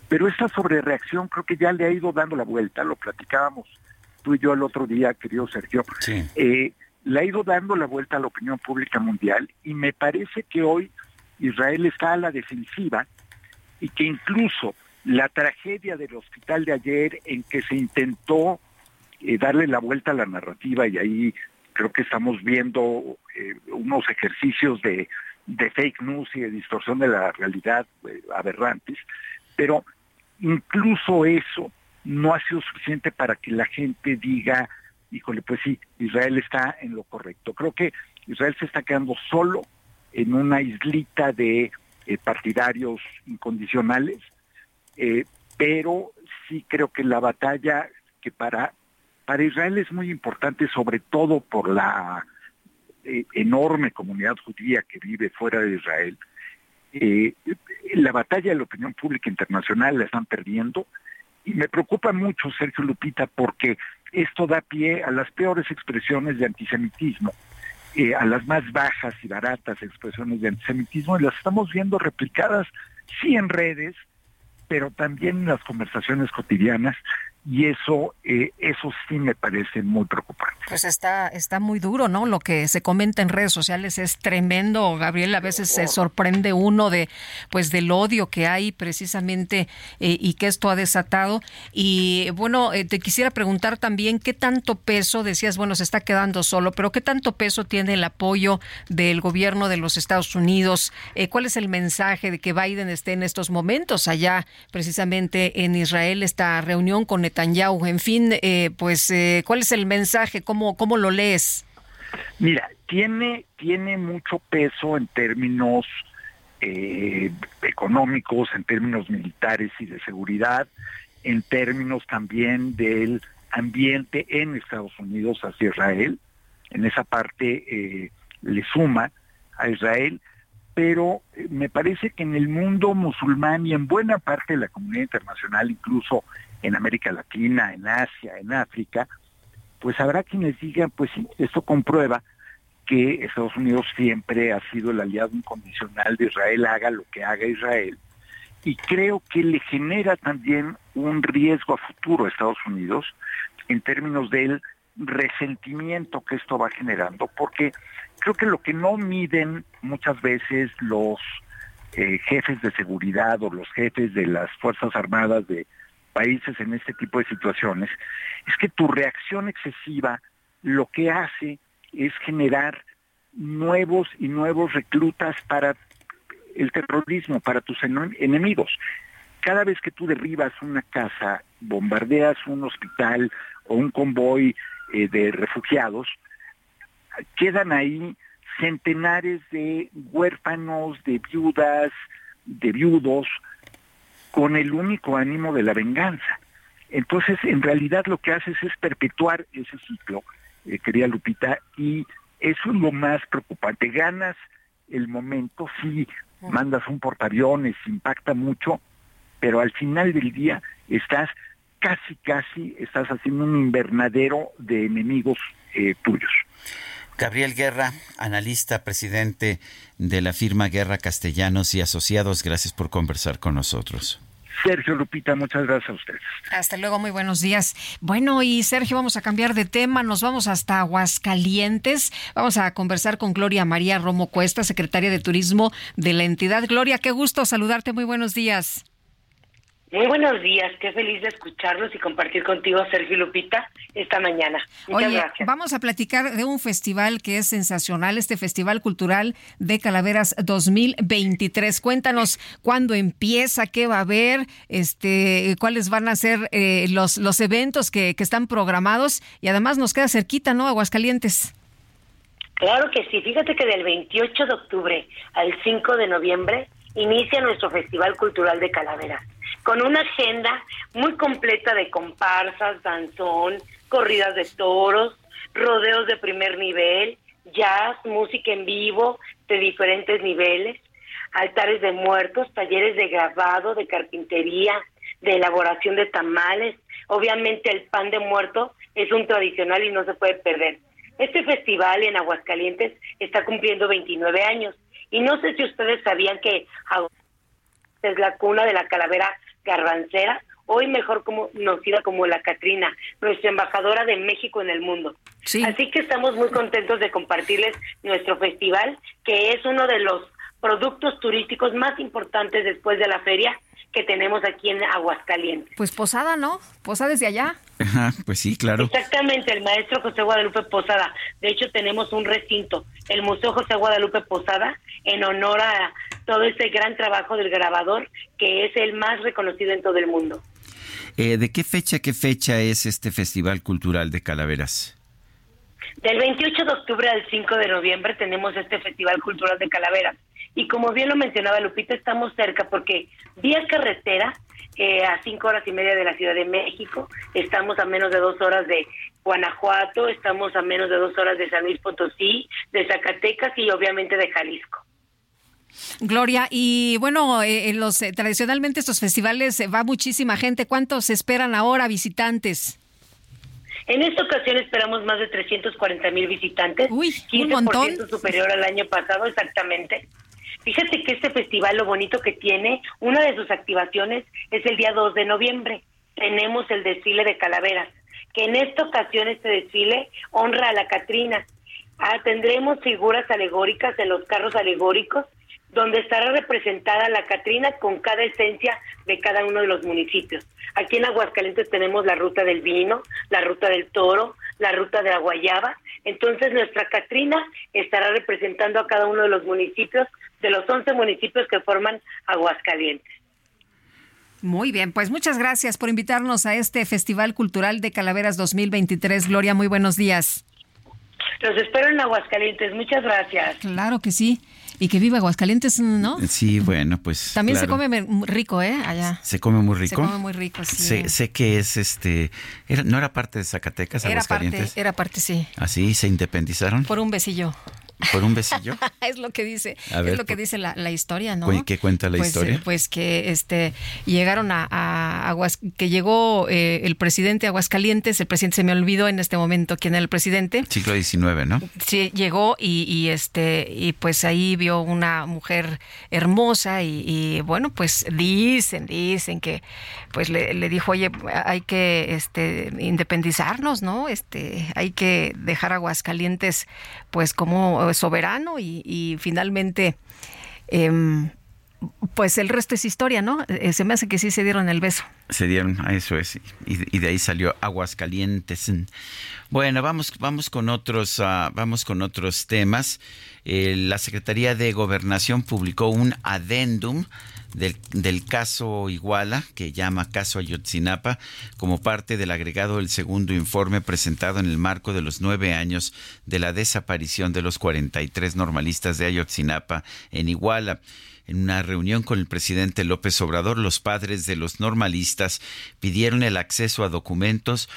Pero esta sobrereacción creo que ya le ha ido dando la vuelta, lo platicábamos tú y yo el otro día, querido Sergio, eh, le ha ido dando la vuelta a la opinión pública mundial y me parece que hoy Israel está a la defensiva y que incluso la tragedia del hospital de ayer en que se intentó eh, darle la vuelta a la narrativa y ahí creo que estamos viendo eh, unos ejercicios de, fake news y de distorsión de la realidad aberrantes, pero incluso eso no ha sido suficiente para que la gente diga, híjole, pues sí, Israel está en lo correcto. Creo que Israel se está quedando solo en una islita de eh, partidarios incondicionales, eh, pero sí creo que la batalla que para, para Israel es muy importante, sobre todo por la eh, enorme comunidad judía que vive fuera de Israel, la batalla de la opinión pública internacional la están perdiendo y me preocupa mucho, Sergio Lupita, porque esto da pie a las peores expresiones de antisemitismo, eh, a las más bajas y baratas expresiones de antisemitismo, y las estamos viendo replicadas, sí en redes, pero también en las conversaciones cotidianas y eso eh, eso sí me parece muy preocupante. Pues está está muy duro, ¿no? Lo que se comenta en redes sociales es tremendo, Gabriel, a veces se sorprende uno de pues del odio que hay precisamente eh, y que esto ha desatado y bueno, eh, te quisiera preguntar también qué tanto peso decías, bueno, se está quedando solo, pero qué tanto peso tiene el apoyo del gobierno de los Estados Unidos? ¿cuál es el mensaje de que Biden esté en estos momentos allá precisamente en Israel esta reunión con Netanyahu. En fin, eh, pues, eh, ¿cuál es el mensaje? ¿Cómo, ¿Cómo lo lees? Mira, tiene, tiene mucho peso en términos eh, económicos, en términos militares y de seguridad, en términos también del ambiente en Estados Unidos hacia Israel. En esa parte le suma a Israel, pero me parece que en el mundo musulmán y en buena parte de la comunidad internacional, incluso en América Latina, en Asia, en África, pues habrá quienes digan, pues sí, esto comprueba que Estados Unidos siempre ha sido el aliado incondicional de Israel, haga lo que haga Israel. Y creo que le genera también un riesgo a futuro a Estados Unidos en términos del resentimiento que esto va generando, porque creo que lo que no miden muchas veces los eh, jefes de seguridad o los jefes de las Fuerzas Armadas de países en este tipo de situaciones, es que tu reacción excesiva lo que hace es generar nuevos y nuevos reclutas para el terrorismo, para tus enemigos. Cada vez que tú derribas una casa, bombardeas un hospital o un convoy eh, de refugiados, quedan ahí centenares de huérfanos, de viudas, de viudos, con el único ánimo de la venganza. Entonces, en realidad lo que haces es perpetuar ese ciclo, eh, querida Lupita, y eso es lo más preocupante. Ganas el momento, sí, mandas un portaaviones, impacta mucho, pero al final del día estás casi, casi, estás haciendo un invernadero de enemigos eh, tuyos. Gabriel Guerra, analista, presidente de la firma Guerra Castellanos y Asociados, gracias por conversar con nosotros. Sergio Lupita, muchas gracias a ustedes. Hasta luego, muy buenos días. Bueno, y Sergio, vamos a cambiar de tema, nos vamos hasta Aguascalientes. Vamos a conversar con Gloria María Romo Cuesta, secretaria de Turismo de la entidad. Gloria, qué gusto saludarte, muy buenos días. Muy buenos días, qué feliz de escucharlos y compartir contigo, Sergio Lupita, esta mañana. Muchas Oye, vamos a platicar de un festival que es sensacional, este Festival Cultural de Calaveras 2023. Cuéntanos cuándo empieza, qué va a haber, este, cuáles van a ser eh, los, los eventos que, que están programados y además nos queda cerquita, ¿no? Aguascalientes. Claro que sí, fíjate que del 28 de octubre al 5 de noviembre inicia nuestro Festival Cultural de Calaveras con una agenda muy completa de comparsas, danzón, corridas de toros, rodeos de primer nivel, jazz, música en vivo de diferentes niveles, altares de muertos, talleres de grabado, de carpintería, de elaboración de tamales. Obviamente el pan de muerto es un tradicional y no se puede perder. Este festival en Aguascalientes está cumpliendo 29 años y no sé si ustedes sabían que es la cuna de la calavera garbancera, hoy mejor como, conocida como la Catrina, nuestra embajadora de México en el mundo. Así que estamos muy contentos de compartirles nuestro festival, que es uno de los productos turísticos más importantes después de la feria que tenemos aquí en Aguascalientes. Pues Posada, ¿no? Posada desde allá. pues sí, claro. Exactamente, el maestro José Guadalupe Posada. De hecho, tenemos un recinto, el Museo José Guadalupe Posada, en honor a todo ese gran trabajo del grabador, que es el más reconocido en todo el mundo. Eh, ¿De qué fecha, qué fecha es este Festival Cultural de Calaveras? Del 28 de octubre al 5 de noviembre tenemos este Festival Cultural de Calaveras. Y como bien lo mencionaba Lupita, estamos cerca porque vía carretera, eh, a cinco horas y media de la Ciudad de México, estamos a menos de dos horas de Guanajuato, estamos a menos de dos horas de San Luis Potosí, de Zacatecas y obviamente de Jalisco. Gloria, y bueno, eh, en los, eh, tradicionalmente estos festivales va muchísima gente. ¿Cuántos esperan ahora visitantes? En esta ocasión esperamos más de 340 mil visitantes, Uy, 15% un montón. superior al año pasado exactamente. Fíjate que este festival, lo bonito que tiene, una de sus activaciones es el día 2 de noviembre. Tenemos el desfile de calaveras, que en esta ocasión este desfile honra a la Catrina. Ah, tendremos figuras alegóricas en los carros alegóricos, donde estará representada la Catrina con cada esencia de cada uno de los municipios. Aquí en Aguascalientes tenemos la ruta del vino, la ruta del toro, la ruta de la guayaba. Entonces nuestra Catrina estará representando a cada uno de los municipios de los 11 municipios que forman Aguascalientes. Muy bien, pues muchas gracias por invitarnos a este Festival Cultural de Calaveras 2023. Gloria, muy buenos días. Los espero en Aguascalientes, muchas gracias. Claro que sí. Y que viva Aguascalientes, ¿no? Sí, bueno, pues. También se come rico, ¿eh? Allá. Se come muy rico. Se come muy rico, sí. Sé, que es este. ¿No era parte de Zacatecas, era Parte, era parte, sí. ¿Así? ¿Se independizaron? Por un besillo. ¿Por un besillo? es lo que dice, es lo que dice la, historia, ¿no? ¿Qué cuenta la pues, historia? Pues que este llegaron a, Aguas, que llegó eh, el presidente a Aguascalientes, el presidente se me olvidó en este momento quién era el presidente. Siglo XIX, ¿no? Sí, llegó y, este y pues ahí vio una mujer hermosa y, bueno, pues dicen, dicen que pues le, le, dijo, oye, hay que este independizarnos, ¿no? Este, hay que dejar Aguascalientes pues como soberano y, finalmente, em, pues el resto es historia, ¿no? Eh, se me hace que sí se dieron el beso. Se dieron, eso es, y, de ahí salió aguas calientes. Bueno, vamos, vamos con otros, ah, vamos con otros temas. Eh, la Secretaría de Gobernación publicó un adendum del, caso Iguala, que llama caso Ayotzinapa, como parte del agregado del segundo informe presentado en el marco de los nueve años de la desaparición de los 43 normalistas de Ayotzinapa en Iguala. En una reunión con el presidente López Obrador, los padres de los normalistas pidieron el acceso a documentos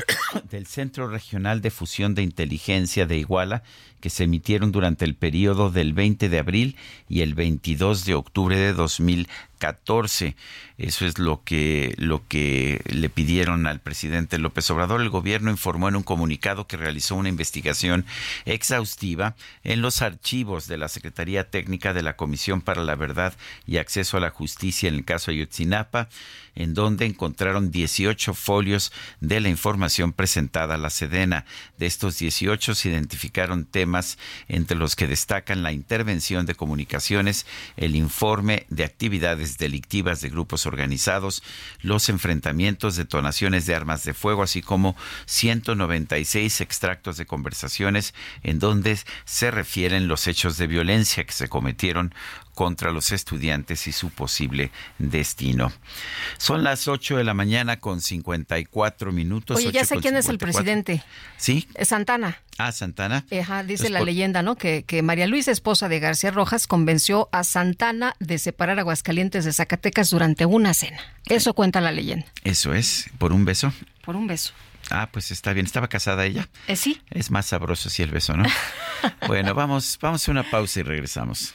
del Centro Regional de Fusión de Inteligencia de Iguala que se emitieron durante el periodo del 20 de abril y el 22 de octubre de 2014. Eso es lo que, lo que le pidieron al presidente López Obrador. El gobierno informó en un comunicado que realizó una investigación exhaustiva en los archivos de la Secretaría Técnica de la Comisión para la Verdad y Acceso a la Justicia en el caso Ayotzinapa en donde encontraron 18 folios de la información presentada a la Sedena. De estos 18 se identificaron temas entre los que destacan la intervención de comunicaciones, el informe de actividades delictivas de grupos organizados, los enfrentamientos, detonaciones de armas de fuego, así como 196 extractos de conversaciones en donde se refieren los hechos de violencia que se cometieron contra los estudiantes y su posible destino. Son las las 8 de la mañana con 54 minutos. Oye, ya sé quién es el presidente. ¿Sí? Santana. Ah, Santana. Ajá, dice la leyenda, ¿no? Que, que María Luisa, esposa de García Rojas, convenció a Santana de separar Aguascalientes de Zacatecas durante una cena. Eso cuenta la leyenda. Eso es, por un beso. Por un beso. Ah, pues está bien. ¿Estaba casada ella? Eh, sí. Es más sabroso si el beso, ¿no? bueno, vamos, vamos a una pausa y regresamos.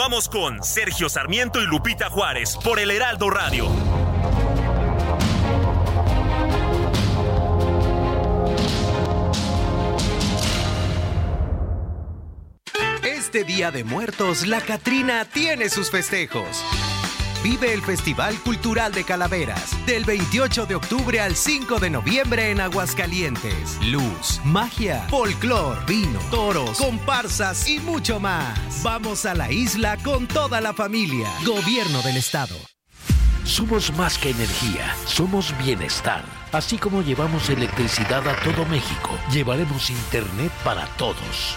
Continuamos con Sergio Sarmiento y Lupita Juárez por el Heraldo Radio. Este Día de Muertos, la Catrina tiene sus festejos. Vive el Festival Cultural de Calaveras del 28 de octubre al 5 de noviembre en Aguascalientes. Luz, magia, folclor, vino, toros, comparsas y mucho más. Vamos a la isla con toda la familia. Gobierno del Estado. Somos más que energía, somos bienestar. Así como llevamos electricidad a todo México, llevaremos Internet para todos.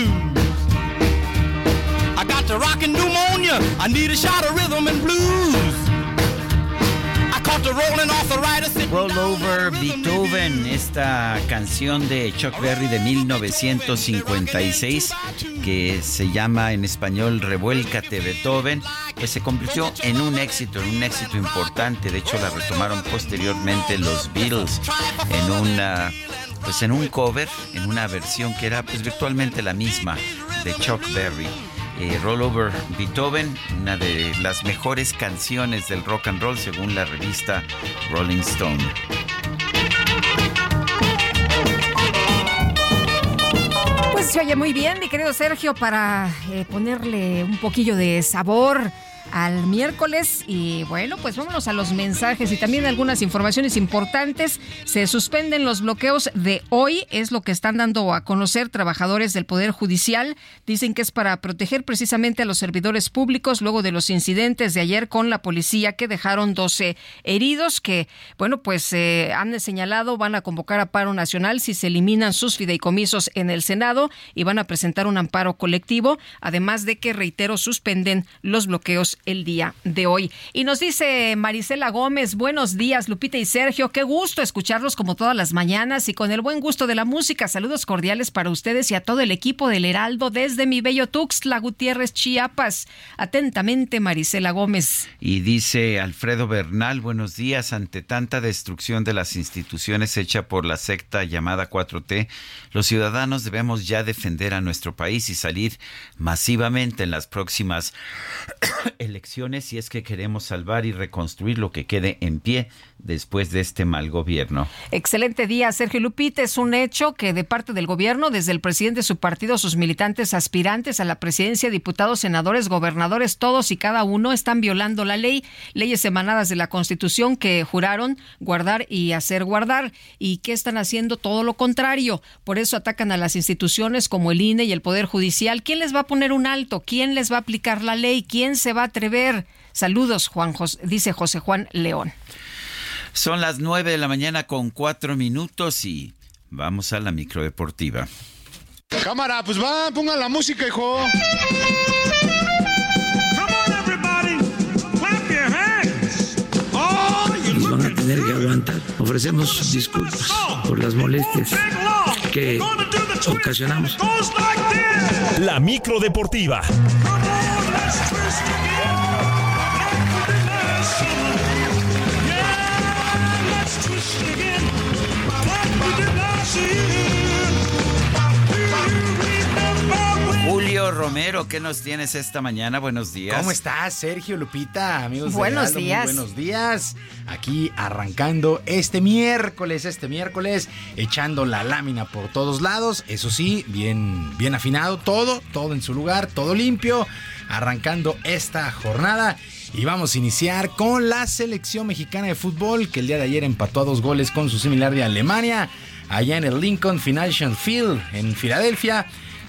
The rockin' pneumonia. I need a shot of rhythm and blues. I caught the rolling arthritis. Roll Over Beethoven, esta canción de Chuck Berry de 1956 que se llama en español Revuélcate Beethoven, pues se convirtió en un éxito, en un éxito importante. De hecho, la retomaron posteriormente los Beatles en una pues en un cover, en una versión que era pues virtualmente la misma de Chuck Berry. Eh, Roll Over Beethoven, una de las mejores canciones del rock and roll según la revista Rolling Stone. Pues se oye muy bien, mi querido Sergio, para eh, ponerle un poquillo de sabor al miércoles y bueno, pues vámonos a los mensajes y también algunas informaciones importantes. Se suspenden los bloqueos de hoy, es lo que están dando a conocer trabajadores del Poder Judicial. Dicen que es para proteger precisamente a los servidores públicos luego de los incidentes de ayer con la policía que dejaron 12 heridos que, bueno, pues eh, han señalado van a convocar a paro nacional si se eliminan sus fideicomisos en el Senado y van a presentar un amparo colectivo, además de que, reitero, suspenden los bloqueos el día de hoy. Y nos dice Marisela Gómez, buenos días Lupita y Sergio, qué gusto escucharlos como todas las mañanas y con el buen gusto de la música. Saludos cordiales para ustedes y a todo el equipo del Heraldo desde mi bello Tuxtla Gutiérrez, Chiapas. Atentamente, Marisela Gómez. Y dice Alfredo Bernal, buenos días, ante tanta destrucción de las instituciones hecha por la secta llamada 4T, los ciudadanos debemos ya defender a nuestro país y salir masivamente en las próximas si es que queremos salvar y reconstruir lo que quede en pie después de este mal gobierno. Excelente día, Sergio Lupita. Es un hecho que de parte del gobierno, desde el presidente de su partido, sus militantes aspirantes a la presidencia, diputados, senadores, gobernadores, todos y cada uno están violando la ley, leyes emanadas de la Constitución que juraron guardar y hacer guardar y que están haciendo todo lo contrario. Por eso atacan a las instituciones como el INE y el Poder Judicial. ¿Quién les va a poner un alto? ¿Quién les va a aplicar la ley? ¿Quién se va a atrever? Saludos, Juan dice José Juan León. Son las nueve de la mañana con cuatro minutos y vamos a la microdeportiva. Cámara, pues va, pongan la música, hijo. Nos van a tener que aguantar. Ofrecemos disculpas por las molestias que ocasionamos. La microdeportiva. Julio Romero, ¿qué nos tienes esta mañana? Buenos días. ¿Cómo estás, Sergio Lupita? Amigos buenos de días. buenos días. Aquí arrancando este miércoles, este miércoles, echando la lámina por todos lados. Eso sí, bien, bien afinado, todo, todo en su lugar, todo limpio. Arrancando esta jornada. Y vamos a iniciar con la selección mexicana de fútbol que el día de ayer empató a dos goles con su similar de Alemania, allá en el Lincoln Financial Field en Filadelfia.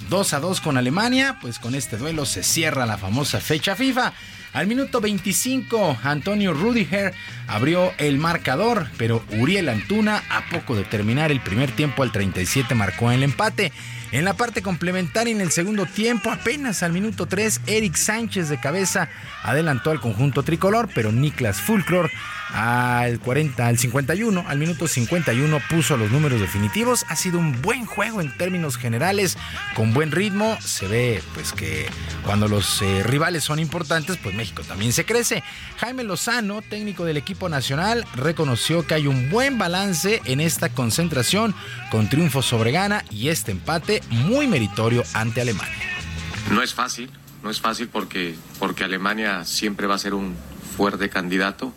2 a 2 con Alemania, pues con este duelo se cierra la famosa fecha FIFA. Al minuto 25, Antonio Rudiger abrió el marcador, pero Uriel Antuna, a poco de terminar el primer tiempo al 37, marcó el empate. En la parte complementaria, en el segundo tiempo, apenas al minuto 3, Eric Sánchez de cabeza adelantó al conjunto tricolor, pero Niklas Fulcror al 40, al 51, al minuto 51 puso los números definitivos. Ha sido un buen juego en términos generales, con buen ritmo. Se ve pues que cuando los eh, rivales son importantes, pues México también se crece. Jaime Lozano, técnico del equipo nacional, reconoció que hay un buen balance en esta concentración con triunfo sobre Ghana y este empate muy meritorio ante Alemania. No es fácil, no es fácil porque, porque Alemania siempre va a ser un fuerte candidato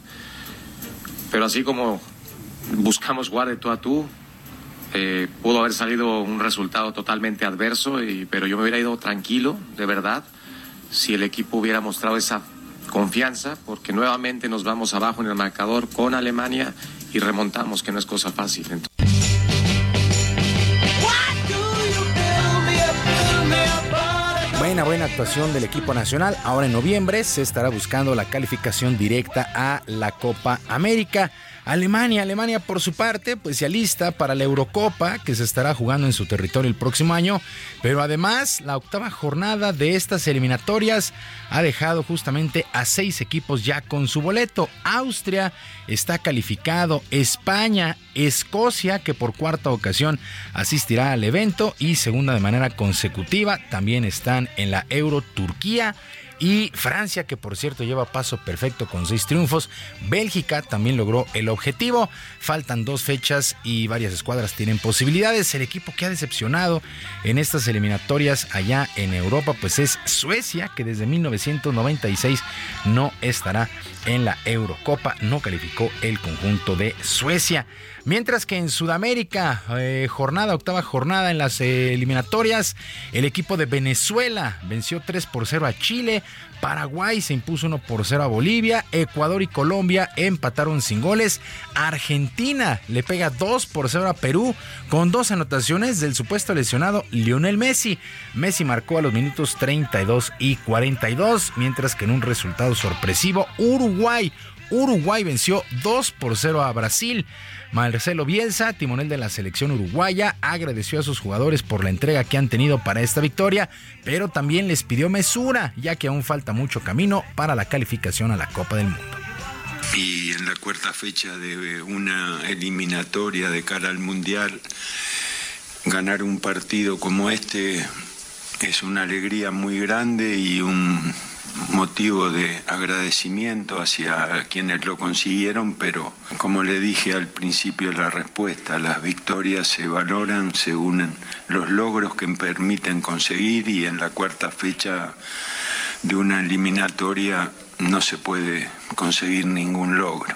pero así como buscamos jugar de tú a tú, eh, pudo haber salido un resultado totalmente adverso, pero yo me hubiera ido tranquilo, de verdad, si el equipo hubiera mostrado esa confianza, porque nuevamente nos vamos abajo en el marcador con Alemania y remontamos, que no es cosa fácil. Buena, buena actuación del equipo nacional. Ahora en noviembre se estará buscando la calificación directa a la Copa América. Alemania, Alemania por su parte, pues se alista para la Eurocopa que se estará jugando en su territorio el próximo año, pero además la octava jornada de estas eliminatorias ha dejado justamente a seis equipos ya con su boleto. Austria está calificado, España, Escocia, que por cuarta ocasión asistirá al evento y segunda de manera consecutiva, también están en la Euro Turquía y Francia, que por cierto lleva paso perfecto con seis triunfos. Bélgica también logró el objetivo. Faltan dos fechas y varias escuadras tienen posibilidades. El equipo que ha decepcionado en estas eliminatorias allá en Europa, pues es Suecia, que desde 1996 no estará en la Eurocopa. No calificó el conjunto de Suecia. Mientras que en Sudamérica, eh, jornada, octava jornada en las eliminatorias, el equipo de Venezuela venció 3 por 0 a Chile, Paraguay se impuso 1 por 0 a Bolivia, Ecuador y Colombia empataron sin goles, Argentina le pega 2 por 0 a Perú con dos anotaciones del supuesto lesionado Lionel Messi. Messi marcó a los minutos 32 y 42, mientras que en un resultado sorpresivo, Uruguay Uruguay venció 2 por 0 a Brasil. Marcelo Bielsa, timonel de la selección uruguaya, agradeció a sus jugadores por la entrega que han tenido para esta victoria, pero también les pidió mesura, ya que aún falta mucho camino para la calificación a la Copa del Mundo. Y en la cuarta fecha de una eliminatoria de cara al Mundial, ganar un partido como este es una alegría muy grande y un motivo de agradecimiento hacia quienes lo consiguieron, pero como le dije al principio la respuesta, las victorias se valoran según los logros que permiten conseguir y en la cuarta fecha de una eliminatoria no se puede conseguir ningún logro.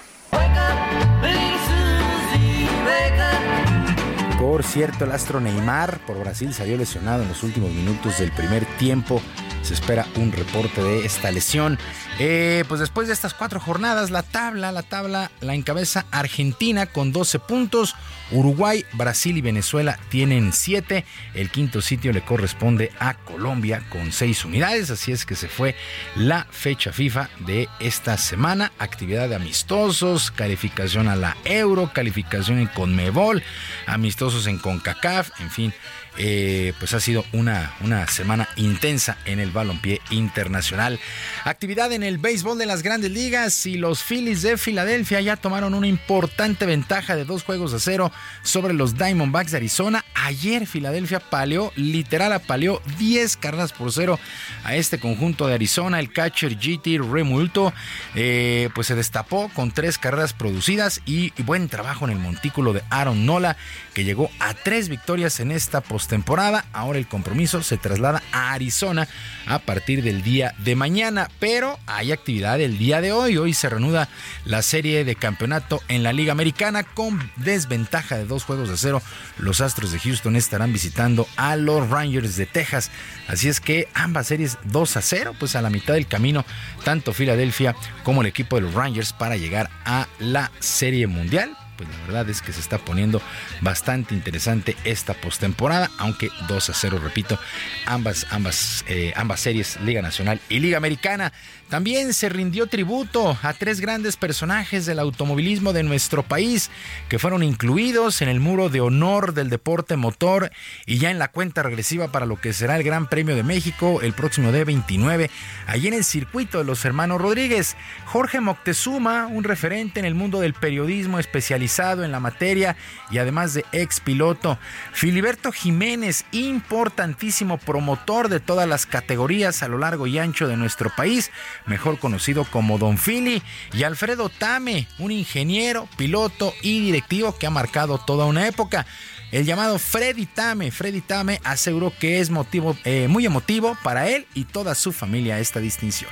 Por cierto, el astro Neymar por Brasil salió lesionado en los últimos minutos del primer tiempo. Se espera un reporte de esta lesión. Eh, pues después de estas cuatro jornadas, la tabla, la tabla la encabeza Argentina con 12 puntos. Uruguay, Brasil y Venezuela tienen 7. El quinto sitio le corresponde a Colombia con 6 unidades. Así es que se fue la fecha FIFA de esta semana. Actividad de amistosos, calificación a la Euro, calificación en Conmebol, amistosos en CONCACAF, en fin. Eh, pues ha sido una, una semana intensa en el balompié internacional. Actividad en el béisbol de las grandes ligas y los Phillies de Filadelfia ya tomaron una importante ventaja de dos juegos a cero sobre los Diamondbacks de Arizona. Ayer Filadelfia paleó, literal apaleó 10 carreras por cero a este conjunto de Arizona. El catcher GT Remulto eh, pues se destapó con tres carreras producidas y, y buen trabajo en el montículo de Aaron Nola llegó a tres victorias en esta postemporada. Ahora el compromiso se traslada a Arizona a partir del día de mañana, pero hay actividad el día de hoy. Hoy se reanuda la serie de campeonato en la Liga Americana con desventaja de dos juegos de cero. Los Astros de Houston estarán visitando a los Rangers de Texas. Así es que ambas series 2 a 0, pues a la mitad del camino, tanto Filadelfia como el equipo de los Rangers para llegar a la serie mundial pues la verdad es que se está poniendo bastante interesante esta postemporada, aunque 2 a 0, repito, ambas, ambas, eh, ambas series, Liga Nacional y Liga Americana. También se rindió tributo a tres grandes personajes del automovilismo de nuestro país que fueron incluidos en el muro de honor del deporte motor y ya en la cuenta regresiva para lo que será el Gran Premio de México el próximo día 29, allí en el circuito de los hermanos Rodríguez. Jorge Moctezuma, un referente en el mundo del periodismo especializado en la materia y además de ex piloto. Filiberto Jiménez, importantísimo promotor de todas las categorías a lo largo y ancho de nuestro país mejor conocido como Don Philly, y Alfredo Tame, un ingeniero, piloto y directivo que ha marcado toda una época. El llamado Freddy Tame, Freddy Tame aseguró que es motivo, eh, muy emotivo para él y toda su familia esta distinción.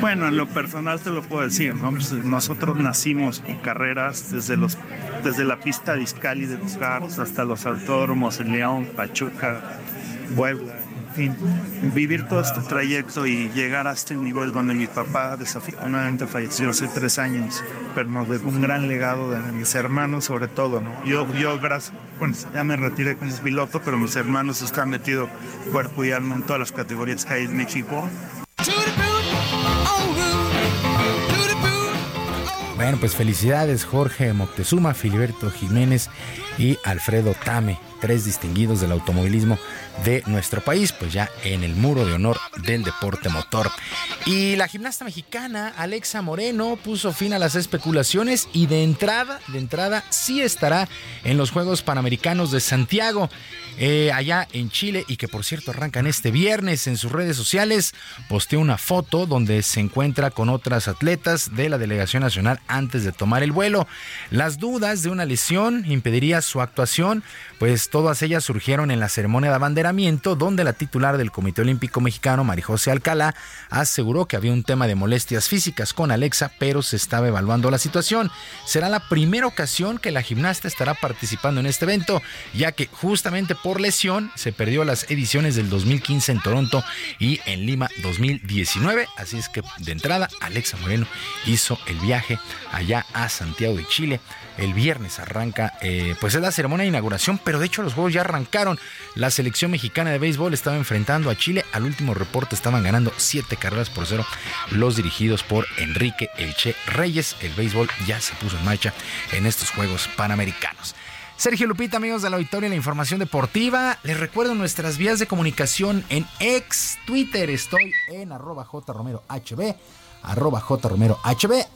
Bueno, en lo personal te lo puedo decir, pues, nosotros nacimos con carreras desde, los, desde la pista de de los Garros hasta los autódromos en León, Pachuca, Puebla, fin, vivir todo este trayecto y llegar a este nivel donde mi papá desafortunadamente falleció hace tres años, pero nos dejó un gran legado de mis hermanos sobre todo. Yo, yo gracias, bueno, ya me retiré como piloto, pero mis hermanos están metidos cuerpo y alma en todas las categorías que hay en México. Bueno, pues felicidades Jorge Moctezuma, Filiberto Jiménez y Alfredo Tame, tres distinguidos del automovilismo de nuestro país, pues ya en el muro de honor del deporte motor. Y la gimnasta mexicana Alexa Moreno puso fin a las especulaciones y de entrada, de entrada sí estará en los Juegos Panamericanos de Santiago. Eh, allá en Chile y que por cierto arrancan este viernes en sus redes sociales, posteó una foto donde se encuentra con otras atletas de la delegación nacional antes de tomar el vuelo. Las dudas de una lesión impediría su actuación, pues todas ellas surgieron en la ceremonia de donde la titular del Comité Olímpico Mexicano, Marijose Alcalá, aseguró que había un tema de molestias físicas con Alexa, pero se estaba evaluando la situación. Será la primera ocasión que la gimnasta estará participando en este evento, ya que justamente por lesión se perdió las ediciones del 2015 en Toronto y en Lima 2019. Así es que de entrada Alexa Moreno hizo el viaje allá a Santiago de Chile. El viernes arranca, eh, pues es la ceremonia de inauguración, pero de hecho los juegos ya arrancaron. La selección mexicana de béisbol estaba enfrentando a Chile. Al último reporte estaban ganando siete carreras por cero los dirigidos por Enrique Elche Reyes. El béisbol ya se puso en marcha en estos Juegos Panamericanos. Sergio Lupita, amigos de la auditorio la información deportiva. Les recuerdo nuestras vías de comunicación en ex Twitter. Estoy en arroba jromerohb, arroba jromerohb.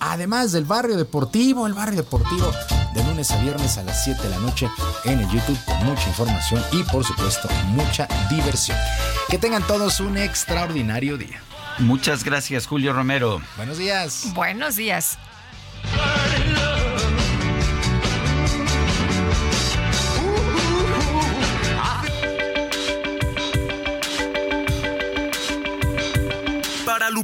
Además del barrio deportivo, el barrio deportivo de lunes a viernes a las 7 de la noche en el YouTube. Mucha información y por supuesto mucha diversión. Que tengan todos un extraordinario día. Muchas gracias, Julio Romero. Buenos días. Buenos días.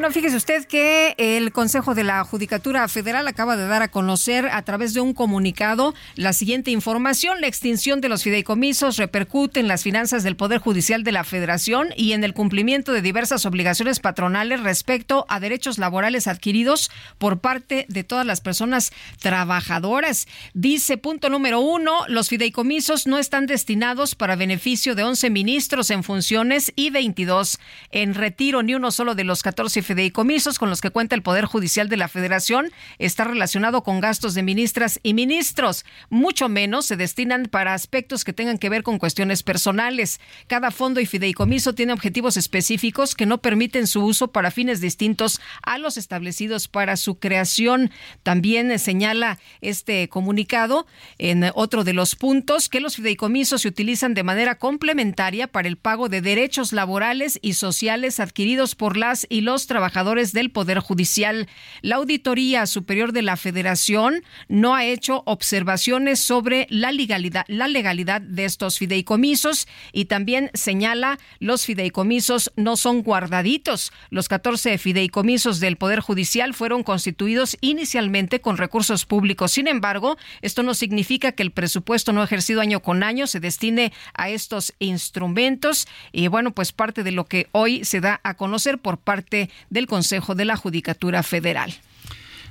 Bueno, fíjese usted que el Consejo de la Judicatura Federal acaba de dar a conocer a través de un comunicado la siguiente información. La extinción de los fideicomisos repercute en las finanzas del Poder Judicial de la Federación y en el cumplimiento de diversas obligaciones patronales respecto a derechos laborales adquiridos por parte de todas las personas trabajadoras. Dice punto número uno, los fideicomisos no están destinados para beneficio de 11 ministros en funciones y 22 en retiro. Ni uno solo de los 14 fideicomisos con los que cuenta el Poder Judicial de la Federación está relacionado con gastos de ministras y ministros. Mucho menos se destinan para aspectos que tengan que ver con cuestiones personales. Cada fondo y fideicomiso tiene objetivos específicos que no permiten su uso para fines distintos a los establecidos para su creación. También señala este comunicado en otro de los puntos que los fideicomisos se utilizan de manera complementaria para el pago de derechos laborales y sociales adquiridos por las y los trabajadores del Poder Judicial. La Auditoría Superior de la Federación no ha hecho observaciones sobre la legalidad, la legalidad de estos fideicomisos y también señala los fideicomisos no son guardaditos. Los 14 fideicomisos del Poder Judicial fueron constituidos inicialmente con recursos públicos. Sin embargo, esto no significa que el presupuesto no ejercido año con año se destine a estos instrumentos. Y bueno, pues parte de lo que hoy se da a conocer por parte del Consejo de la Judicatura Federal.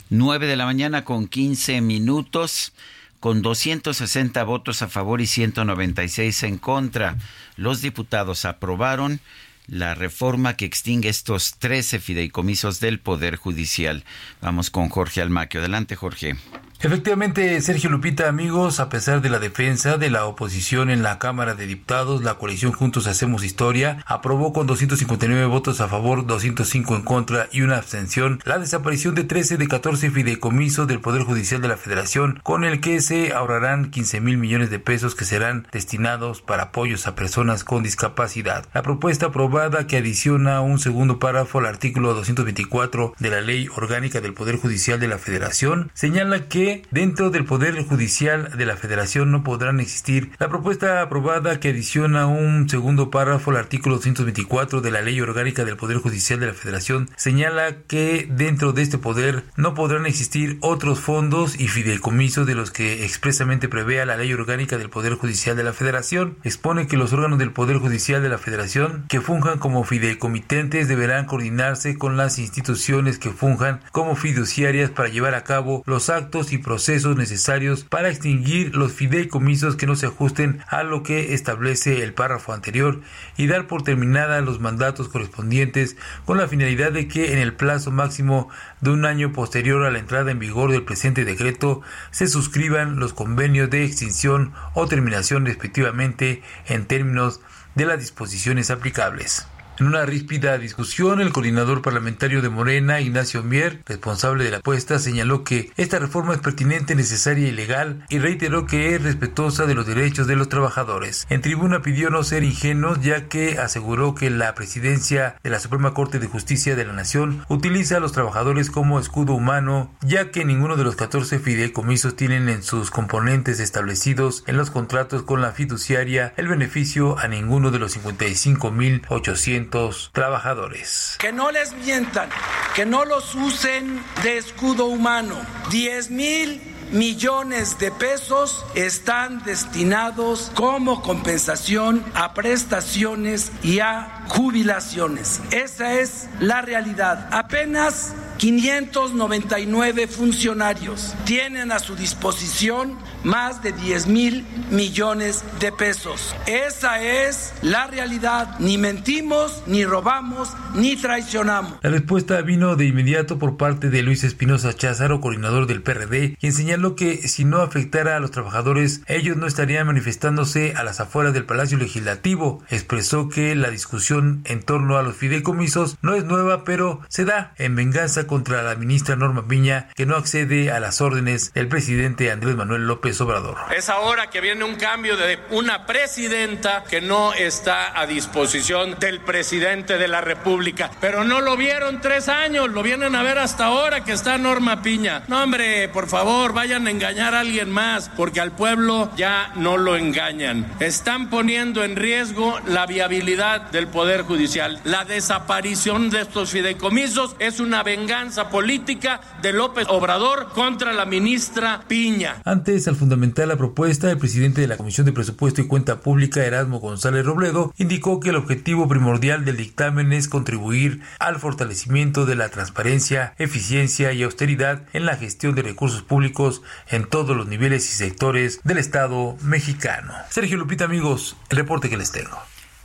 9 de la mañana con 15 minutos con 260 votos a favor y 196 en contra. Los diputados aprobaron la reforma que extingue estos 13 fideicomisos del Poder Judicial. Vamos con Jorge Almaquio. Adelante, Jorge. Efectivamente, Sergio Lupita, amigos, a pesar de la defensa de la oposición en la Cámara de Diputados, la coalición Juntos Hacemos Historia aprobó con 259 votos a favor, 205 en contra y una abstención la desaparición de 13 de 14 fideicomisos del Poder Judicial de la Federación, con el que se ahorrarán 15 mil millones de pesos que serán destinados para apoyos a personas con discapacidad. La propuesta aprobada que adiciona un segundo párrafo al artículo 224 de la Ley Orgánica del Poder Judicial de la Federación señala que dentro del Poder Judicial de la Federación no podrán existir. La propuesta aprobada que adiciona un segundo párrafo al artículo 224 de la Ley Orgánica del Poder Judicial de la Federación señala que dentro de este poder no podrán existir otros fondos y fideicomisos de los que expresamente prevea la Ley Orgánica del Poder Judicial de la Federación. Expone que los órganos del Poder Judicial de la Federación que funjan como fideicomitentes deberán coordinarse con las instituciones que funjan como fiduciarias para llevar a cabo los actos y procesos necesarios para extinguir los fideicomisos que no se ajusten a lo que establece el párrafo anterior y dar por terminada los mandatos correspondientes con la finalidad de que en el plazo máximo de un año posterior a la entrada en vigor del presente decreto se suscriban los convenios de extinción o terminación respectivamente en términos de las disposiciones aplicables. En una ríspida discusión, el coordinador parlamentario de Morena, Ignacio Mier, responsable de la apuesta, señaló que esta reforma es pertinente, necesaria y legal y reiteró que es respetuosa de los derechos de los trabajadores. En tribuna pidió no ser ingenuos ya que aseguró que la presidencia de la Suprema Corte de Justicia de la Nación utiliza a los trabajadores como escudo humano ya que ninguno de los 14 fideicomisos tienen en sus componentes establecidos en los contratos con la fiduciaria el beneficio a ninguno de los 55.800 trabajadores. Que no les mientan, que no los usen de escudo humano. 10 mil millones de pesos están destinados como compensación a prestaciones y a jubilaciones. Esa es la realidad. Apenas 599 funcionarios tienen a su disposición más de 10 mil millones de pesos. Esa es la realidad. Ni mentimos, ni robamos, ni traicionamos. La respuesta vino de inmediato por parte de Luis Espinosa Cházaro, coordinador del PRD, quien señaló que si no afectara a los trabajadores, ellos no estarían manifestándose a las afueras del Palacio Legislativo. Expresó que la discusión en torno a los fideicomisos no es nueva, pero se da en venganza contra la ministra Norma Piña, que no accede a las órdenes del presidente Andrés Manuel López Obrador. Es ahora que viene un cambio de una presidenta que no está a disposición del presidente de la República. Pero no lo vieron tres años, lo vienen a ver hasta ahora que está Norma Piña. No, hombre, por favor, engañar a alguien más, porque al pueblo ya no lo engañan. Están poniendo en riesgo la viabilidad del Poder Judicial. La desaparición de estos fideicomisos es una venganza política de López Obrador contra la ministra Piña. Antes, al fundamentar la propuesta, el presidente de la Comisión de Presupuesto y Cuenta Pública, Erasmo González Robledo, indicó que el objetivo primordial del dictamen es contribuir al fortalecimiento de la transparencia, eficiencia y austeridad en la gestión de recursos públicos en todos los niveles y sectores del Estado mexicano. Sergio Lupita, amigos, el reporte que les tengo.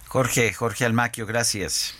Jorge, Jorge Almaquio, gracias.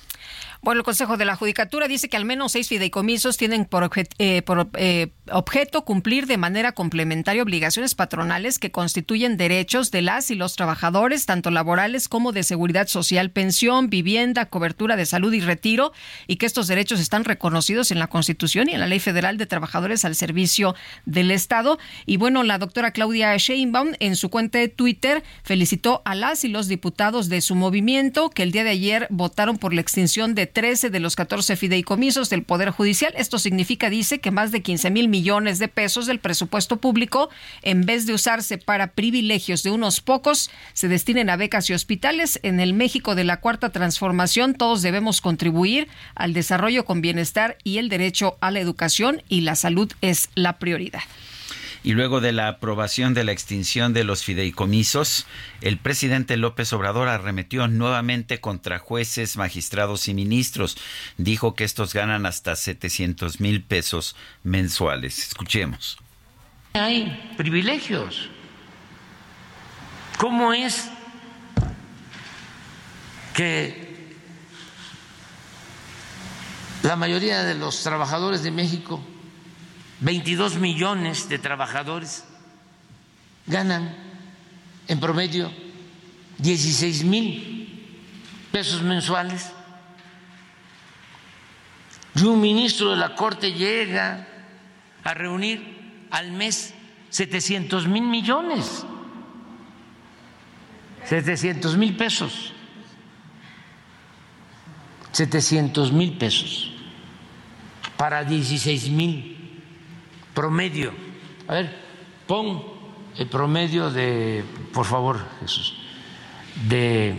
Bueno, el Consejo de la Judicatura dice que al menos seis fideicomisos tienen por, eh, eh, objeto cumplir de manera complementaria obligaciones patronales que constituyen derechos de las y los trabajadores, tanto laborales como de seguridad social, pensión, vivienda, cobertura de salud y retiro, y que estos derechos están reconocidos en la Constitución y en la Ley Federal de Trabajadores al Servicio del Estado. Y bueno, la doctora Claudia Sheinbaum en su cuenta de Twitter felicitó a las y los diputados de su movimiento que el día de ayer votaron por la extinción de 13 de los 14 fideicomisos del Poder Judicial. Esto significa, dice, que más de 15 mil millones de pesos del presupuesto público, en vez de usarse para privilegios de unos pocos, se destinen a becas y hospitales. En el México de la Cuarta Transformación, todos debemos contribuir al desarrollo con bienestar y el derecho a la educación y la salud es la prioridad. Y luego de la aprobación de la extinción de los fideicomisos, el presidente López Obrador arremetió nuevamente contra jueces, magistrados y ministros. Dijo que estos ganan hasta 700 mil pesos mensuales. Escuchemos. Hay privilegios. ¿Cómo es que la mayoría de los trabajadores de México 22 millones de trabajadores ganan en promedio 16 mil pesos mensuales. Y un ministro de la Corte llega a reunir al mes 700 mil millones, 700 mil pesos, 700 mil pesos para 16 mil promedio. A ver, pon el promedio de, por favor, Jesús, de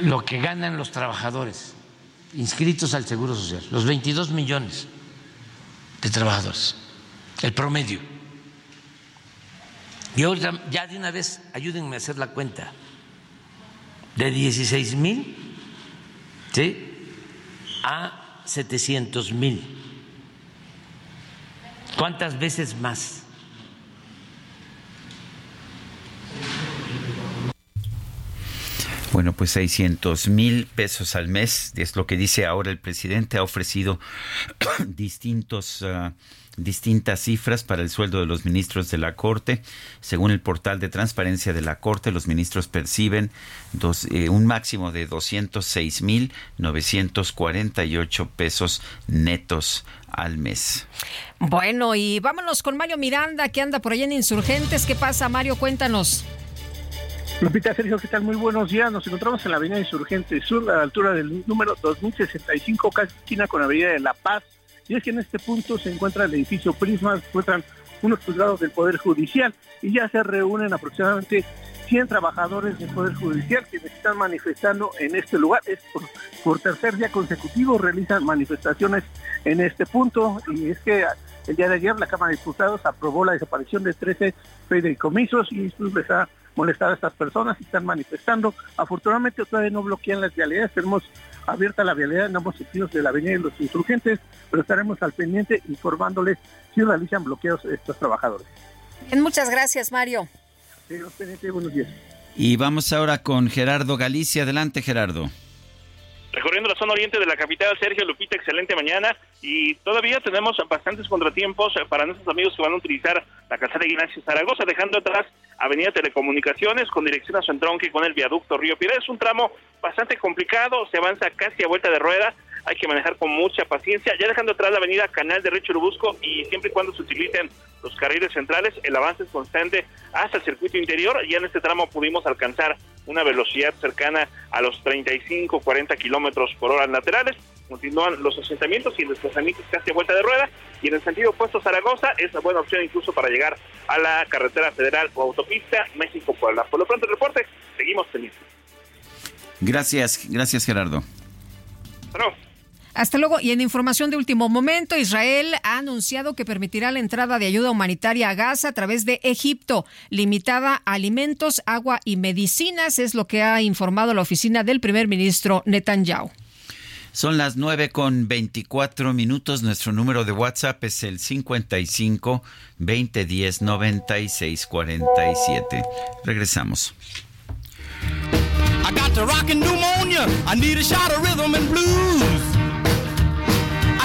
lo que ganan los trabajadores inscritos al Seguro Social, los 22 millones de trabajadores, el promedio. Y ahora ya de una vez ayúdenme a hacer la cuenta, de 16 mil ¿sí? a 700 mil ¿Cuántas veces más? Bueno, pues 600 mil pesos al mes, es lo que dice ahora el presidente. Ha ofrecido distintos, ah, distintas cifras para el sueldo de los ministros de la Corte. Según el portal de transparencia de la Corte, los ministros perciben dos, eh, un máximo de 206 mil 948 pesos netos al mes. Bueno, y vámonos con Mario Miranda, que anda por allá en Insurgentes. ¿Qué pasa, Mario? Cuéntanos. Lupita Sergio, ¿qué tal? Muy buenos días. Nos encontramos en la avenida Insurgentes Sur, a la altura del número 2065, casi esquina con la avenida de La Paz. Y es que en este punto se encuentra el edificio Prisma, se encuentran unos juzgados del Poder Judicial y ya se reúnen aproximadamente 100 trabajadores del Poder Judicial que están manifestando en este lugar. Es por, tercer día consecutivo realizan manifestaciones en este punto y es que el día de ayer la Cámara de Diputados aprobó la desaparición de 13 fideicomisos y esto les ha molestado a estas personas y están manifestando. Afortunadamente todavía no bloquean las vialidades, tenemos abierta la vialidad en ambos sentidos de la avenida de los insurgentes, pero estaremos al pendiente informándoles si realizan bloqueos estos trabajadores. Bien, muchas gracias, Mario. Y vamos ahora con Gerardo Galicia. Adelante, Gerardo. Recorriendo la zona oriente de la capital, Sergio Lupita, excelente mañana. Y todavía tenemos bastantes contratiempos para nuestros amigos que van a utilizar la calzada Ignacio Zaragoza, dejando atrás Avenida Telecomunicaciones con dirección a su entronque con el viaducto Río Piedra. Es un tramo bastante complicado, se avanza casi a vuelta de rueda hay que manejar con mucha paciencia, ya dejando atrás la avenida Canal de Río Churubusco y siempre y cuando se utilicen los carriles centrales, el avance es constante hasta el circuito interior, ya en este tramo pudimos alcanzar una velocidad cercana a los 35, 40 kilómetros por hora laterales, continúan los asentamientos y el desplazamiento casi a vuelta de rueda, y en el sentido opuesto Zaragoza es una buena opción incluso para llegar a la carretera federal o autopista México-Puebla. Por lo pronto el reporte, seguimos teniendo. Gracias, gracias Gerardo. Hasta luego. Y en información de último momento, Israel ha anunciado que permitirá la entrada de ayuda humanitaria a Gaza a través de Egipto, limitada a alimentos, agua y medicinas, es lo que ha informado la oficina del primer ministro Netanyahu. Son las 9 con 24 minutos. Nuestro número de WhatsApp es el 55 2010 96 47. Regresamos. I got the rockin' pneumonia. I need a shot of rhythm and blues.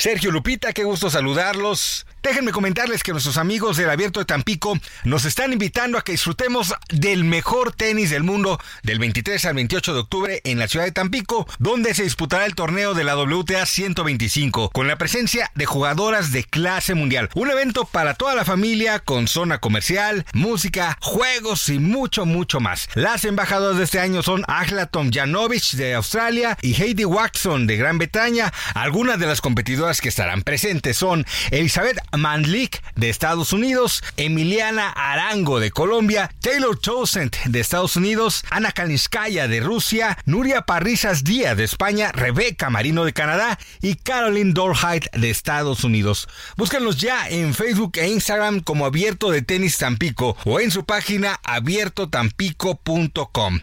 Sergio Lupita, qué gusto saludarlos. Déjenme comentarles que nuestros amigos del Abierto de Tampico nos están invitando a que disfrutemos del mejor tenis del mundo del 23 al 28 de octubre en la ciudad de Tampico, donde se disputará el torneo de la WTA 125 con la presencia de jugadoras de clase mundial. Un evento para toda la familia con zona comercial, música, juegos y mucho, mucho más. Las embajadoras de este año son Agla Tomjanovic de Australia y Heidi Watson de Gran Bretaña. Algunas de las competidoras que estarán presentes son Elizabeth Manlik de Estados Unidos, Emiliana Arango de Colombia, Taylor Townsend de Estados Unidos, Ana Kalinskaya de Rusia, Nuria Parrizas Díaz de España, Rebeca Marino de Canadá y Caroline Dorheit de Estados Unidos. Búsquenlos ya en Facebook e Instagram como Abierto de Tenis Tampico o en su página abiertotampico.com.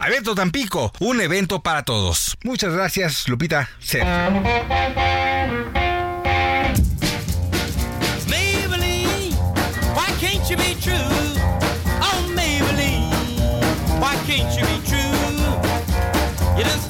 Abierto Tampico, un evento para todos. Muchas gracias, Lupita. you be true? Oh, Maybelline, why can't you be true? You done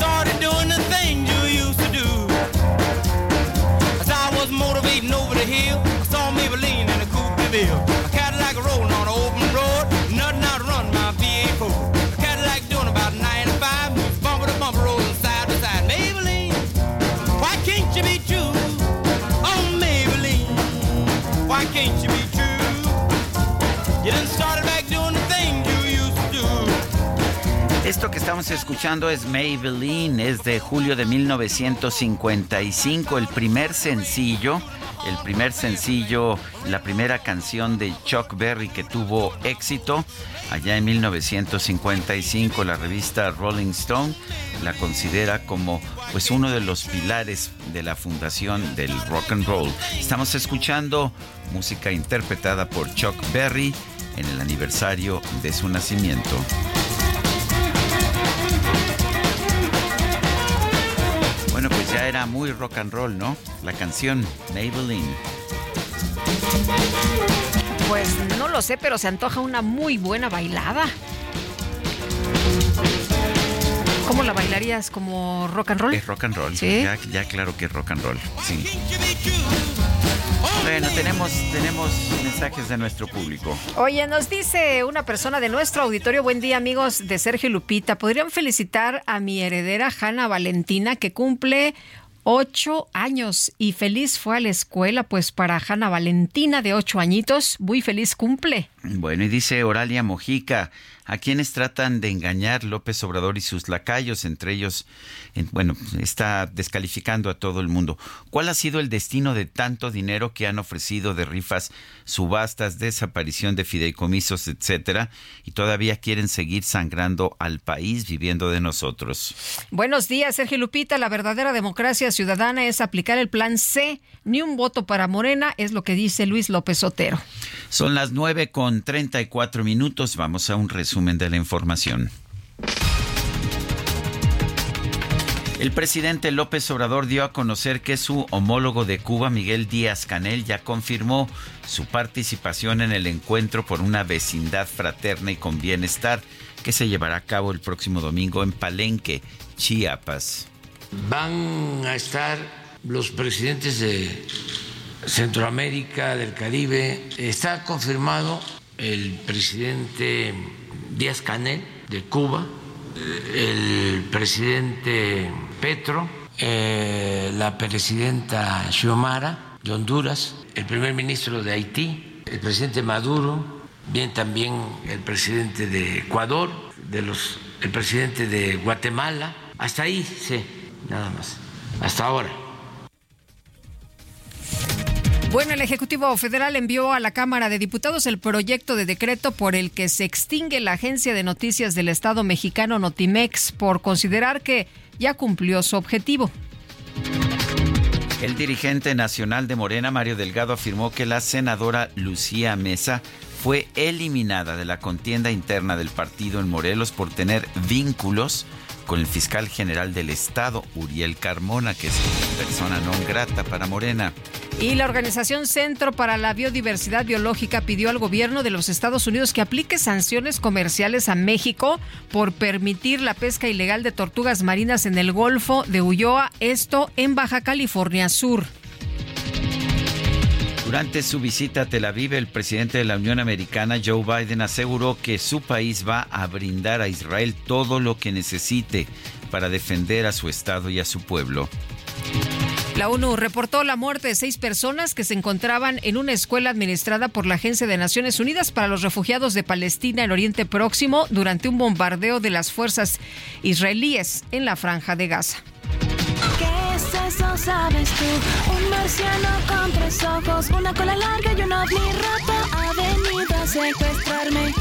estamos escuchando es Maybelline, es de julio de 1955, el primer sencillo, el primer sencillo, la primera canción de Chuck Berry que tuvo éxito. Allá en 1955 la revista Rolling Stone la considera como pues uno de los pilares de la fundación del rock and roll. Estamos escuchando música interpretada por Chuck Berry en el aniversario de su nacimiento. Bueno, pues ya era muy rock and roll, ¿no? La canción Maybelline. Pues no lo sé, pero se antoja una muy buena bailada. ¿Cómo la bailarías? ¿Como rock and roll? Es rock and roll. ¿Sí? Ya, claro que es rock and roll. Sí. Bueno, tenemos, tenemos mensajes de nuestro público. Oye, nos dice una persona de nuestro auditorio, buen día amigos de Sergio Lupita, ¿podrían felicitar a mi heredera Hanna Valentina que cumple ocho años y feliz fue a la escuela? Pues para Hanna Valentina de ocho añitos, muy feliz cumple. Bueno, y dice Oralia Mojica, a quienes tratan de engañar López Obrador y sus lacayos, entre ellos, en- bueno, está descalificando a todo el mundo. ¿Cuál ha sido el destino de tanto dinero que han ofrecido de rifas, subastas, desaparición de fideicomisos, etcétera, y todavía quieren seguir sangrando al país viviendo de nosotros? Buenos días, Sergio Lupita. La verdadera democracia ciudadana es aplicar el plan C. Ni un voto para Morena, es lo que dice Luis López Otero. Son las 9 con 34 minutos. Vamos a un resumen de la información. El presidente López Obrador dio a conocer que su homólogo de Cuba, Miguel Díaz Canel, ya confirmó su participación en el encuentro por una vecindad fraterna y con bienestar que se llevará a cabo el próximo domingo en Palenque, Chiapas. Van a estar los presidentes de Centroamérica, del Caribe. Está confirmado el presidente Díaz Canel de Cuba, el presidente Petro, eh, la presidenta Xiomara de Honduras, el primer ministro de Haití, el presidente Maduro, bien también el presidente de Ecuador, de los, el presidente de Guatemala. Hasta ahí, sí, nada más. Hasta ahora. Bueno, el Ejecutivo Federal envió a la Cámara de Diputados el proyecto de decreto por el que se extingue la agencia de noticias del Estado mexicano Notimex por considerar que ya cumplió su objetivo. El dirigente nacional de Morena, Mario Delgado, afirmó que la senadora Lucía Mesa fue eliminada de la contienda interna del partido en Morelos por tener vínculos con el fiscal general del Estado, Uriel Carmona, que es persona non grata para Morena. Y la Organización Centro para la Biodiversidad Biológica pidió al gobierno de los Estados Unidos que aplique sanciones comerciales a México por permitir la pesca ilegal de tortugas marinas en el Golfo de Ulloa, esto en Baja California Sur. Durante su visita a Tel Aviv, el presidente de la Unión Americana, Joe Biden, aseguró que su país va a brindar a Israel todo lo que necesite para defender a su Estado y a su pueblo. La ONU reportó la muerte de seis personas que se encontraban en una escuela administrada por la Agencia de Naciones Unidas para los Refugiados de Palestina en Oriente Próximo durante un bombardeo de las fuerzas israelíes en la franja de Gaza. ¿Qué es eso, sabes tú? Un marciano con tres ojos, una cola larga y ha venido a secuestrarme.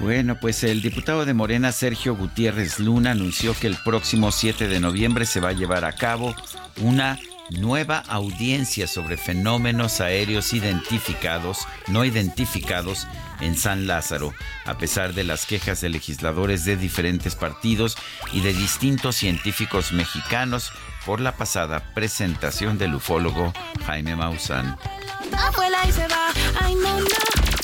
Bueno, pues el diputado de Morena, Sergio Gutiérrez Luna, anunció que el próximo 7 de noviembre se va a llevar a cabo una nueva audiencia sobre fenómenos aéreos identificados, no identificados en San Lázaro, a pesar de las quejas de legisladores de diferentes partidos y de distintos científicos mexicanos por la pasada presentación del ufólogo Jaime Maussan. Va. Ay, no.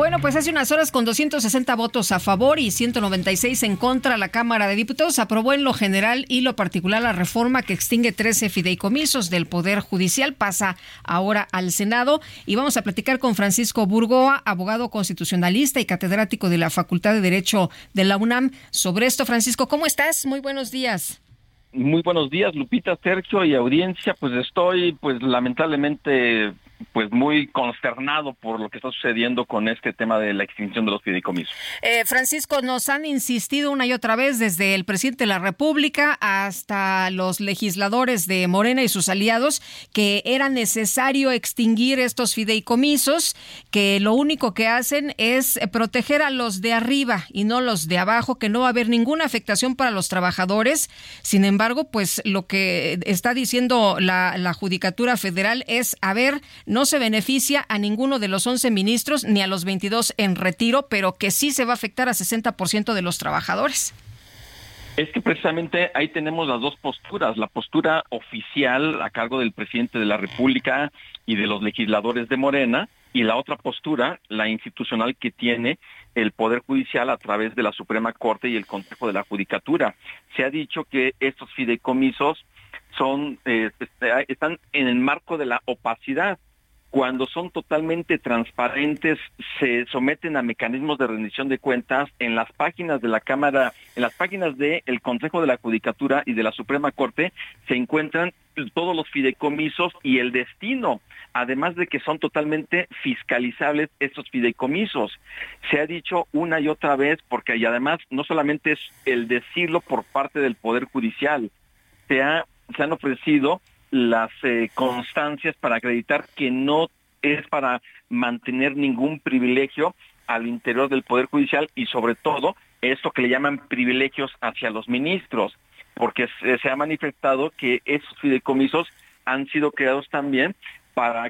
Bueno, pues hace unas horas con 260 votos a favor y 196 en contra, la Cámara de Diputados aprobó en lo general y lo particular la reforma que extingue 13 fideicomisos del Poder Judicial. Pasa ahora al Senado y vamos a platicar con Francisco Burgoa, abogado constitucionalista y catedrático de la Facultad de Derecho de la UNAM. Sobre esto, Francisco, ¿cómo estás? Muy buenos días. Muy buenos días, Lupita, Sergio y audiencia. Pues estoy, pues lamentablemente, pues muy consternado por lo que está sucediendo con este tema de la extinción de los fideicomisos. Eh, Francisco, nos han insistido una y otra vez desde el presidente de la República hasta los legisladores de Morena y sus aliados que era necesario extinguir estos fideicomisos, que lo único que hacen es proteger a los de arriba y no los de abajo, que no va a haber ninguna afectación para los trabajadores. Sin embargo, pues lo que está diciendo la, la Judicatura Federal es, a ver, no se beneficia a ninguno de los 11 ministros ni a los 22 en retiro, pero que sí se va a afectar a 60% de los trabajadores. Es que precisamente ahí tenemos las dos posturas, la postura oficial a cargo del presidente de la República y de los legisladores de Morena, y la otra postura, la institucional que tiene el Poder Judicial a través de la Suprema Corte y el Consejo de la Judicatura. Se ha dicho que estos fideicomisos son eh, este, están en el marco de la opacidad cuando son totalmente transparentes, se someten a mecanismos de rendición de cuentas en las páginas de la Cámara, en las páginas del el Consejo de la Judicatura y de la Suprema Corte, se encuentran todos los fideicomisos y el destino, además de que son totalmente fiscalizables estos fideicomisos. Se ha dicho una y otra vez, porque y además no solamente es el decirlo por parte del Poder Judicial, se, ha, se han ofrecido las eh, constancias para acreditar que no es para mantener ningún privilegio al interior del Poder Judicial y sobre todo esto que le llaman privilegios hacia los ministros, porque se ha manifestado que esos fideicomisos han sido creados también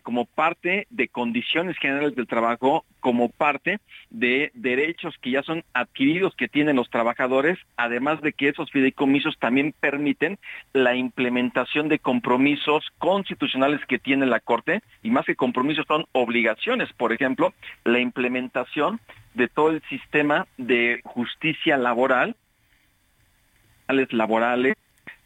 como parte de condiciones generales del trabajo, como parte de derechos que ya son adquiridos que tienen los trabajadores, además de que esos fideicomisos también permiten la implementación de compromisos constitucionales que tiene la Corte, y más que compromisos son obligaciones, por ejemplo, la implementación de todo el sistema de justicia laboral, laborales,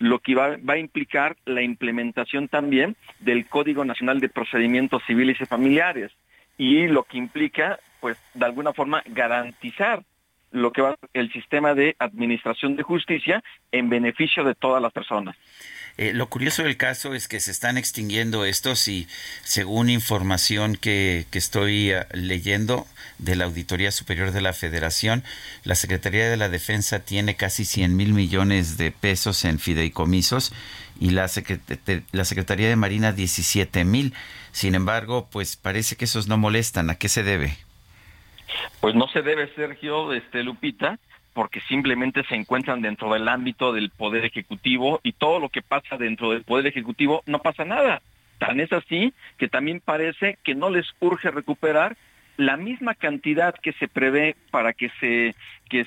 lo que va, a implicar la implementación también del Código Nacional de Procedimientos Civiles y Familiares y lo que implica, pues, de alguna forma garantizar lo que va el sistema de administración de justicia en beneficio de todas las personas. Eh, lo curioso del caso es que se están extinguiendo estos y según información que, que estoy eh, leyendo de la Auditoría Superior de la Federación, la Secretaría de la Defensa tiene casi 100 mil millones de pesos en fideicomisos y la, la Secretaría de Marina 17 mil. Sin embargo, pues parece que esos no molestan. ¿A qué se debe? Pues no se debe, Sergio, este Lupita, porque simplemente se encuentran dentro del ámbito del Poder Ejecutivo y todo lo que pasa dentro del Poder Ejecutivo no pasa nada. Tan es así que también parece que no les urge recuperar la misma cantidad que se prevé para que se que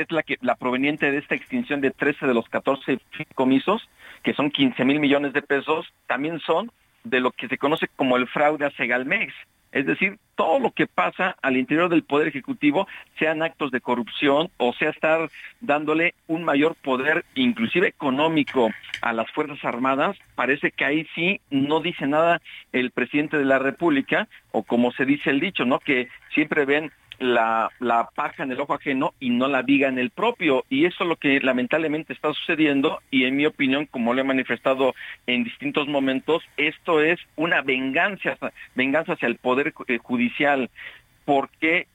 es, la que la proveniente de esta extinción de 13 de los 14 comisos, que son 15 mil millones de pesos, también son de lo que se conoce como el fraude a Segalmex. Es decir, todo lo que pasa al interior del Poder Ejecutivo, sean actos de corrupción o sea estar dándole un mayor poder, inclusive económico, a las Fuerzas Armadas, parece que ahí sí no dice nada el presidente de la República, o como se dice el dicho, ¿no? Que siempre ven la, la paja en el ojo ajeno y no la viga en el propio. Y eso es lo que lamentablemente está sucediendo y en mi opinión, como lo he manifestado en distintos momentos, esto es una venganza, venganza hacia el Poder eh, Judicial, porque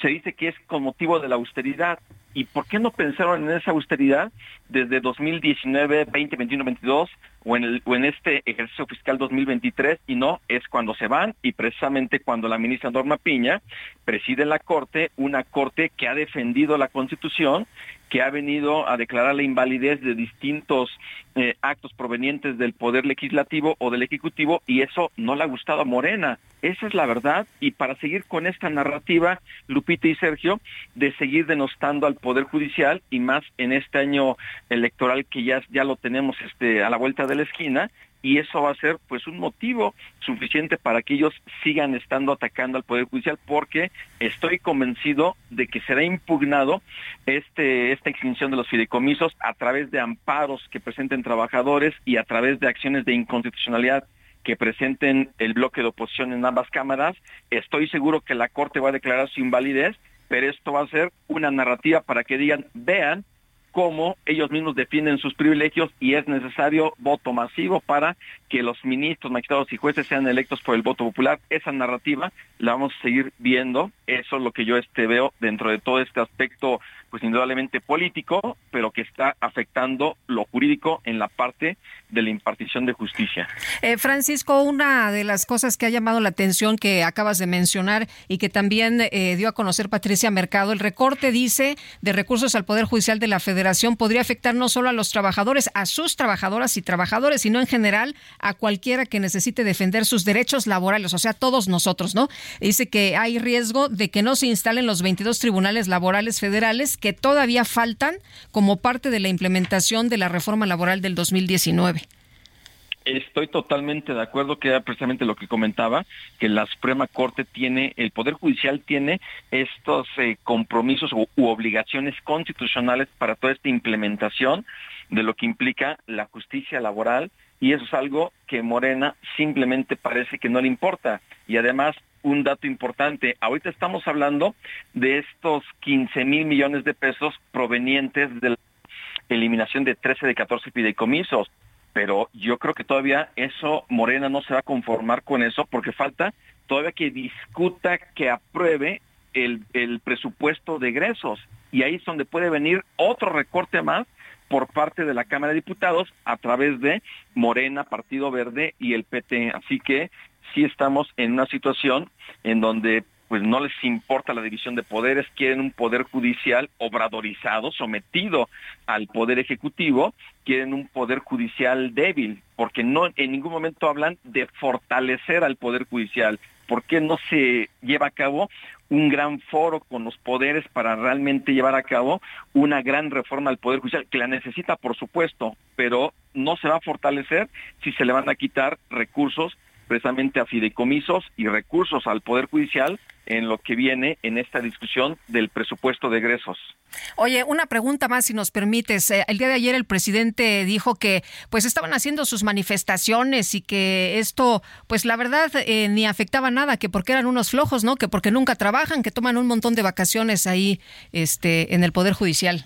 se dice que es con motivo de la austeridad. ¿Y por qué no pensaron en esa austeridad desde 2019, 20, 21, 22 o en, el, o en este ejercicio fiscal 2023? Y no, es cuando se van y precisamente cuando la ministra Norma Piña preside la Corte, una Corte que ha defendido la Constitución, que ha venido a declarar la invalidez de distintos eh, actos provenientes del Poder Legislativo o del Ejecutivo y eso no le ha gustado a Morena. Esa es la verdad y para seguir con esta narrativa, Lupita y Sergio, de seguir denostando al Poder Judicial y más en este año electoral que ya, ya lo tenemos este, a la vuelta de la esquina, y eso va a ser pues un motivo suficiente para que ellos sigan estando atacando al poder judicial porque estoy convencido de que será impugnado este esta extinción de los fideicomisos a través de amparos que presenten trabajadores y a través de acciones de inconstitucionalidad que presenten el bloque de oposición en ambas cámaras. Estoy seguro que la Corte va a declarar su invalidez, pero esto va a ser una narrativa para que digan, vean, cómo ellos mismos defienden sus privilegios y es necesario voto masivo para que los ministros, magistrados y jueces sean electos por el voto popular. Esa narrativa la vamos a seguir viendo. Eso es lo que yo este veo dentro de todo este aspecto pues indudablemente político, pero que está afectando lo jurídico en la parte de la impartición de justicia. Eh, Francisco, una de las cosas que ha llamado la atención que acabas de mencionar y que también eh, dio a conocer Patricia Mercado, el recorte dice de recursos al Poder Judicial de la Federación podría afectar no solo a los trabajadores, a sus trabajadoras y trabajadores, sino en general a cualquiera que necesite defender sus derechos laborales, o sea, todos nosotros, ¿no? Dice que hay riesgo de que no se instalen los 22 tribunales laborales federales que todavía faltan como parte de la implementación de la reforma laboral del 2019. Estoy totalmente de acuerdo que era precisamente lo que comentaba, que la Suprema Corte tiene, el Poder Judicial tiene estos eh, compromisos u, u, obligaciones constitucionales para toda esta implementación de lo que implica la justicia laboral y eso es algo que Morena simplemente parece que no le importa. Y además, un dato importante, ahorita estamos hablando de estos 15 mil millones de pesos provenientes de la eliminación de 13 de 14 fideicomisos pero yo creo que todavía eso, Morena no se va a conformar con eso porque falta todavía que discuta, que apruebe el, el presupuesto de egresos. Y ahí es donde puede venir otro recorte más por parte de la Cámara de Diputados a través de Morena, Partido Verde y el PT. Así que sí estamos en una situación en donde pues no les importa la división de poderes, quieren un poder judicial obradorizado, sometido al poder ejecutivo, quieren un poder judicial débil, porque no en ningún momento hablan de fortalecer al poder judicial. ¿Por qué no se lleva a cabo un gran foro con los poderes para realmente llevar a cabo una gran reforma al Poder Judicial, que la necesita, por supuesto, pero no se va a fortalecer si se le van a quitar recursos precisamente a fideicomisos y recursos al Poder Judicial en lo que viene en esta discusión del presupuesto de egresos. Oye, una pregunta más, si nos permites. Eh, el día de ayer el presidente dijo que pues estaban haciendo sus manifestaciones y que esto, pues la verdad, eh, ni afectaba nada, que porque eran unos flojos, ¿no? Que porque nunca trabajan, que toman un montón de vacaciones ahí este, en el Poder Judicial.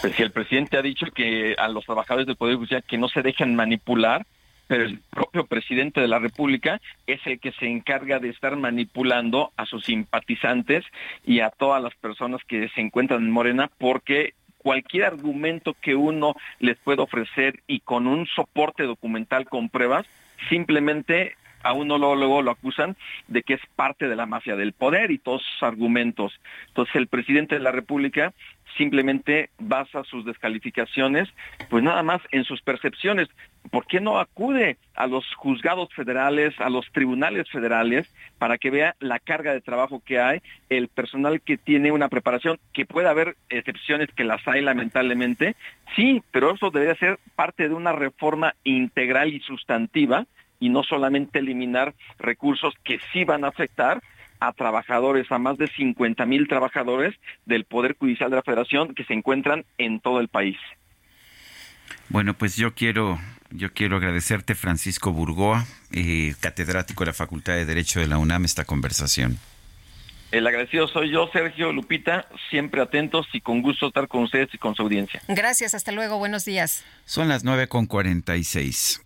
Pues si el presidente ha dicho que a los trabajadores del Poder Judicial que no se dejen manipular, el propio presidente de la República es el que se encarga de estar manipulando a sus simpatizantes y a todas las personas que se encuentran en Morena porque cualquier argumento que uno les pueda ofrecer y con un soporte documental con pruebas, simplemente a uno luego, luego, lo acusan de que es parte de la mafia del poder y todos sus argumentos. Entonces el presidente de la República simplemente basa sus descalificaciones, pues nada más en sus percepciones. ¿Por qué no acude a los juzgados federales, a los tribunales federales, para que vea la carga de trabajo que hay, el personal que tiene una preparación, que puede haber excepciones que las hay lamentablemente? Sí, pero eso debería ser parte de una reforma integral y sustantiva y no solamente eliminar recursos que sí van a afectar a trabajadores, a más de 50 mil trabajadores del Poder Judicial de la Federación que se encuentran en todo el país. Bueno, pues yo quiero, yo quiero agradecerte, Francisco Burgoa, eh, catedrático de la Facultad de Derecho de la UNAM, esta conversación. El agradecido soy yo, Sergio Lupita, siempre atentos y con gusto estar con ustedes y con su audiencia. Gracias, hasta luego, buenos días. Son las 9 con 46.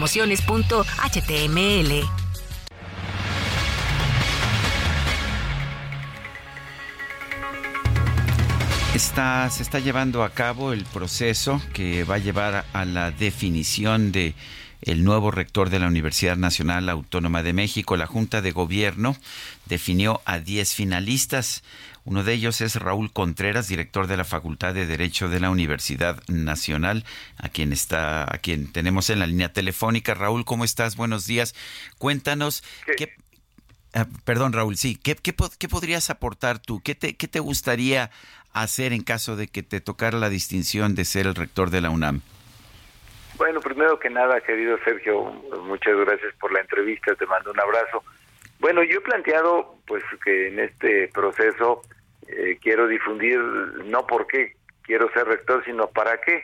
promociones.html. Se está llevando a cabo el proceso que va a llevar a la definición de el nuevo rector de la Universidad Nacional Autónoma de México. La Junta de Gobierno definió a 10 finalistas. Uno de ellos es Raúl Contreras, director de la Facultad de Derecho de la Universidad Nacional, a quien está, a quien tenemos en la línea telefónica. Raúl, ¿cómo estás? Buenos días. Cuéntanos qué, ah, perdón, Raúl, sí, ¿qué, qué, qué podrías aportar tú? ¿Qué te, ¿Qué te gustaría hacer en caso de que te tocara la distinción de ser el rector de la UNAM? Bueno, primero que nada, querido Sergio, muchas gracias por la entrevista, te mando un abrazo. Bueno, yo he planteado pues que en este proceso eh, quiero difundir no por qué quiero ser rector, sino para qué.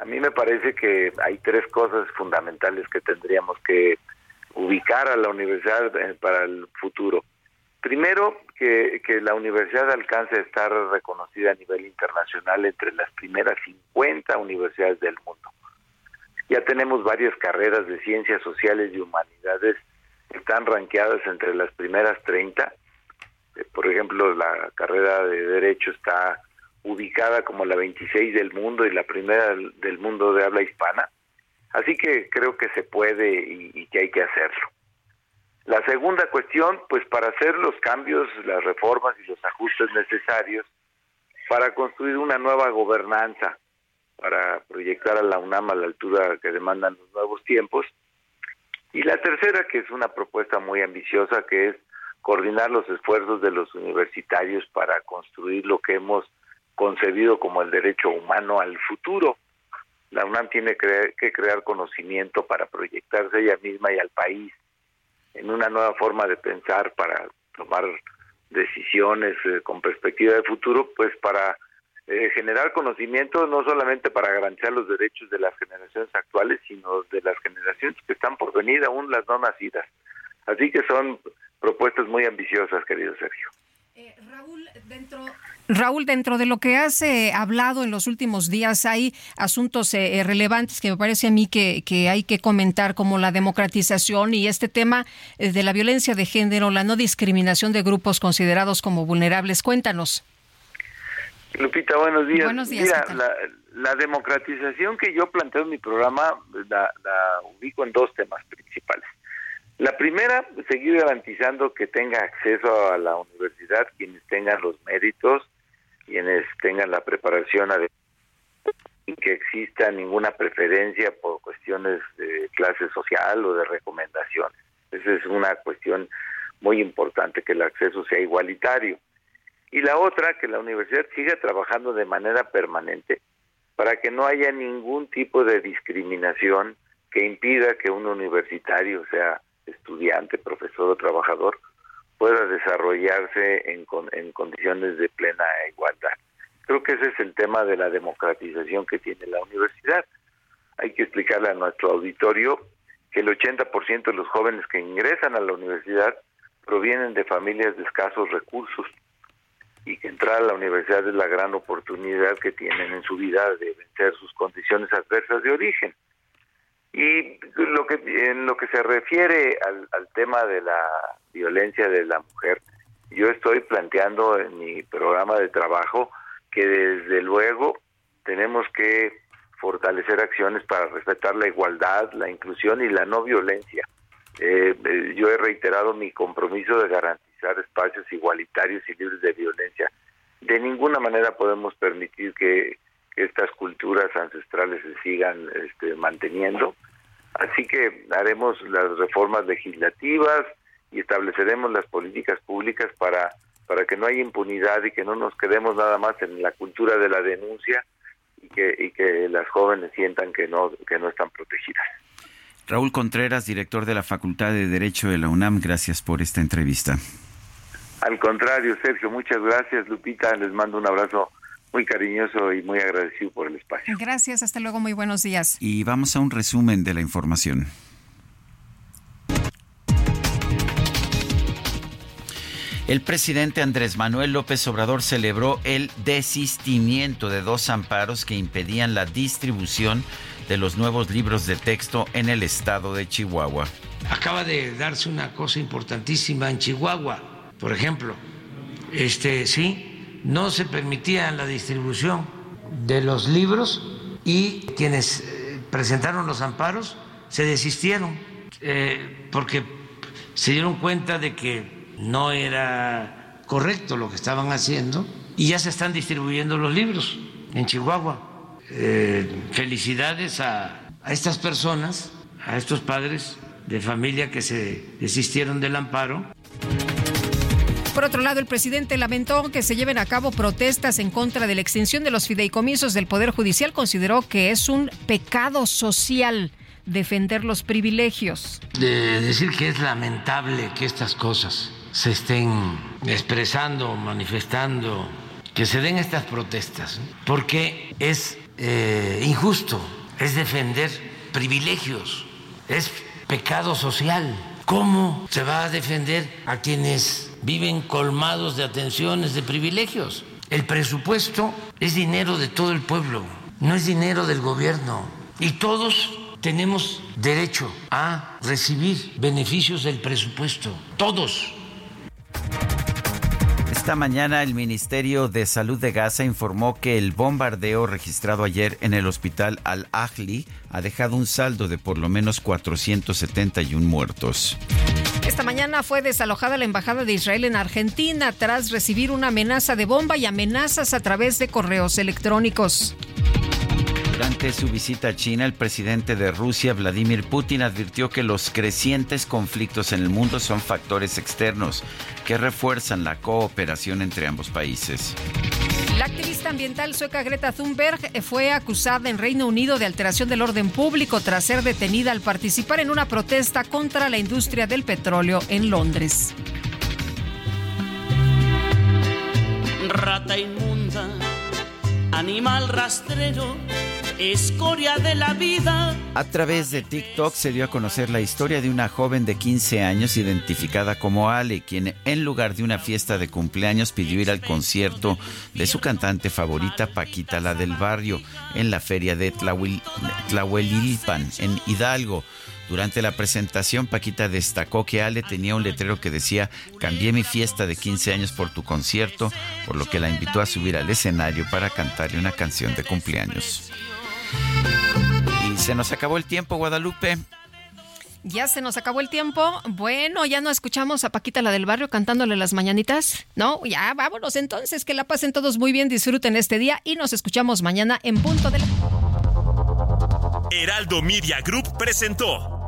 A mí me parece que hay tres cosas fundamentales que tendríamos que ubicar a la universidad eh, para el futuro. Primero, que, la universidad alcance a estar reconocida a nivel internacional entre las primeras 50 universidades del mundo. Ya tenemos varias carreras de ciencias sociales y humanidades están ranqueadas entre las primeras 30. Eh, por ejemplo, la carrera de Derecho está ubicada como la 26 del mundo y la primera del mundo de habla hispana. Así que creo que se puede y, que hay que hacerlo. La segunda cuestión, pues para hacer los cambios, las reformas y los ajustes necesarios para construir una nueva gobernanza, para proyectar a la UNAM a la altura que demandan los nuevos tiempos. Y la tercera, que es una propuesta muy ambiciosa, que es coordinar los esfuerzos de los universitarios para construir lo que hemos concebido como el derecho humano al futuro. La UNAM tiene que crear conocimiento para proyectarse ella misma y al país en una nueva forma de pensar para tomar decisiones eh, con perspectiva de futuro, pues para eh, generar conocimiento no solamente para garantizar los derechos de las generaciones actuales, sino de las generaciones que están por venir, aún las no nacidas. Así que son propuestas muy ambiciosas, querido Sergio. Eh, Raúl, dentro, Raúl, dentro de lo que has eh, hablado en los últimos días, hay asuntos eh, relevantes que me parece a mí que, que, hay que comentar, como la democratización y este tema de la violencia de género, la no discriminación de grupos considerados como vulnerables. Cuéntanos. Lupita, buenos días. Buenos días. Mira, la, democratización que yo planteo en mi programa la ubico en dos temas principales. La primera, seguir garantizando que tenga acceso a la universidad quienes tengan los méritos, quienes tengan la preparación adecuada, sin que exista ninguna preferencia por cuestiones de clase social o de recomendaciones. Esa es una cuestión muy importante, que el acceso sea igualitario. Y la otra, que la universidad siga trabajando de manera permanente para que no haya ningún tipo de discriminación que impida que un universitario sea estudiante, profesor o trabajador pueda desarrollarse en, en condiciones de plena igualdad. Creo que ese es el tema de la democratización que tiene la universidad. Hay que explicarle a nuestro auditorio que el 80% de los jóvenes que ingresan a la universidad provienen de familias de escasos recursos y que entrar a la universidad es la gran oportunidad que tienen en su vida de vencer sus condiciones adversas de origen. Y lo que en lo que se refiere al, tema de la violencia de la mujer, yo estoy planteando en mi programa de trabajo que desde luego tenemos que fortalecer acciones para respetar la igualdad, la inclusión y la no violencia. Eh, eh, yo he reiterado mi compromiso de garantizar espacios igualitarios y libres de violencia. De ninguna manera podemos permitir que estas culturas ancestrales se sigan este, manteniendo. Así que haremos las reformas legislativas y estableceremos las políticas públicas para, para que no haya impunidad y que no nos quedemos nada más en la cultura de la denuncia y que, y que las jóvenes sientan que no, que no están protegidas. Raúl Contreras, director de la Facultad de Derecho de la UNAM, gracias por esta entrevista. Al contrario, Sergio, muchas gracias. Lupita, les mando un abrazo muy cariñoso y muy agradecido por el espacio. Gracias, hasta luego, muy buenos días. Y vamos a un resumen de la información. El presidente Andrés Manuel López Obrador celebró el desistimiento de dos amparos que impedían la distribución de los nuevos libros de texto en el estado de Chihuahua. Acaba de darse una cosa importantísima en Chihuahua, por ejemplo, este sí, no se permitía la distribución de los libros y quienes eh, presentaron los amparos se desistieron eh, porque se dieron cuenta de que no era correcto lo que estaban haciendo y ya se están distribuyendo los libros en Chihuahua. Eh, felicidades a, a estas personas, a estos padres de familia que se desistieron del amparo. Por otro lado, el presidente lamentó que se lleven a cabo protestas en contra de la extinción de los fideicomisos del Poder Judicial. Consideró que es un pecado social defender los privilegios. De decir que es lamentable que estas cosas se estén expresando, manifestando, que se den estas protestas, porque es eh, injusto, es defender privilegios, es pecado social. ¿Cómo se va a defender a quienes viven colmados de atenciones, de privilegios. El presupuesto es dinero de todo el pueblo, no es dinero del gobierno. Y todos tenemos derecho a recibir beneficios del presupuesto, todos. Esta mañana el Ministerio de Salud de Gaza informó que el bombardeo registrado ayer en el hospital Al-Ahli ha dejado un saldo de por lo menos 471 muertos. Esta mañana fue desalojada la Embajada de Israel en Argentina tras recibir una amenaza de bomba y amenazas a través de correos electrónicos. Durante su visita a China, el presidente de Rusia, Vladimir Putin, advirtió que los crecientes conflictos en el mundo son factores externos que refuerzan la cooperación entre ambos países. La activista ambiental sueca Greta Thunberg fue acusada en Reino Unido de alteración del orden público tras ser detenida al participar en una protesta contra la industria del petróleo en Londres. Rata inmunda, animal rastrero escoria de la vida. A través de TikTok se dio a conocer la historia de una joven de 15 años identificada como Ale, quien en lugar de una fiesta de cumpleaños pidió ir al concierto de su cantante favorita Paquita la del barrio en la feria de Tlahuelilpan en Hidalgo. Durante la presentación, Paquita destacó que Ale tenía un letrero que decía, cambié mi fiesta de 15 años por tu concierto, por lo que la invitó a subir al escenario para cantarle una canción de cumpleaños. Y se nos acabó el tiempo, Guadalupe. Ya se nos acabó el tiempo. Bueno, ya no escuchamos a Paquita la del barrio cantándole las mañanitas. No, ya vámonos entonces. Que la pasen todos muy bien, disfruten este día y nos escuchamos mañana en punto de la. Heraldo Media Group presentó